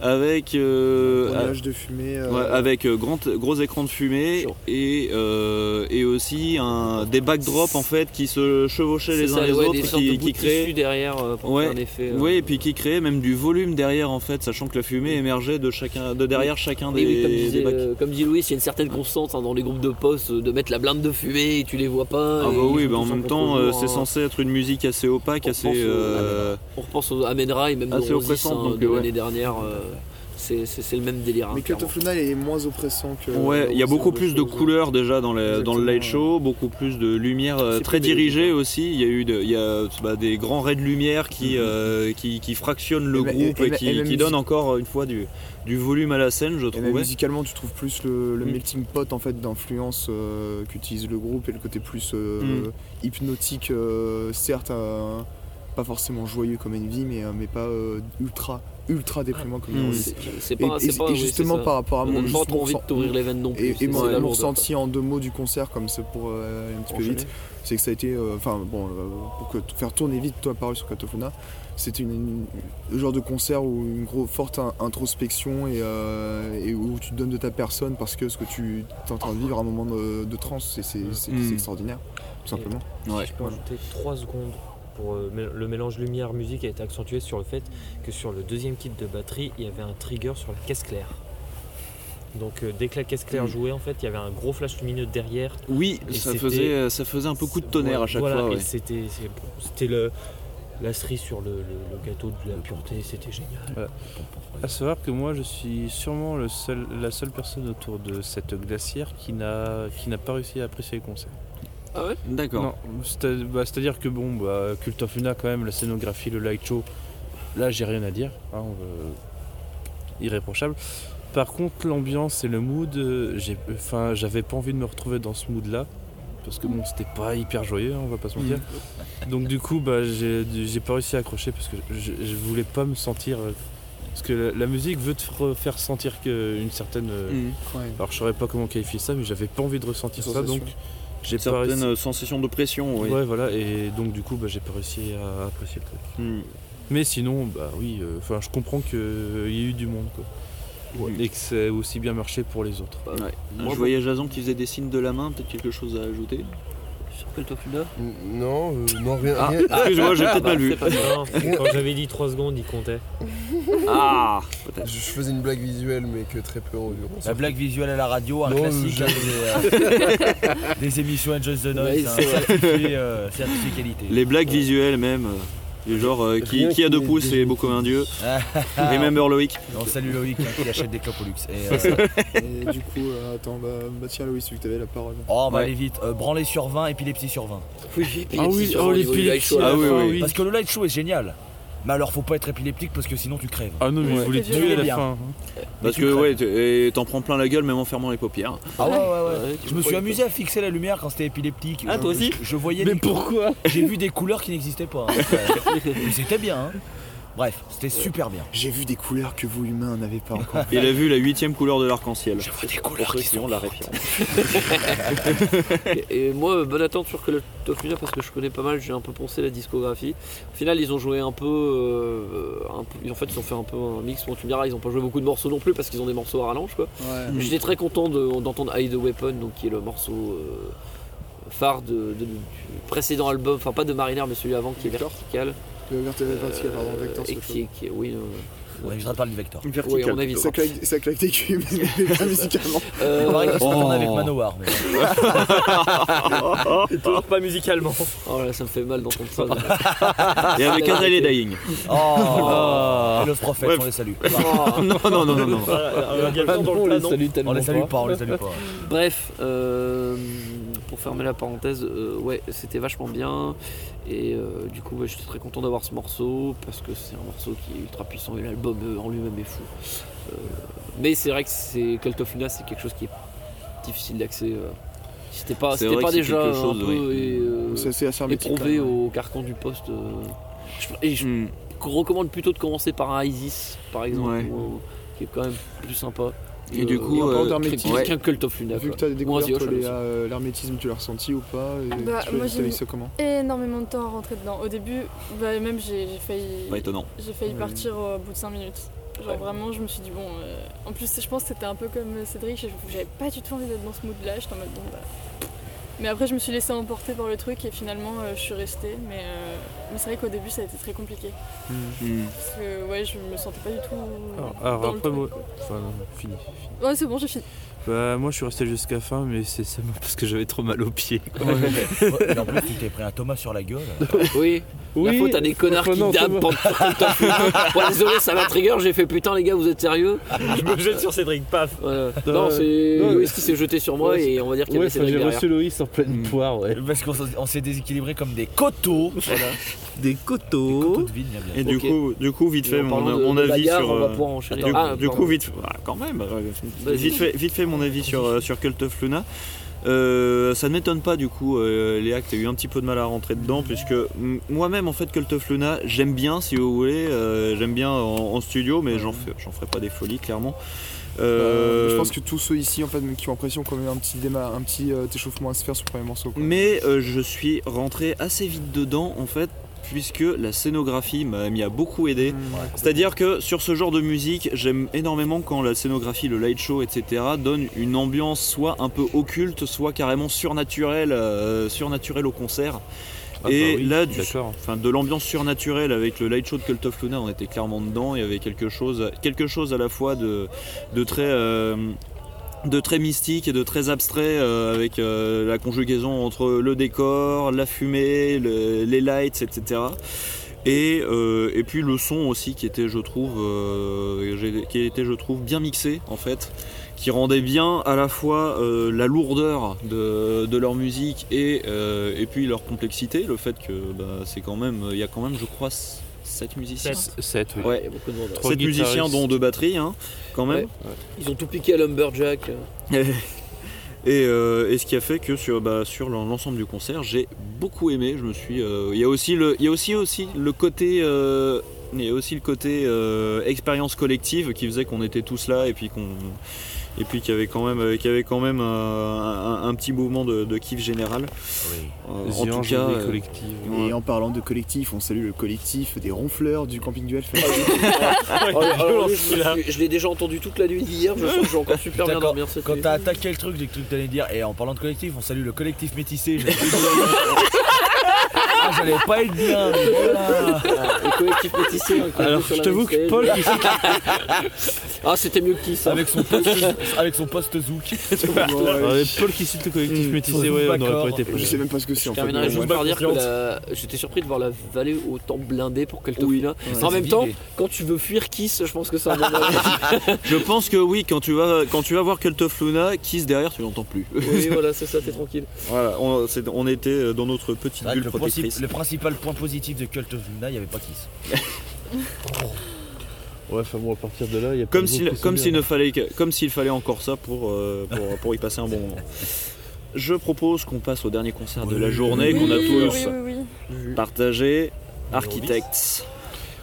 avec euh, de fumée. euh, Ouais, avec euh, grand, gros écran de fumée et, euh, et aussi un, des backdrops en fait qui se chevauchaient les ça, uns les ouais, autres des qui, qui créaient derrière pour ouais, faire un effet. euh, ouais, et puis qui créaient même du volume derrière en fait, sachant que la fumée émergeait de chacun, de derrière chacun Oui, des, oui, comme, des disait, bacs. euh, comme dit Louis, il y a une certaine constance hein, dans les groupes de poste euh, de mettre la blinde de fumée et tu les vois pas. Ah bah oui, bah en même temps c'est censé être une musique assez opaque, assez. On repense au Amen Ra et même Assez oppressante, hein, donc, de l'année dernière. Euh, c'est c'est- c'est le même délire. hein, Mais clairement. of Luna est moins oppressant que. Ouais, il y a beaucoup plus de couleurs déjà dans, les- dans le light show, beaucoup plus de lumière euh, très dirigée aussi. Il y a eu de- il y a, bah, des grands raies de lumière qui, euh, qui, qui fractionnent le Et groupe et- et et, ma- qui, donnent encore une fois du, du volume à la scène, je trouvais. musicalement, tu trouves plus le, le Mm. melting pot en fait d'influence euh, qu'utilise le groupe et le côté plus euh, Mm. hypnotique, euh, certes, euh, pas forcément joyeux comme Envy, mais, euh, mais pas euh, ultra ultra déprimant comme Mm. C'est- C'est Et, pas- justement par rapport à On mon pas trop envie de t'ouvrir les veines non plus. Et, et mon, ressenti en deux mots du concert, comme c'est pour euh, aller un petit peu vite, c'est que ça a été, euh, enfin bon, euh, pour que, faire tourner vite toi parole sur Katofuna, c'était une, une- le genre de concert où une grosse forte in- introspection et, euh, et où tu te donnes de ta personne parce que ce que tu es en train de vivre à un moment de, de transe, c'est Mm. c'est extraordinaire, tout simplement. Ouais. Je peux ajouter 3 secondes pour euh, le mélange lumière-musique a été accentué sur le fait que sur le deuxième kit de batterie, il y avait un trigger sur la caisse claire. Donc euh, dès que la caisse claire Mm. jouait, en fait, il y avait un gros flash lumineux derrière. Oui, Et ça c'était- faisait, ça faisait un peu coup de tonnerre à chaque Voilà, fois. ouais. c'était c'est- c'était le la cerise sur le, le- le gâteau de la pureté, c'était génial. Voilà. À savoir que moi, je suis sûrement le seul, la seule personne autour de cette glacière qui n'a qui n'a pas réussi à apprécier le concert. Ah ouais D'accord. Bah, c'est-à-dire que bon, bah, Cult of Luna quand même, la scénographie, le light show, là j'ai rien à dire, hein, euh, irréprochable. Par contre, l'ambiance et le mood, euh, enfin, j'avais pas envie de me retrouver dans ce mood-là, parce que bon, c'était pas hyper joyeux, hein, on va pas se mentir. Donc du coup, bah, j'ai, pas réussi à accrocher parce que je, je voulais pas me sentir, euh, parce que la, la musique veut te re- faire sentir que une certaine. euh, Mm. Ouais. Alors je saurais pas comment qualifier ça, mais j'avais pas envie de ressentir ça, donc j'ai Une pas réussi. certaine sensation de pression, oui. Ouais, voilà, et donc du coup, bah, j'ai pas réussi à apprécier le truc. Mm. Mais sinon, bah oui, euh, enfin, je comprends qu'il y ait eu du monde, quoi. Et que a aussi bien marché pour les autres. Ouais. Moi, je voyais Jason qui faisait des signes de la main, peut-être quelque chose à ajouter? Non, euh, non, rien. Ah, rien. excuse-moi, j'ai peut-être mal vu. C'est pas ça. Non, quand j'avais dit 3 secondes, il comptait. Ah, Je, peut-être. je faisais une blague visuelle, mais que très peu en La blague visuelle à la radio, un Non, classique, je- hein, des, euh, des émissions Enjoy the Noise, hein, certifié, euh, certifié qualité. Les blagues visuelles même. euh, Du genre euh, qui, a deux pouces et beau comme un dieu. Ah, Remember Loïc. On salue Loïc hein, qui achète des clopes au luxe. Et, euh, Et du coup, euh, attends, bah, bah tiens Louis, vu que t'avais la parole. oh, on va Ouais. aller vite. Euh, branler sur 20, épilepsie sur 20. Oui, puis Ah oui, sur oh, au niveau du live l'épilepsie, show, Ah là. oui, Ah oui. oui. Parce que le light show est génial. Mais alors, faut pas être épileptique parce que sinon tu crèves. Ah non, mais Ouais. je voulais te tuer à la bien. fin. Parce tu que crèves. ouais, et t'en prends plein la gueule même en fermant les paupières. Ah ouais, ouais, ouais. Je me suis amusé à fixer la lumière quand c'était épileptique. Ah, Je- toi aussi je, je voyais Mais pourquoi J'ai vu des couleurs qui n'existaient pas. hein. Mais c'était bien. hein. Bref, c'était super bien. J'ai vu des couleurs que vous humains n'avez pas encore. Il a vu la huitième couleur de l'arc-en-ciel. Je vois des couleurs qui sont la référence. Et, et moi, bonne attente sur Cult of parce que je connais pas mal, j'ai un peu poncé la discographie. Au final, ils ont joué un peu, euh, un peu- En fait, ils ont fait un peu un mix. Bon, tu me diras, ils ont pas joué beaucoup de morceaux non plus parce qu'ils ont des morceaux à rallonge quoi. Ouais. J'étais très content de- d'entendre Hide the Weapon, donc qui est le morceau euh, phare de, de- du précédent album, enfin pas de Mariner mais celui avant qui est vertical. Le vertical, vertical, pardon, Euh, Vector, et c'est qui qui oui, euh, On évitera de parler du Vector. oui, on évite. Ça claque, ça claque des culs, mais pas musicalement. Euh, On ce matin oh. avec Manowar. mais- Et toujours pas musicalement. oh là, ça me fait mal d'entendre ça. Et avec Azrael et Dying. Oh, Et le prophète, on les salue. non, non, non, non, non. Voilà, il y a le temps dans le on les salue On tellement les salue pas. pas, on les salue pas. Bref, euh, pour fermer la parenthèse, euh, ouais, c'était vachement bien. Et euh, du coup, ouais, j'étais très content d'avoir ce morceau parce que c'est un morceau qui est ultra puissant et l'album euh, en lui-même est fou. Euh, mais c'est vrai que c'est Cult of Luna, c'est quelque chose qui est difficile d'accès. euh. C'était pas, c'était pas déjà quelque un chose, peu oui. et, euh, C'est c'est assez hermétique, éprouvé au carcan du poste. euh. Je- et je Hmm. recommande plutôt de commencer par un Isis, par exemple, Ouais. ou- qui est quand même plus sympa. Et du coup, Et euh, ouais. qu'un Cult of Luna. Vu quoi. que t'as Ou un découvert euh, l'hermétisme, tu l'as ressenti ou pas et Bah, tu moi, j'ai ça comment énormément de temps à rentrer dedans. Au début, bah, même j'ai failli, Pas étonnant. j'ai failli Ouais. partir au bout de 5 minutes. Genre vraiment, je me suis dit, bon. euh, En plus, je pense que c'était un peu comme Cédric, j'avais pas du tout envie d'être dans ce mood-là. J'étais en mode, bon, bah. Mais après, je me suis laissée emporter par le truc et finalement, euh, je suis restée. Mais, euh, mais c'est vrai qu'au début, ça a été très compliqué. Hmm. Parce que, ouais, je me sentais pas du tout. Alors, alors dans le après, truc, moi. quoi. Enfin, non, fini. Ouais, c'est bon, j'ai fini. Bah, moi, je suis resté jusqu'à la fin, mais c'est seulement parce que j'avais trop mal aux pieds. quoi. Et en plus, tu t'es pris un Thomas sur la gueule. Oui. La Oui. faute à des connards Enfin, qui non, dabent pendant tout le temps. Ouais, désolé, ça m'a trigger. J'ai fait putain, les gars, vous êtes sérieux? Je me jette sur Cédric, paf. Voilà. Non, Non, c'est Loïs qui s'est jeté sur moi Ouais, et on va dire qu'il y Ouais, avait enfin, Cédric j'ai reçu Loïs en pleine poire, ouais. Parce qu'on s'est déséquilibré comme des coteaux. Voilà. Des Coteaux coteaux. de vigne, bien, bien. Et du coup, du coup, vite fait, mon, mon avis sur. euh. Du, Ah, coup, vite, ah, quand même, euh, vite fait, vite fait mon avis sur, euh, sur Cult of Luna. Euh, ça ne m'étonne pas du coup, euh, Léa, que tu as eu un petit peu de mal à rentrer dedans, puisque moi-même en fait Cult of Luna, j'aime bien si vous voulez, euh, j'aime bien en, en studio, mais j'en ferai pas des folies clairement. Euh, je pense que tous ceux ici en fait qui ont l'impression qu'on a eu un petit déma- un petit euh, échauffement à se faire sur le premier morceau. quoi. Mais euh, je suis rentré assez vite dedans en fait puisque la scénographie m'a m'y a beaucoup aidé. C'est-à-dire que sur ce genre de musique, j'aime énormément quand la scénographie, le light show, etc. donne une ambiance soit un peu occulte, soit carrément surnaturelle, euh, surnaturelle au concert. Ah Et bah oui, là, du, enfin, de l'ambiance surnaturelle avec le light show de Cult of Luna, on était clairement dedans. Il y avait quelque chose, quelque chose à la fois de, de très, euh, de très mystique et de très abstrait euh, avec euh, la conjugaison entre le décor, la fumée, le- les lights, etc. Et, euh, et puis le son aussi qui était, je trouve, bien mixé en fait, qui rendait bien à la fois la lourdeur de, leur musique et, et puis leur complexité, le fait que bah, c'est quand même, il y a quand même, je crois, 7 musiciens. 7, oui. Ouais, Il y a beaucoup de monde. Trois 7 musiciens dont deux batteries, hein, quand même. Ouais. Ils ont tout piqué à Lumberjack. Et, euh, et ce qui a fait que sur, bah, sur l'ensemble du concert, j'ai beaucoup aimé. Je me suis. euh, Il y a aussi le, il y a aussi aussi le côté. euh, il y a aussi le côté euh, expérience collective qui faisait qu'on était tous là et puis qu'on et puis qu'il y avait quand même, qu'il y avait quand même un, un- un petit mouvement de, de kiff général. Euh, en tout cas, euh, Et en parlant de collectif, on salue le collectif des ronfleurs du camping du Hellfest. Oh, alors, lui, je, l'ai déjà entendu toute la nuit d'hier. Je sens que je vais encore super bien dormir cette Quand t'as attaqué le truc, j'ai cru que t'allais dire, et en parlant de collectif, on salue le collectif métissé. j'ai- ah, j'allais pas être bien, mais voilà. Le collectif métissé. hein, Alors, je t'avoue que Paul, ah, c'était mieux que qui ça Avec son poste, avec son poste zouk. Ouais, Paul qui cite le collectif métissé, ouais, on n'aurait pas été Je sais même pas ce que c'est en Je fait. juste par dire que la- j'étais surpris de voir la vallée autant blindée pour Cult of Luna. Ouais. En même temps, quand tu veux fuir Kiss, je pense que c'est un bon moment. je pense que oui, quand tu vas, quand tu vas voir Cult of Luna, Kiss derrière, tu l'entends plus. oui, voilà, c'est ça, t'es tranquille. Voilà, on, était dans notre petite bulle le, protectrice. le principal point positif de Cult of Luna, il n'y avait pas Kiss. Ouais, enfin bon, à partir de là, il y a Comme s'il comme s'il ne fallait que- comme s'il fallait encore ça pour, euh, pour, pour y passer un bon moment. Je propose qu'on passe au dernier concert de la journée qu'on a Oui, tous partagé. Architects.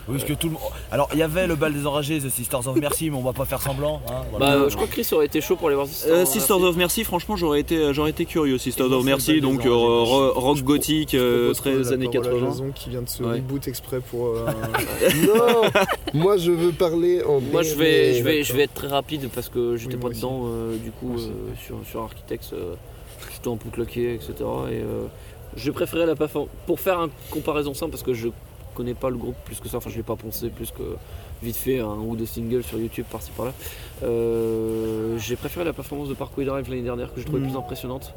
Oui, parce que tout le monde. Alors, il y avait le bal des enragés, The Sisters of Mercy, mais on va pas faire semblant. hein, voilà. Bah, euh, je crois que Chris aurait été chaud pour aller voir Sisters. Euh, of Sisters Mercy. of Mercy, franchement, j'aurais été, j'aurais été curieux. Sisters of Mercy, donc euh, ro- rock gothique, euh, très années la parole à 80. Jason qui vient de se Ouais. reboot exprès pour. euh, non Moi je veux parler en. Moi je vais, BD, je, vais, je d'accord. vais être très rapide parce que j'étais Oui, pas moi dedans euh, du coup euh, sur, sur Architects. euh, j'étais un peu claqué, etc. Et euh, j'ai préféré la performance. Pour faire une comparaison simple, parce que je connais pas le groupe plus que ça, enfin je l'ai pas pensé plus que vite fait un ou deux singles sur YouTube par-ci par-là. Euh, j'ai préféré la performance de Parkway Drive l'année dernière que je trouvais Mm. plus impressionnante.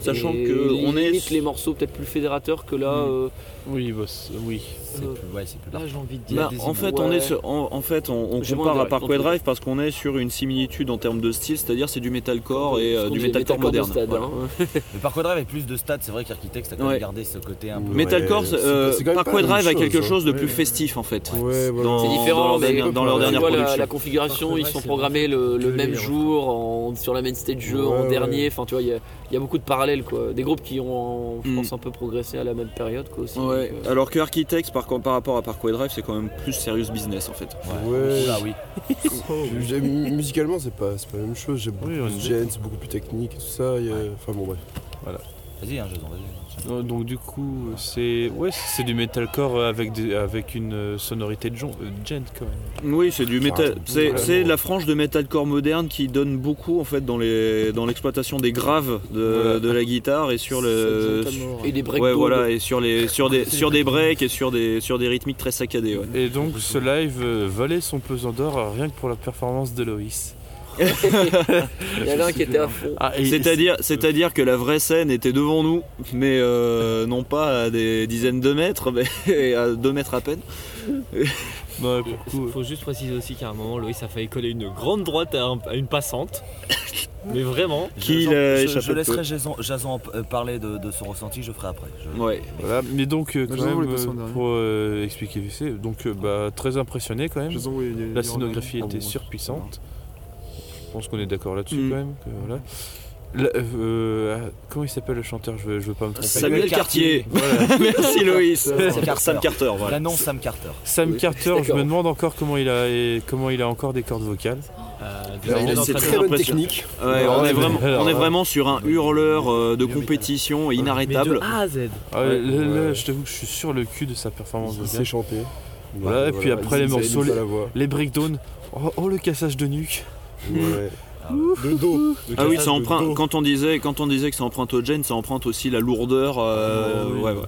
Sachant Et que on est- limite les morceaux peut-être plus fédérateurs que là. Mm. euh, Oui, bah, c'est- oui. C'est euh, plus- ouais, là j'ai envie de Bah, dire. en fait, on est sur- en, en fait, on, compare à Parkway Drive parce qu'on est sur une similitude en termes de style, c'est-à-dire c'est du metalcore et euh, du metalcore metalcore de moderne. stade, Voilà. hein. Mais Parkway Drive avec plus de stats, c'est vrai qu'Architects a quand même Ouais. gardé ce côté un peu. Metalcore, Ouais, Parkway Drive a quelque chose, chose de hein. plus Ouais. festif en fait. Ouais, C'est différent, dernière- dans leur dernière vois, la, production. la configuration, Parkway ils sont programmés le, même jour en- sur la main stage jeu Ouais, en ouais. dernier. Enfin, tu vois, il y a, il y a beaucoup de parallèles, quoi. Des groupes qui ont, je Mm. pense, un peu progressé à la même période, quoi. Aussi, Ouais, Donc, euh, alors que Architects par, par rapport à Parkway Drive c'est quand même plus serious business en fait. Ouais. Oula, oui. J'ai- Musicalement, c'est pas, c'est pas la même chose. J'ai beaucoup plus de c'est beaucoup plus technique et tout ça. Enfin bon, bref. Vas-y, hein, Jason, vas-y. Euh, Donc du coup, c'est ouais, c'est du metalcore avec des, avec une euh, sonorité de gen, euh, gent quand même. Oui, c'est du métal. C'est la frange de metalcore moderne qui donne beaucoup en fait dans les dans l'exploitation des graves de, de la guitare et sur le Et des breaks ouais voilà et sur les sur des sur des breaks et sur des sur des rythmiques très saccadés. ouais. Et donc ce live euh, valait son pesant d'or euh, rien que pour la performance de Loïs. Il y en a un qui était à fond. Ah, C'est-à-dire, c'est-à-dire que la vraie scène était devant nous, mais euh, non pas à des dizaines de mètres, mais à deux mètres à peine. Coup, Faut juste préciser aussi qu'à un moment, Loïs a failli coller une grande droite à, un- à une passante. Mais vraiment. Qui je, laisserai. Jason, Jason euh, parler de, de son ressenti, je ferai après. Je- Ouais. voilà. Mais donc euh, Bah, même euh, pour euh, expliquer donc bah, très impressionné quand même. Jason, oui, il y a- il y La scénographie Ah était ouais. surpuissante. Je pense qu'on est d'accord là-dessus Mm. quand même. que voilà. La- euh, ah, comment il s'appelle le chanteur? Je veux, je veux pas me tromper. Samuel Cartier. Voilà. Merci Loïs. Sam Carter. Sam Carter, voilà. Non Sam Carter. Sam Oui, Carter, je me demande encore comment il a et comment il a encore des cordes vocales. Euh, c'est très bonne technique. Ouais, Ouais, on, ouais, est vraiment, mais alors, on est là- vraiment sur un hurleur euh, de compétition Mais inarrêtable. de A à Z. Ah, Ouais, là, je t'avoue que je suis sur le cul de sa performance Il sait chanter. Voilà, et puis après les morceaux. Les breakdowns, oh, oh, le cassage de nuque. Ouais. Le dos. Ah oui, ça emprunte. dos. Quand on disait, quand on disait que ça emprunte au gen, ça emprunte aussi la lourdeur. euh, oui. ouais, ouais.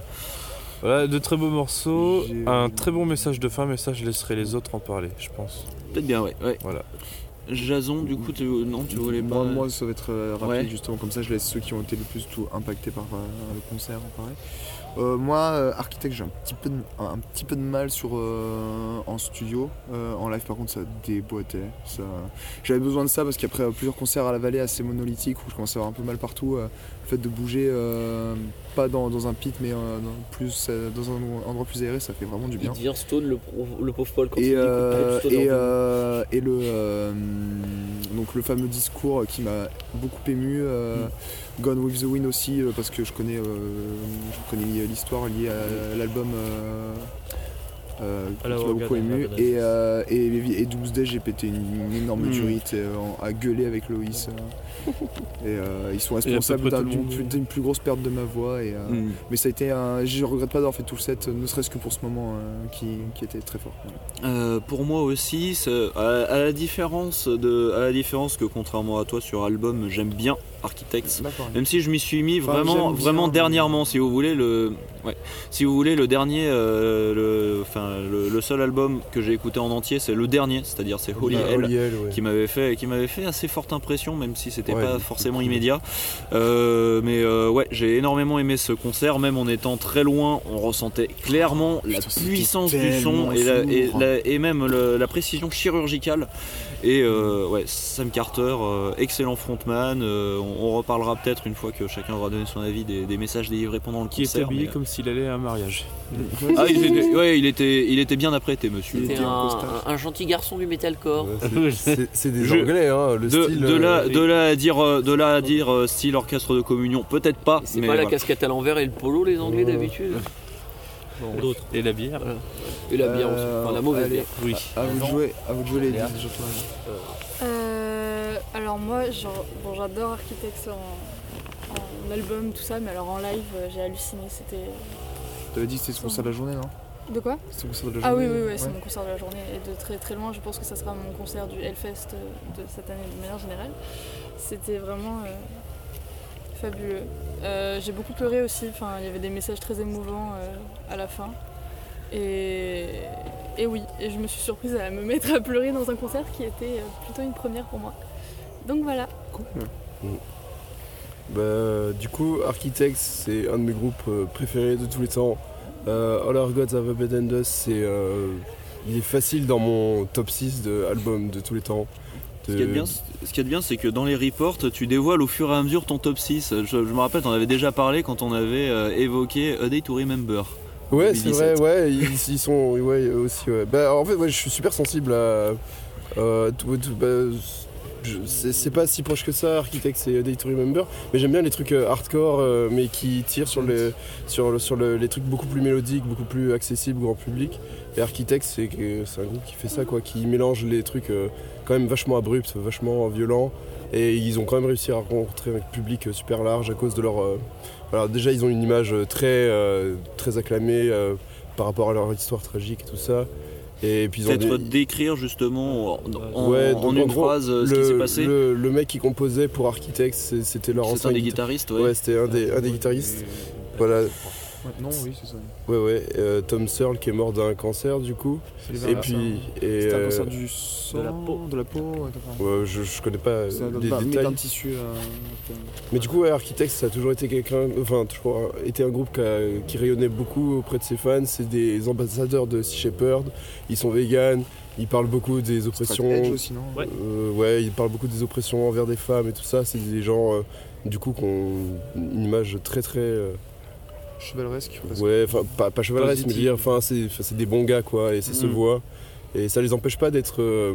Voilà, de très beaux morceaux, un très bon message de fin, mais ça je laisserai les autres en parler, je pense. Peut-être bien, ouais. ouais. Voilà. Jason, du coup, tu, non, tu voulais pas. Moi, moi, ça va être euh, rapide, Ouais. justement, comme ça je laisse ceux qui ont été le plus tout impactés par euh, le concert en parler. Euh, moi, euh, architecte, j'ai un petit peu de, un, petit peu de mal sur euh, en studio. En live, par contre, ça déboîtait. J'avais besoin de ça parce qu'après plusieurs concerts à la vallée assez monolithiques où je commençais à avoir un peu mal partout, le fait de bouger, euh, pas dans, dans un pit, mais euh, dans, plus, euh, dans un endroit plus aéré, ça fait vraiment du Il bien. devient stone le, pauvre Paul quand il Et, écoute euh, Stoner et, et le, donc le fameux discours qui m'a beaucoup ému, euh, Gone with the Wind aussi, parce que je connais, euh, je connais l'histoire liée à l'album euh, euh, qui m'a beaucoup ému. Et, euh, et, et Doomsday, j'ai pété une, une énorme Mm. durite euh, à gueuler avec Loïs. euh. et euh, ils sont responsables d'une plus, grosse perte de ma voix. Et, euh, Mm. Mais ça a été un. Je regrette pas d'avoir fait tout le set, ne serait-ce que pour ce moment euh, qui, qui était très fort. Voilà. Euh, pour moi aussi, à, à la différence de, à la différence que contrairement à toi sur album, j'aime bien Architects. Même si je m'y suis mis Enfin, vraiment, bien, dernièrement, si vous voulez le, ouais, si vous voulez le dernier, euh, le, enfin le, le seul album que j'ai écouté en entier, c'est le dernier, c'est-à-dire c'est Holy Ah, Hell, Holy Hell, ouais. qui m'avait fait, qui m'avait fait assez forte impression, même si c'était Ouais, pas forcément immédiat. Euh, mais euh, ouais, j'ai énormément aimé ce concert, même en étant très loin, on ressentait clairement la puissance du son et, la- et, sourd. la- et même le- la précision chirurgicale. Et euh, ouais, Sam Carter, euh, excellent frontman. euh, on, on reparlera peut-être une fois que chacun aura donné son avis des, des messages délivrés pendant le Qui est concert. habillé mais- comme s'il allait à un mariage. Ah, il était, ouais, il était, il était bien apprêté, monsieur. C'était un, un- un gentil garçon du metalcore. Ouais, c'est- des Je- anglais, hein. Le De, style. de là, euh, de là à dire, de là à dire euh, style orchestre de communion, peut-être pas. C'est pas la casquette à l'envers et le polo les anglais d'habitude. D'autres. Et la bière Et la bière aussi. Euh, Enfin la mauvaise allez, bière. Oui. À vous de jouer, à vous de jouer les. 10, Antoine. Euh, alors moi, genre, bon, j'adore Architects en, en album, tout ça, mais alors en live, euh, j'ai halluciné. C'était. T'avais dit que c'était son concert de la journée, non? De quoi? Son concert de la Ah oui, journée oui, oui, c'est mon concert de la journée. Et de très très loin, je pense que ça sera mon concert du Hellfest euh, de cette année de manière générale. C'était vraiment euh, fabuleux. Euh, j'ai beaucoup pleuré aussi, enfin, il y avait des messages très émouvants euh, à la fin. Et, et oui, et je me suis surprise à me mettre à pleurer dans un concert qui était euh, plutôt une première pour moi. Donc voilà. Cool. Bah, du coup, Architects, c'est un de mes groupes préférés de tous les temps. All Our Gods Have Abandoned Us, c'est, il est facile dans mon top 6 de albums de tous les temps. Ce qui est bien, ce qui est bien, c'est que dans les reports, tu dévoiles au fur et à mesure ton top 6. Je, je me rappelle, t'en avais déjà parlé quand on avait euh, évoqué A Day to Remember. Ouais, c'est 2017. vrai, ouais, ils, ils sont, ouais, aussi, ouais. Bah, en fait, ouais, je suis super sensible à, euh, tout- tout- bah, c'est c'est pas si proche que ça, Architect et Day to Remember, mais j'aime bien les trucs euh, hardcore, euh, mais qui tirent sur, les, sur, le- sur le- les trucs beaucoup plus mélodiques, beaucoup plus accessibles au grand public. Et Architect, c'est c'est un groupe qui fait ça, quoi, qui mélange les trucs euh, quand même vachement abrupts, vachement violents. Et ils ont quand même réussi à rencontrer un public super large à cause de leur. euh, déjà, ils ont une image très, euh, très acclamée euh, par rapport à leur histoire tragique et tout ça. Et puis ils ont Peut-être des- décrire justement en, en- Ouais, en une gros, phrase euh, ce le, qui s'est passé. Le, le mec qui composait pour Architects, c'était leur ancien un des guita- guitaristes, ouais. Ouais, c'était un des, un des guitaristes. Voilà. Non, oui, c'est ça. Ouais, ouais. euh, Tom Searle qui est mort d'un cancer du coup. C'est les Et puis. et, C'était un euh, cancer du sang, de la peau, de la peau. ouais, je, je connais pas C'est un- les mais détails. d'un tissu. euh, Mais du coup, ouais, Architects, ça a toujours été quelqu'un, enfin, toujours été un groupe qui, a- qui rayonnait beaucoup auprès de ses fans. C'est des ambassadeurs de Sea Shepherd. Ils sont véganes. Ils parlent beaucoup des oppressions. Aussi, non ouais. ouais, ils parlent beaucoup des oppressions envers des femmes et tout ça. C'est des gens, euh, du coup, qui ont une image très très. Chevaleresque. Ouais, enfin, pas, pas chevaleresque, mais je dire, enfin, c'est des bons gars, quoi, et ça se Mm. voit. Et ça les empêche pas d'être euh,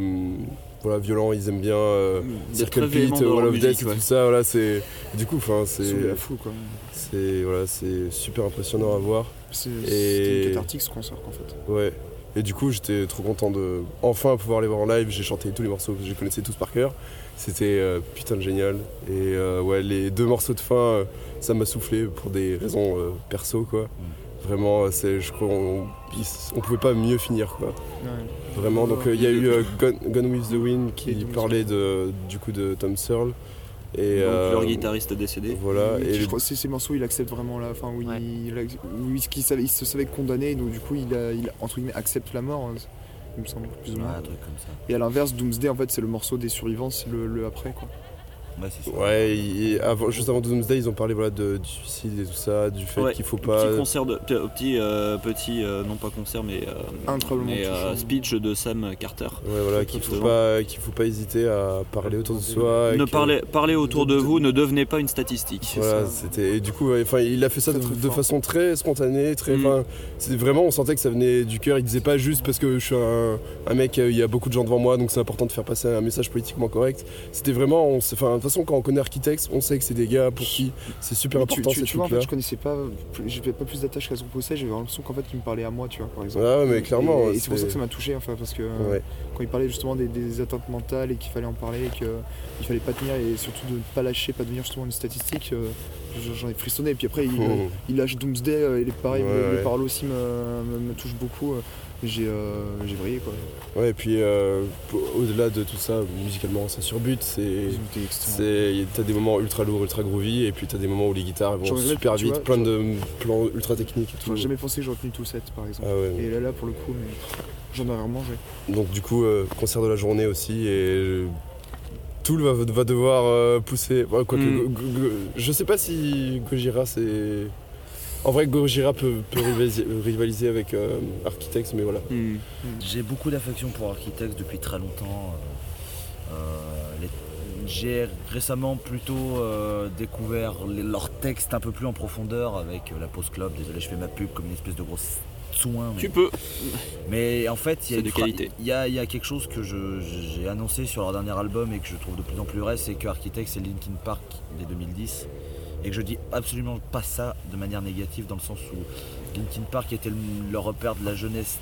voilà, violents, ils aiment bien euh, Circle très Pit, Wall of Death et ouais. tout ça, voilà, c'est. Du coup, enfin, c'est. Quoi. C'est voilà, c'est super impressionnant à voir. C'est Et- c'était cathartique ce concert, en fait. Ouais. Et du coup, j'étais trop content de enfin pouvoir les voir en live. J'ai chanté tous les morceaux, je les connaissais tous par cœur. C'était euh, putain de génial. Et euh, ouais, les deux morceaux de fin, euh, ça m'a soufflé pour des raisons euh, perso, quoi. Vraiment, c'est, je crois, on, on pouvait pas mieux finir, quoi. Vraiment. Donc, euh, il y a eu euh, Gone, Gone with the Wind qui parlait de, du coup de Tom Searle. Et, Donc, euh, leur guitariste décédé. Voilà. Et Et je crois que ces, morceaux, il accepte vraiment la fin où il, il, ac- où il- qu'il savait- il se savait condamné, donc du coup, il, a, il entre guillemets accepte la mort, hein, il me semble, plus ou moins. Ouais, un truc comme ça. Et à l'inverse, Doomsday, en fait, c'est le morceau des survivants, c'est le, le après, quoi. Ouais, c'est ça. Ouais, il- avant, juste avant Doomsday, ils ont parlé voilà, de, du suicide et tout ça, du fait Ouais, qu'il faut pas. Petit concert de. p- Petit, euh, petit euh, non pas concert, mais. euh, Incroyablement mais, euh, speech de Sam Carter. Ouais, voilà, qu'il faut pas, qu'il faut pas hésiter à parler autour de soi. et Ne que- parlez, parlez autour de vous, ne devenez pas une statistique. Voilà, c'était et du coup, ouais, enfin, il a fait ça de, de façon très spontanée, très, Mm. enfin, vraiment, on sentait que ça venait du cœur. Il disait pas juste parce que je suis un, un mec, euh, il y a beaucoup de gens devant moi, donc c'est important de faire passer un message politiquement correct. C'était vraiment, on enfin, façon, quand on connaît Architects, on sait que c'est des gars pour qui c'est super Mais important tu, ces tu vois, en fait, je connaissais pas, j'avais pas plus d'attache qu'à son procès, j'avais l'impression qu'en fait, il me parlait à moi, tu vois, par exemple. Ouais, mais clairement, Et, et c'est pour ça que ça m'a touché, enfin, parce que euh, Ouais. quand il parlait justement des, des atteintes mentales et qu'il fallait en parler et qu'il fallait pas tenir et surtout de ne pas lâcher, pas devenir justement une statistique, euh, j'en ai frissonné. Et puis après, il, Oh. il lâche Doomsday euh, et les, pareil, Ouais, les ouais. paroles aussi me, me, me touchent beaucoup. Euh, J'ai euh, j'ai brillé, quoi. Ouais, et puis euh, au-delà de tout ça, musicalement, ça surbute. C'est, t'as des moments ultra lourds, ultra groovy, et puis t'as des moments où les guitares vont super vite, vois, plein de plans ultra techniques et tout. J'aurais jamais pensé que j'aurais tenu tout le set, par exemple. Ah ouais. Et là, là, pour le coup, mais j'en aurais remangé. Donc du coup, euh, concert de la journée aussi, et Tool va, va devoir euh, pousser. Mm. Go- Go- je sais pas si Gojira c'est. En vrai, Gojira peut, peut rivaliser, avec euh, Architects, mais voilà. Hmm. J'ai beaucoup d'affection pour Architects depuis très longtemps. Euh, euh, les- J'ai récemment plutôt euh, découvert les- leurs textes un peu plus en profondeur avec euh, la Pause Club. Désolé, je fais ma pub comme une espèce de grosse soin. mais- Tu peux. Mais en fait, il y, a fra- y y quelque chose que j'ai annoncé sur leur dernier album et que je trouve de plus en plus vrai, c'est que Architects c'est Linkin Park des 2010. Et que je dis absolument pas ça de manière négative dans le sens où Linkin Park était le- repère de la jeunesse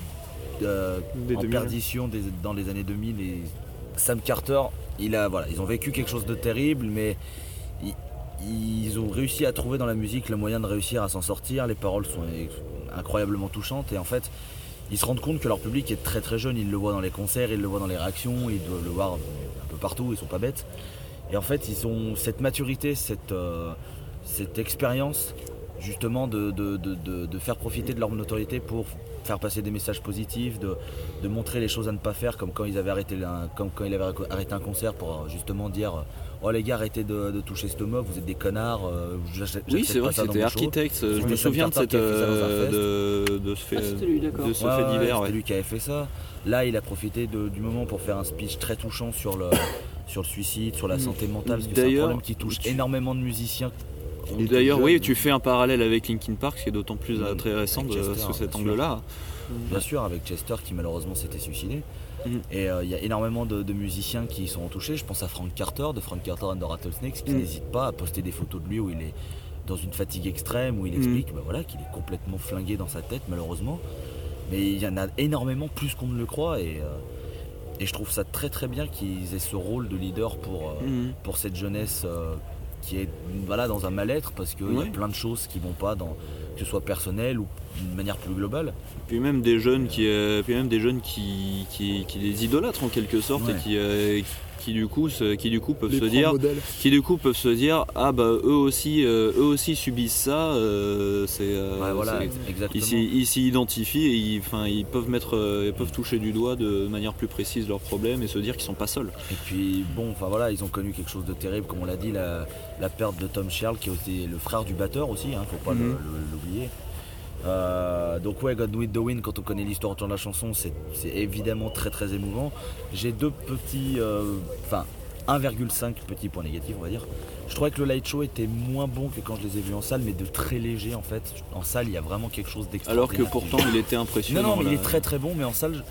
euh, en 2000. perdition des- dans les années 2000 et Sam Carter, il a, voilà, ils ont vécu quelque chose de terrible mais ils, ils ont réussi à trouver dans la musique le moyen de réussir à s'en sortir, les paroles sont incroyablement touchantes et en fait ils se rendent compte que leur public est très très jeune, ils le voient dans les concerts, ils le voient dans les réactions, ils doivent le voir un peu partout, ils sont pas bêtes. Et en fait, ils ont cette maturité, cette, euh, cette expérience justement de, de- de- de- de faire profiter de leur notoriété pour faire passer des messages positifs, de, de montrer les choses à ne pas faire, comme quand ils avaient arrêté, un, comme quand ils avaient arrêté un concert pour euh, justement dire Oh les gars, arrêtez de, de toucher cette meuf, vous êtes des connards. euh, j'achète- Oui, c'est pas vrai que ça dans c'était. Architects. Je me souviens de, cette, euh, de, de ce fait, Ah, c'était lui, d'accord. de ce Ouais, fait divers. C'était ouais. lui qui avait fait ça. Là, il a profité de- du moment pour faire un speech très touchant sur le, sur le suicide, sur la Mm. santé mentale, parce que c'est un problème qui touche énormément de musiciens. Et D'ailleurs, oui, tu fais un parallèle avec Linkin Park, ce qui est d'autant plus très récent Avec de- Chester, sous cet angle-là. Bien sûr, avec Chester qui malheureusement s'était suicidé. Mhm. Et euh, il y a énormément de, de musiciens qui sont touchés. Je pense à Frank Carter, de Frank Carter and the Rattlesnakes, qui Mhm. n'hésite pas à poster des photos de lui où il est dans une fatigue extrême, où il Mhm. explique bah voilà, qu'il est complètement flingué dans sa tête, malheureusement. Mais il y en a énormément plus qu'on ne le croit. Et, euh, et je trouve ça très très bien qu'ils aient ce rôle de leader pour, euh, pour cette jeunesse euh, qui est voilà, dans un mal-être parce qu'il y a plein de choses qui vont pas, dans, que ce soit personnel ou d'une manière plus globale. Puis même des jeunes qui, euh, puis même des jeunes qui, qui, qui les idolâtrent en quelque sorte Ouais. et qui, euh, qui du coup, se- qui du coup peuvent Les se dire, modèles. qui du coup peuvent se dire, ah bah eux aussi, euh, eux aussi subissent ça. euh, c'est, euh, Ouais, voilà, ils s'y- identifient et ils, peuvent mettre, ils peuvent toucher du doigt de manière plus précise leurs problèmes et se dire qu'ils sont pas seuls. Et puis bon, enfin voilà, ils ont connu quelque chose de terrible, comme on l'a dit, la, la perte de Tom Sherl, qui était le frère du batteur aussi, hein, faut pas Mhm. l'oublier. Euh, donc ouais, God with the Wind, quand on connaît l'histoire autour de la chanson, c'est évidemment très très émouvant. J'ai deux petits, euh, enfin 1,5 petits points négatifs, on va dire. Je trouvais que le light show était moins bon que quand je les ai vus en salle, mais de très léger en fait. En salle, il y a vraiment quelque chose Alors d'extraordinaire. que pourtant il était impressionnant. Non, non, mais il est très très bon, mais en salle,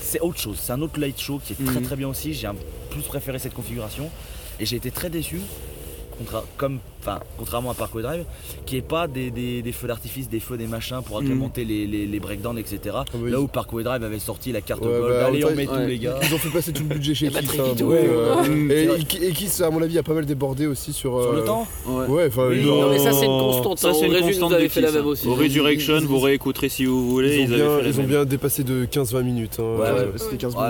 c'est autre chose. C'est un autre light show qui est très Mhm. très bien aussi. J'ai un- plus préféré cette configuration et j'ai été très déçu. Contra- comme, contrairement à Parkway Drive, qui est pas des, des- des feux d'artifice, des feux, des machins pour agrémenter les, les, les breakdowns, etc. bah, Là ils- où Parkway Drive avait sorti la carte Ouais, gold, bah, allez on met tout ouais. les gars. Ils ont fait passer tout le budget chez Kiss. hein, ouais, euh, ouais. Et, et Ki- et Kiss, à mon avis, a pas mal débordé aussi sur. Sur le euh, temps Ouais, enfin. Oui, ils non, ont- mais ça, c'est une constante. Ça, hein. c'est Au une Résus, constante vous avez de fait la même hein. aussi. Au Resurrection, vous réécouterez si vous voulez. Ils ont, bien, dépassé de 15-20 minutes. hein. Ouais, C'était 15 minutes.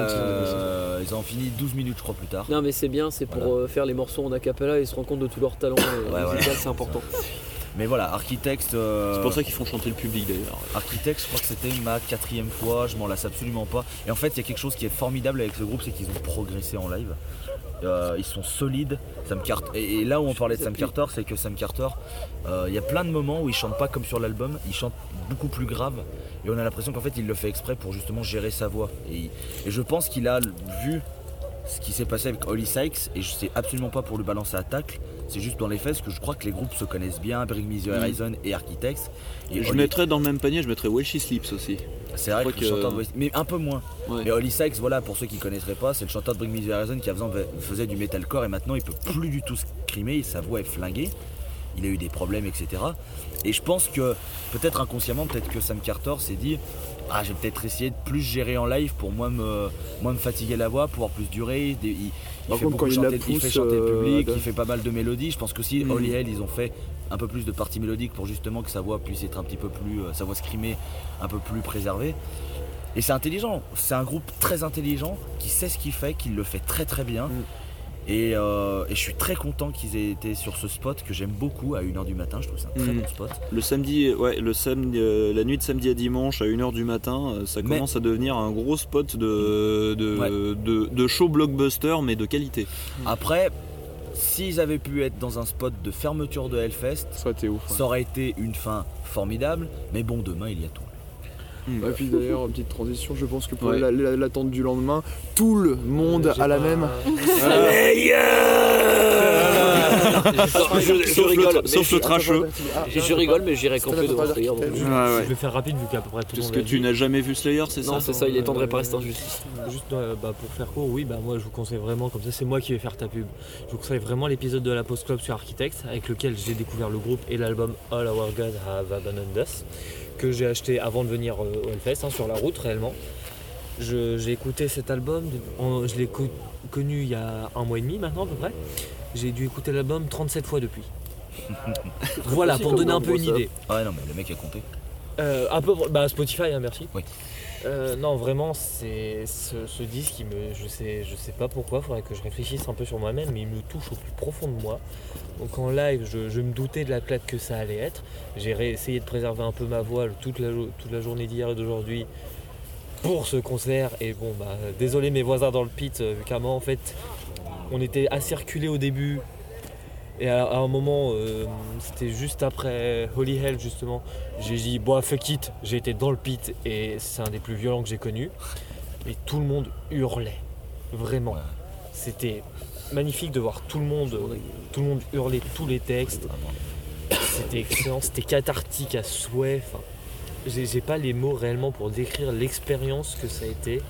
Ils ont dépassé. Euh, ils ont fini 12 minutes, je crois, plus tard. Non mais c'est bien, c'est pour euh, faire les morceaux en acapella et se rendre compte de tout leur talent euh, Ouais, musical, voilà. c'est important. Mais voilà, Architects. euh, C'est pour ça qu'ils font chanter le public d'ailleurs. Architects, je crois que c'était ma quatrième fois, je m'en lasse absolument pas. Et en fait, il y a quelque chose qui est formidable avec ce groupe, c'est qu'ils ont progressé en live. Euh, ils sont solides. Sam Carter. Et, et là où on parlait de Sam Carter, c'est que Sam Carter, euh, il y a plein de moments où il chante pas comme sur l'album, il chante beaucoup plus grave. Et on a l'impression qu'en fait, il le fait exprès pour justement gérer sa voix. Et, et je pense qu'il a vu ce qui s'est passé avec Holly Sykes, et je sais absolument pas pour lui balancer à tacle, c'est juste dans les faits, que je crois que les groupes se connaissent bien, Bring Me the. Horizon et Architects. Et je Holly- mettrais dans le même panier, je mettrais Well She Sleeps aussi. c'est vrai que le chanteur de West- mais un peu moins. Ouais. Mais Holly Sykes, voilà, pour ceux qui connaisseraient pas, c'est le chanteur de Bring Me the Horizon qui avant faisait du metalcore et maintenant il peut plus du tout scrimer, sa voix est flinguée. Il a eu des problèmes, etc. Et je pense que peut-être inconsciemment, peut-être que Sam Carter s'est dit ah, je vais peut-être essayer de plus gérer en live pour moins me, moins me fatiguer la voix, pouvoir plus durer. Il, fait contre, il chanter, il fait pousse, chanter le euh, public, il fait pas mal de mélodies. Je pense qu'aussi Mm. Holly Hell, ils ont fait un peu plus de parties mélodiques pour justement que sa voix puisse être un petit peu plus, euh, sa voix scrimée un peu plus préservée. Et c'est intelligent, c'est un groupe très intelligent qui sait ce qu'il fait, qui le fait très très bien. Et, euh, et je suis très content qu'ils aient été sur ce spot que j'aime beaucoup à 1h du matin, je trouve que c'est un très Mhm. bon spot. Le samedi, ouais, le samedi, euh, la nuit de samedi à dimanche à 1h du matin, euh, ça Mais- commence à devenir un gros spot de, de, Ouais. de, de show blockbuster mais de qualité. Après, s'ils avaient pu être dans un spot de fermeture de Hellfest, Ça aurait été ouf. ouais. ça aurait été une fin formidable, mais bon, demain il y a tout. Et puis d'ailleurs, petite transition, je pense que pour Ouais. la- la- l'attente du lendemain, tout le monde a la même. Je, je Sauf le rigole, tra- mais sauf je- le trasheux. je, je rigole, mais j'irai camper devant Slayer. Je vais faire rapide vu qu'à peu près tout le Parce monde que l'a tu n'as jamais vu Slayer, c'est ça Non, c'est ça, il est temps de réparer cette injustice. Juste euh, bah, pour faire court, oui, bah, moi je vous conseille vraiment, comme ça c'est moi qui vais faire ta pub, je vous conseille vraiment l'épisode de la Post Club sur Architects avec lequel j'ai découvert le groupe et l'album All Our Gods Have Abandoned Us que j'ai acheté avant de venir euh, au Hellfest, hein, sur la route réellement. Je- J'ai écouté cet album, en- je l'ai co- connu il y a un mois et demi maintenant à peu près. J'ai dû écouter l'album 37 fois depuis. voilà, pour donner un peu une idée. Ah ouais, non, mais le mec a compté. Euh, un peu, bah Spotify, hein, merci. Oui. Euh, non, vraiment, c'est ce, disque, il me, je sais, je sais pas pourquoi. Faudrait que je réfléchisse un peu sur moi-même, mais il me touche au plus profond de moi. Donc en live, je, me doutais de la claque que ça allait être. J'ai essayé de préserver un peu ma voix toute la, toute la journée d'hier et d'aujourd'hui pour ce concert. Et bon, bah, désolé mes voisins dans le pit, euh, vu qu'à moi, en fait, on était assez reculés au début. Et à, à un moment, euh, c'était juste après Holy Hell justement, j'ai dit bon fuck it, j'ai été dans le pit et c'est un des plus violents que j'ai connu. Et tout le monde hurlait, vraiment. Ouais. C'était magnifique de voir tout le monde, tout le monde hurler tous les textes. C'était excellent, c'était cathartique à souhait. Enfin, j'ai j'ai pas les mots réellement pour décrire l'expérience que ça a été.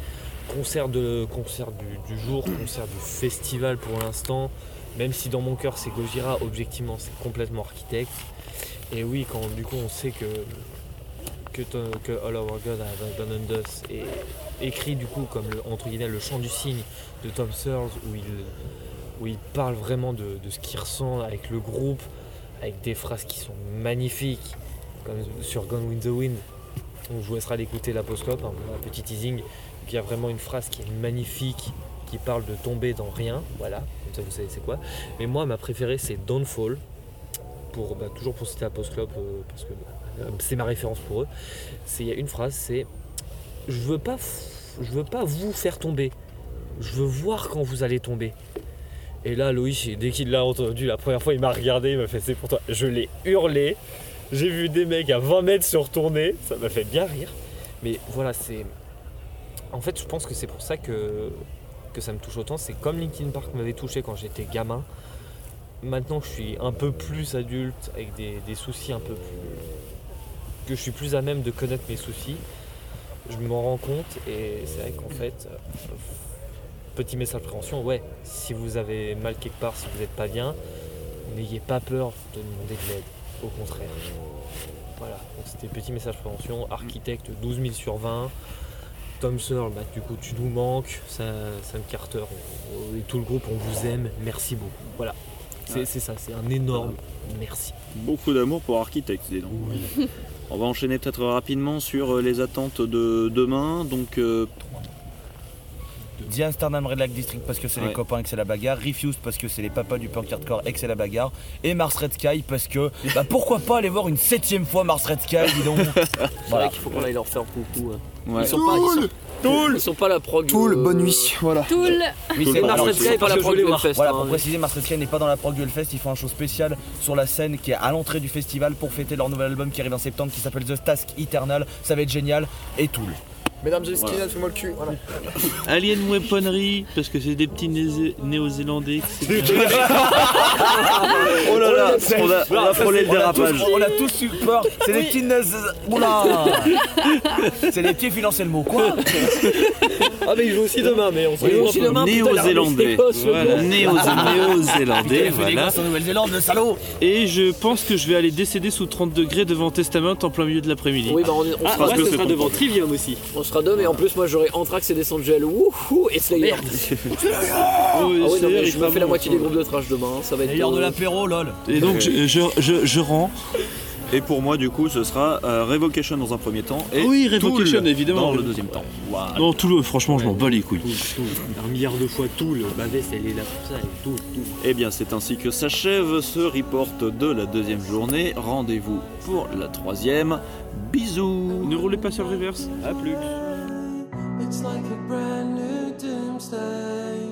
concert, de, concert du, du jour, concert du festival pour l'instant. Même si dans mon cœur c'est Gojira, objectivement c'est complètement architecte. Et oui, quand du coup on sait que, que, All Our God Have Abandoned Us est écrit du coup comme le, entre guillemets le chant du cygne de Tom Searles où il, où il parle vraiment de, de ce qu'il ressent avec le groupe, avec des phrases qui sont magnifiques, comme sur Gone with the Wind. Donc je vous laisserai l'écouter la postcop, un, petit teasing. Il y a vraiment une phrase qui est magnifique, qui parle de tomber dans rien, voilà, vous savez c'est quoi. Mais moi ma préférée c'est Don't Fall, pour, bah, toujours pour citer la postclub, euh, parce que euh, c'est ma référence pour eux. C'est- Il y une phrase, c'est je veux pas, je veux pas vous faire tomber, je veux voir quand vous allez tomber. Et là, Loïc, dès qu'il l'a entendu la première fois, il m'a regardé, il m'a fait c'est pour toi. Je l'ai hurlé. J'ai vu des mecs à 20 mètres se retourner, ça m'a fait bien rire. Mais voilà, c'est. En fait, je pense que c'est pour ça que, que ça me touche autant. C'est comme Linkin Park m'avait touché quand j'étais gamin. Maintenant que je suis un peu plus adulte, avec des, soucis un peu plus. que je suis plus à même de connaître mes soucis, je m'en rends compte et c'est vrai qu'en fait. euh, Petit message de prévention, ouais, si vous avez mal quelque part, si vous n'êtes pas bien, n'ayez pas peur de demander de l'aide, au contraire. Voilà, donc c'était petit message de prévention, architecte 12 000 sur 20, Tom Searle, bah, du coup tu nous manques, Sam, Sam Carter on- et tout le groupe, on vous aime, merci beaucoup. Voilà, c'est Ouais. c'est ça, c'est un énorme merci. Beaucoup d'amour pour Architect, dis donc. On va enchaîner peut-être rapidement sur euh, les attentes de demain. Donc, euh, The Amsterdam Red Lake District parce que c'est Ouais. les copains et que c'est la bagarre. Refused parce que c'est les papas du punk hardcore et que c'est la bagarre. Et Mars Red Sky parce que bah pourquoi pas aller voir une septième fois Mars Red Sky, dis donc. C'est vrai qu'il faut qu'on aille leur faire coucou. hein. Ouais. Ils sont pas, ils sont, ils sont pas la prog. Toul, euh, bonne nuit, voilà. Toul Tout c'est Mars Red. Sky, pas la prog je voulais du voir. Hellfest. Voilà, hein, pour oui. préciser, Mars Red Sky n'est pas dans la prog du Hellfest. Ils font un show spécial sur la scène qui est à l'entrée du festival pour fêter leur nouvel album qui arrive en septembre qui s'appelle The Task Eternal. Ça va être génial. Et Tool. Mesdames et Voilà. skinheads, fais-moi le cul. Voilà. Alien Weaponry, parce que c'est des petits néo-zélandais. oh là là, on a, on a frôlé le dérapage. On a tous eu peur. C'est les petits. Oula C'est les petits financer le mot. Quoi Ah mais ils jouent aussi demain, mais on Oui, aussi demain, Néo-zélandais. Voilà, néo-zélandais, voilà. en Nouvelle-Zélande, le salaud Et je pense que je vais aller décéder sous 30 degrés devant Testament en plein milieu de l'après-midi. Oui, bah on, on Ah, sera, deux, c'est devant Trivium aussi. on sera deux, mais en plus, moi j'aurai Anthrax et Descendgel. Wouhou Et Slayer. Ah oui, non, mais je me fais la moitié des groupes de trash demain. hein, Ça va être. D'ailleurs de euh, l'apéro, lol. Et donc je, je, je, je rends. Et pour moi, du coup, ce sera euh, Revocation dans un premier temps. Et Oui, Revocation, Tool évidemment. Dans le deuxième temps. Voilà. Non, tout le, franchement, je m'en bats les couilles. Un milliard de fois tout, le Bavest elle est là pour ça, et tout, tout. Eh bien, c'est ainsi que s'achève ce report de la deuxième journée. Rendez-vous pour la troisième. Bisous Ne roulez pas sur le reverse. À plus It's like a brand new doomsday.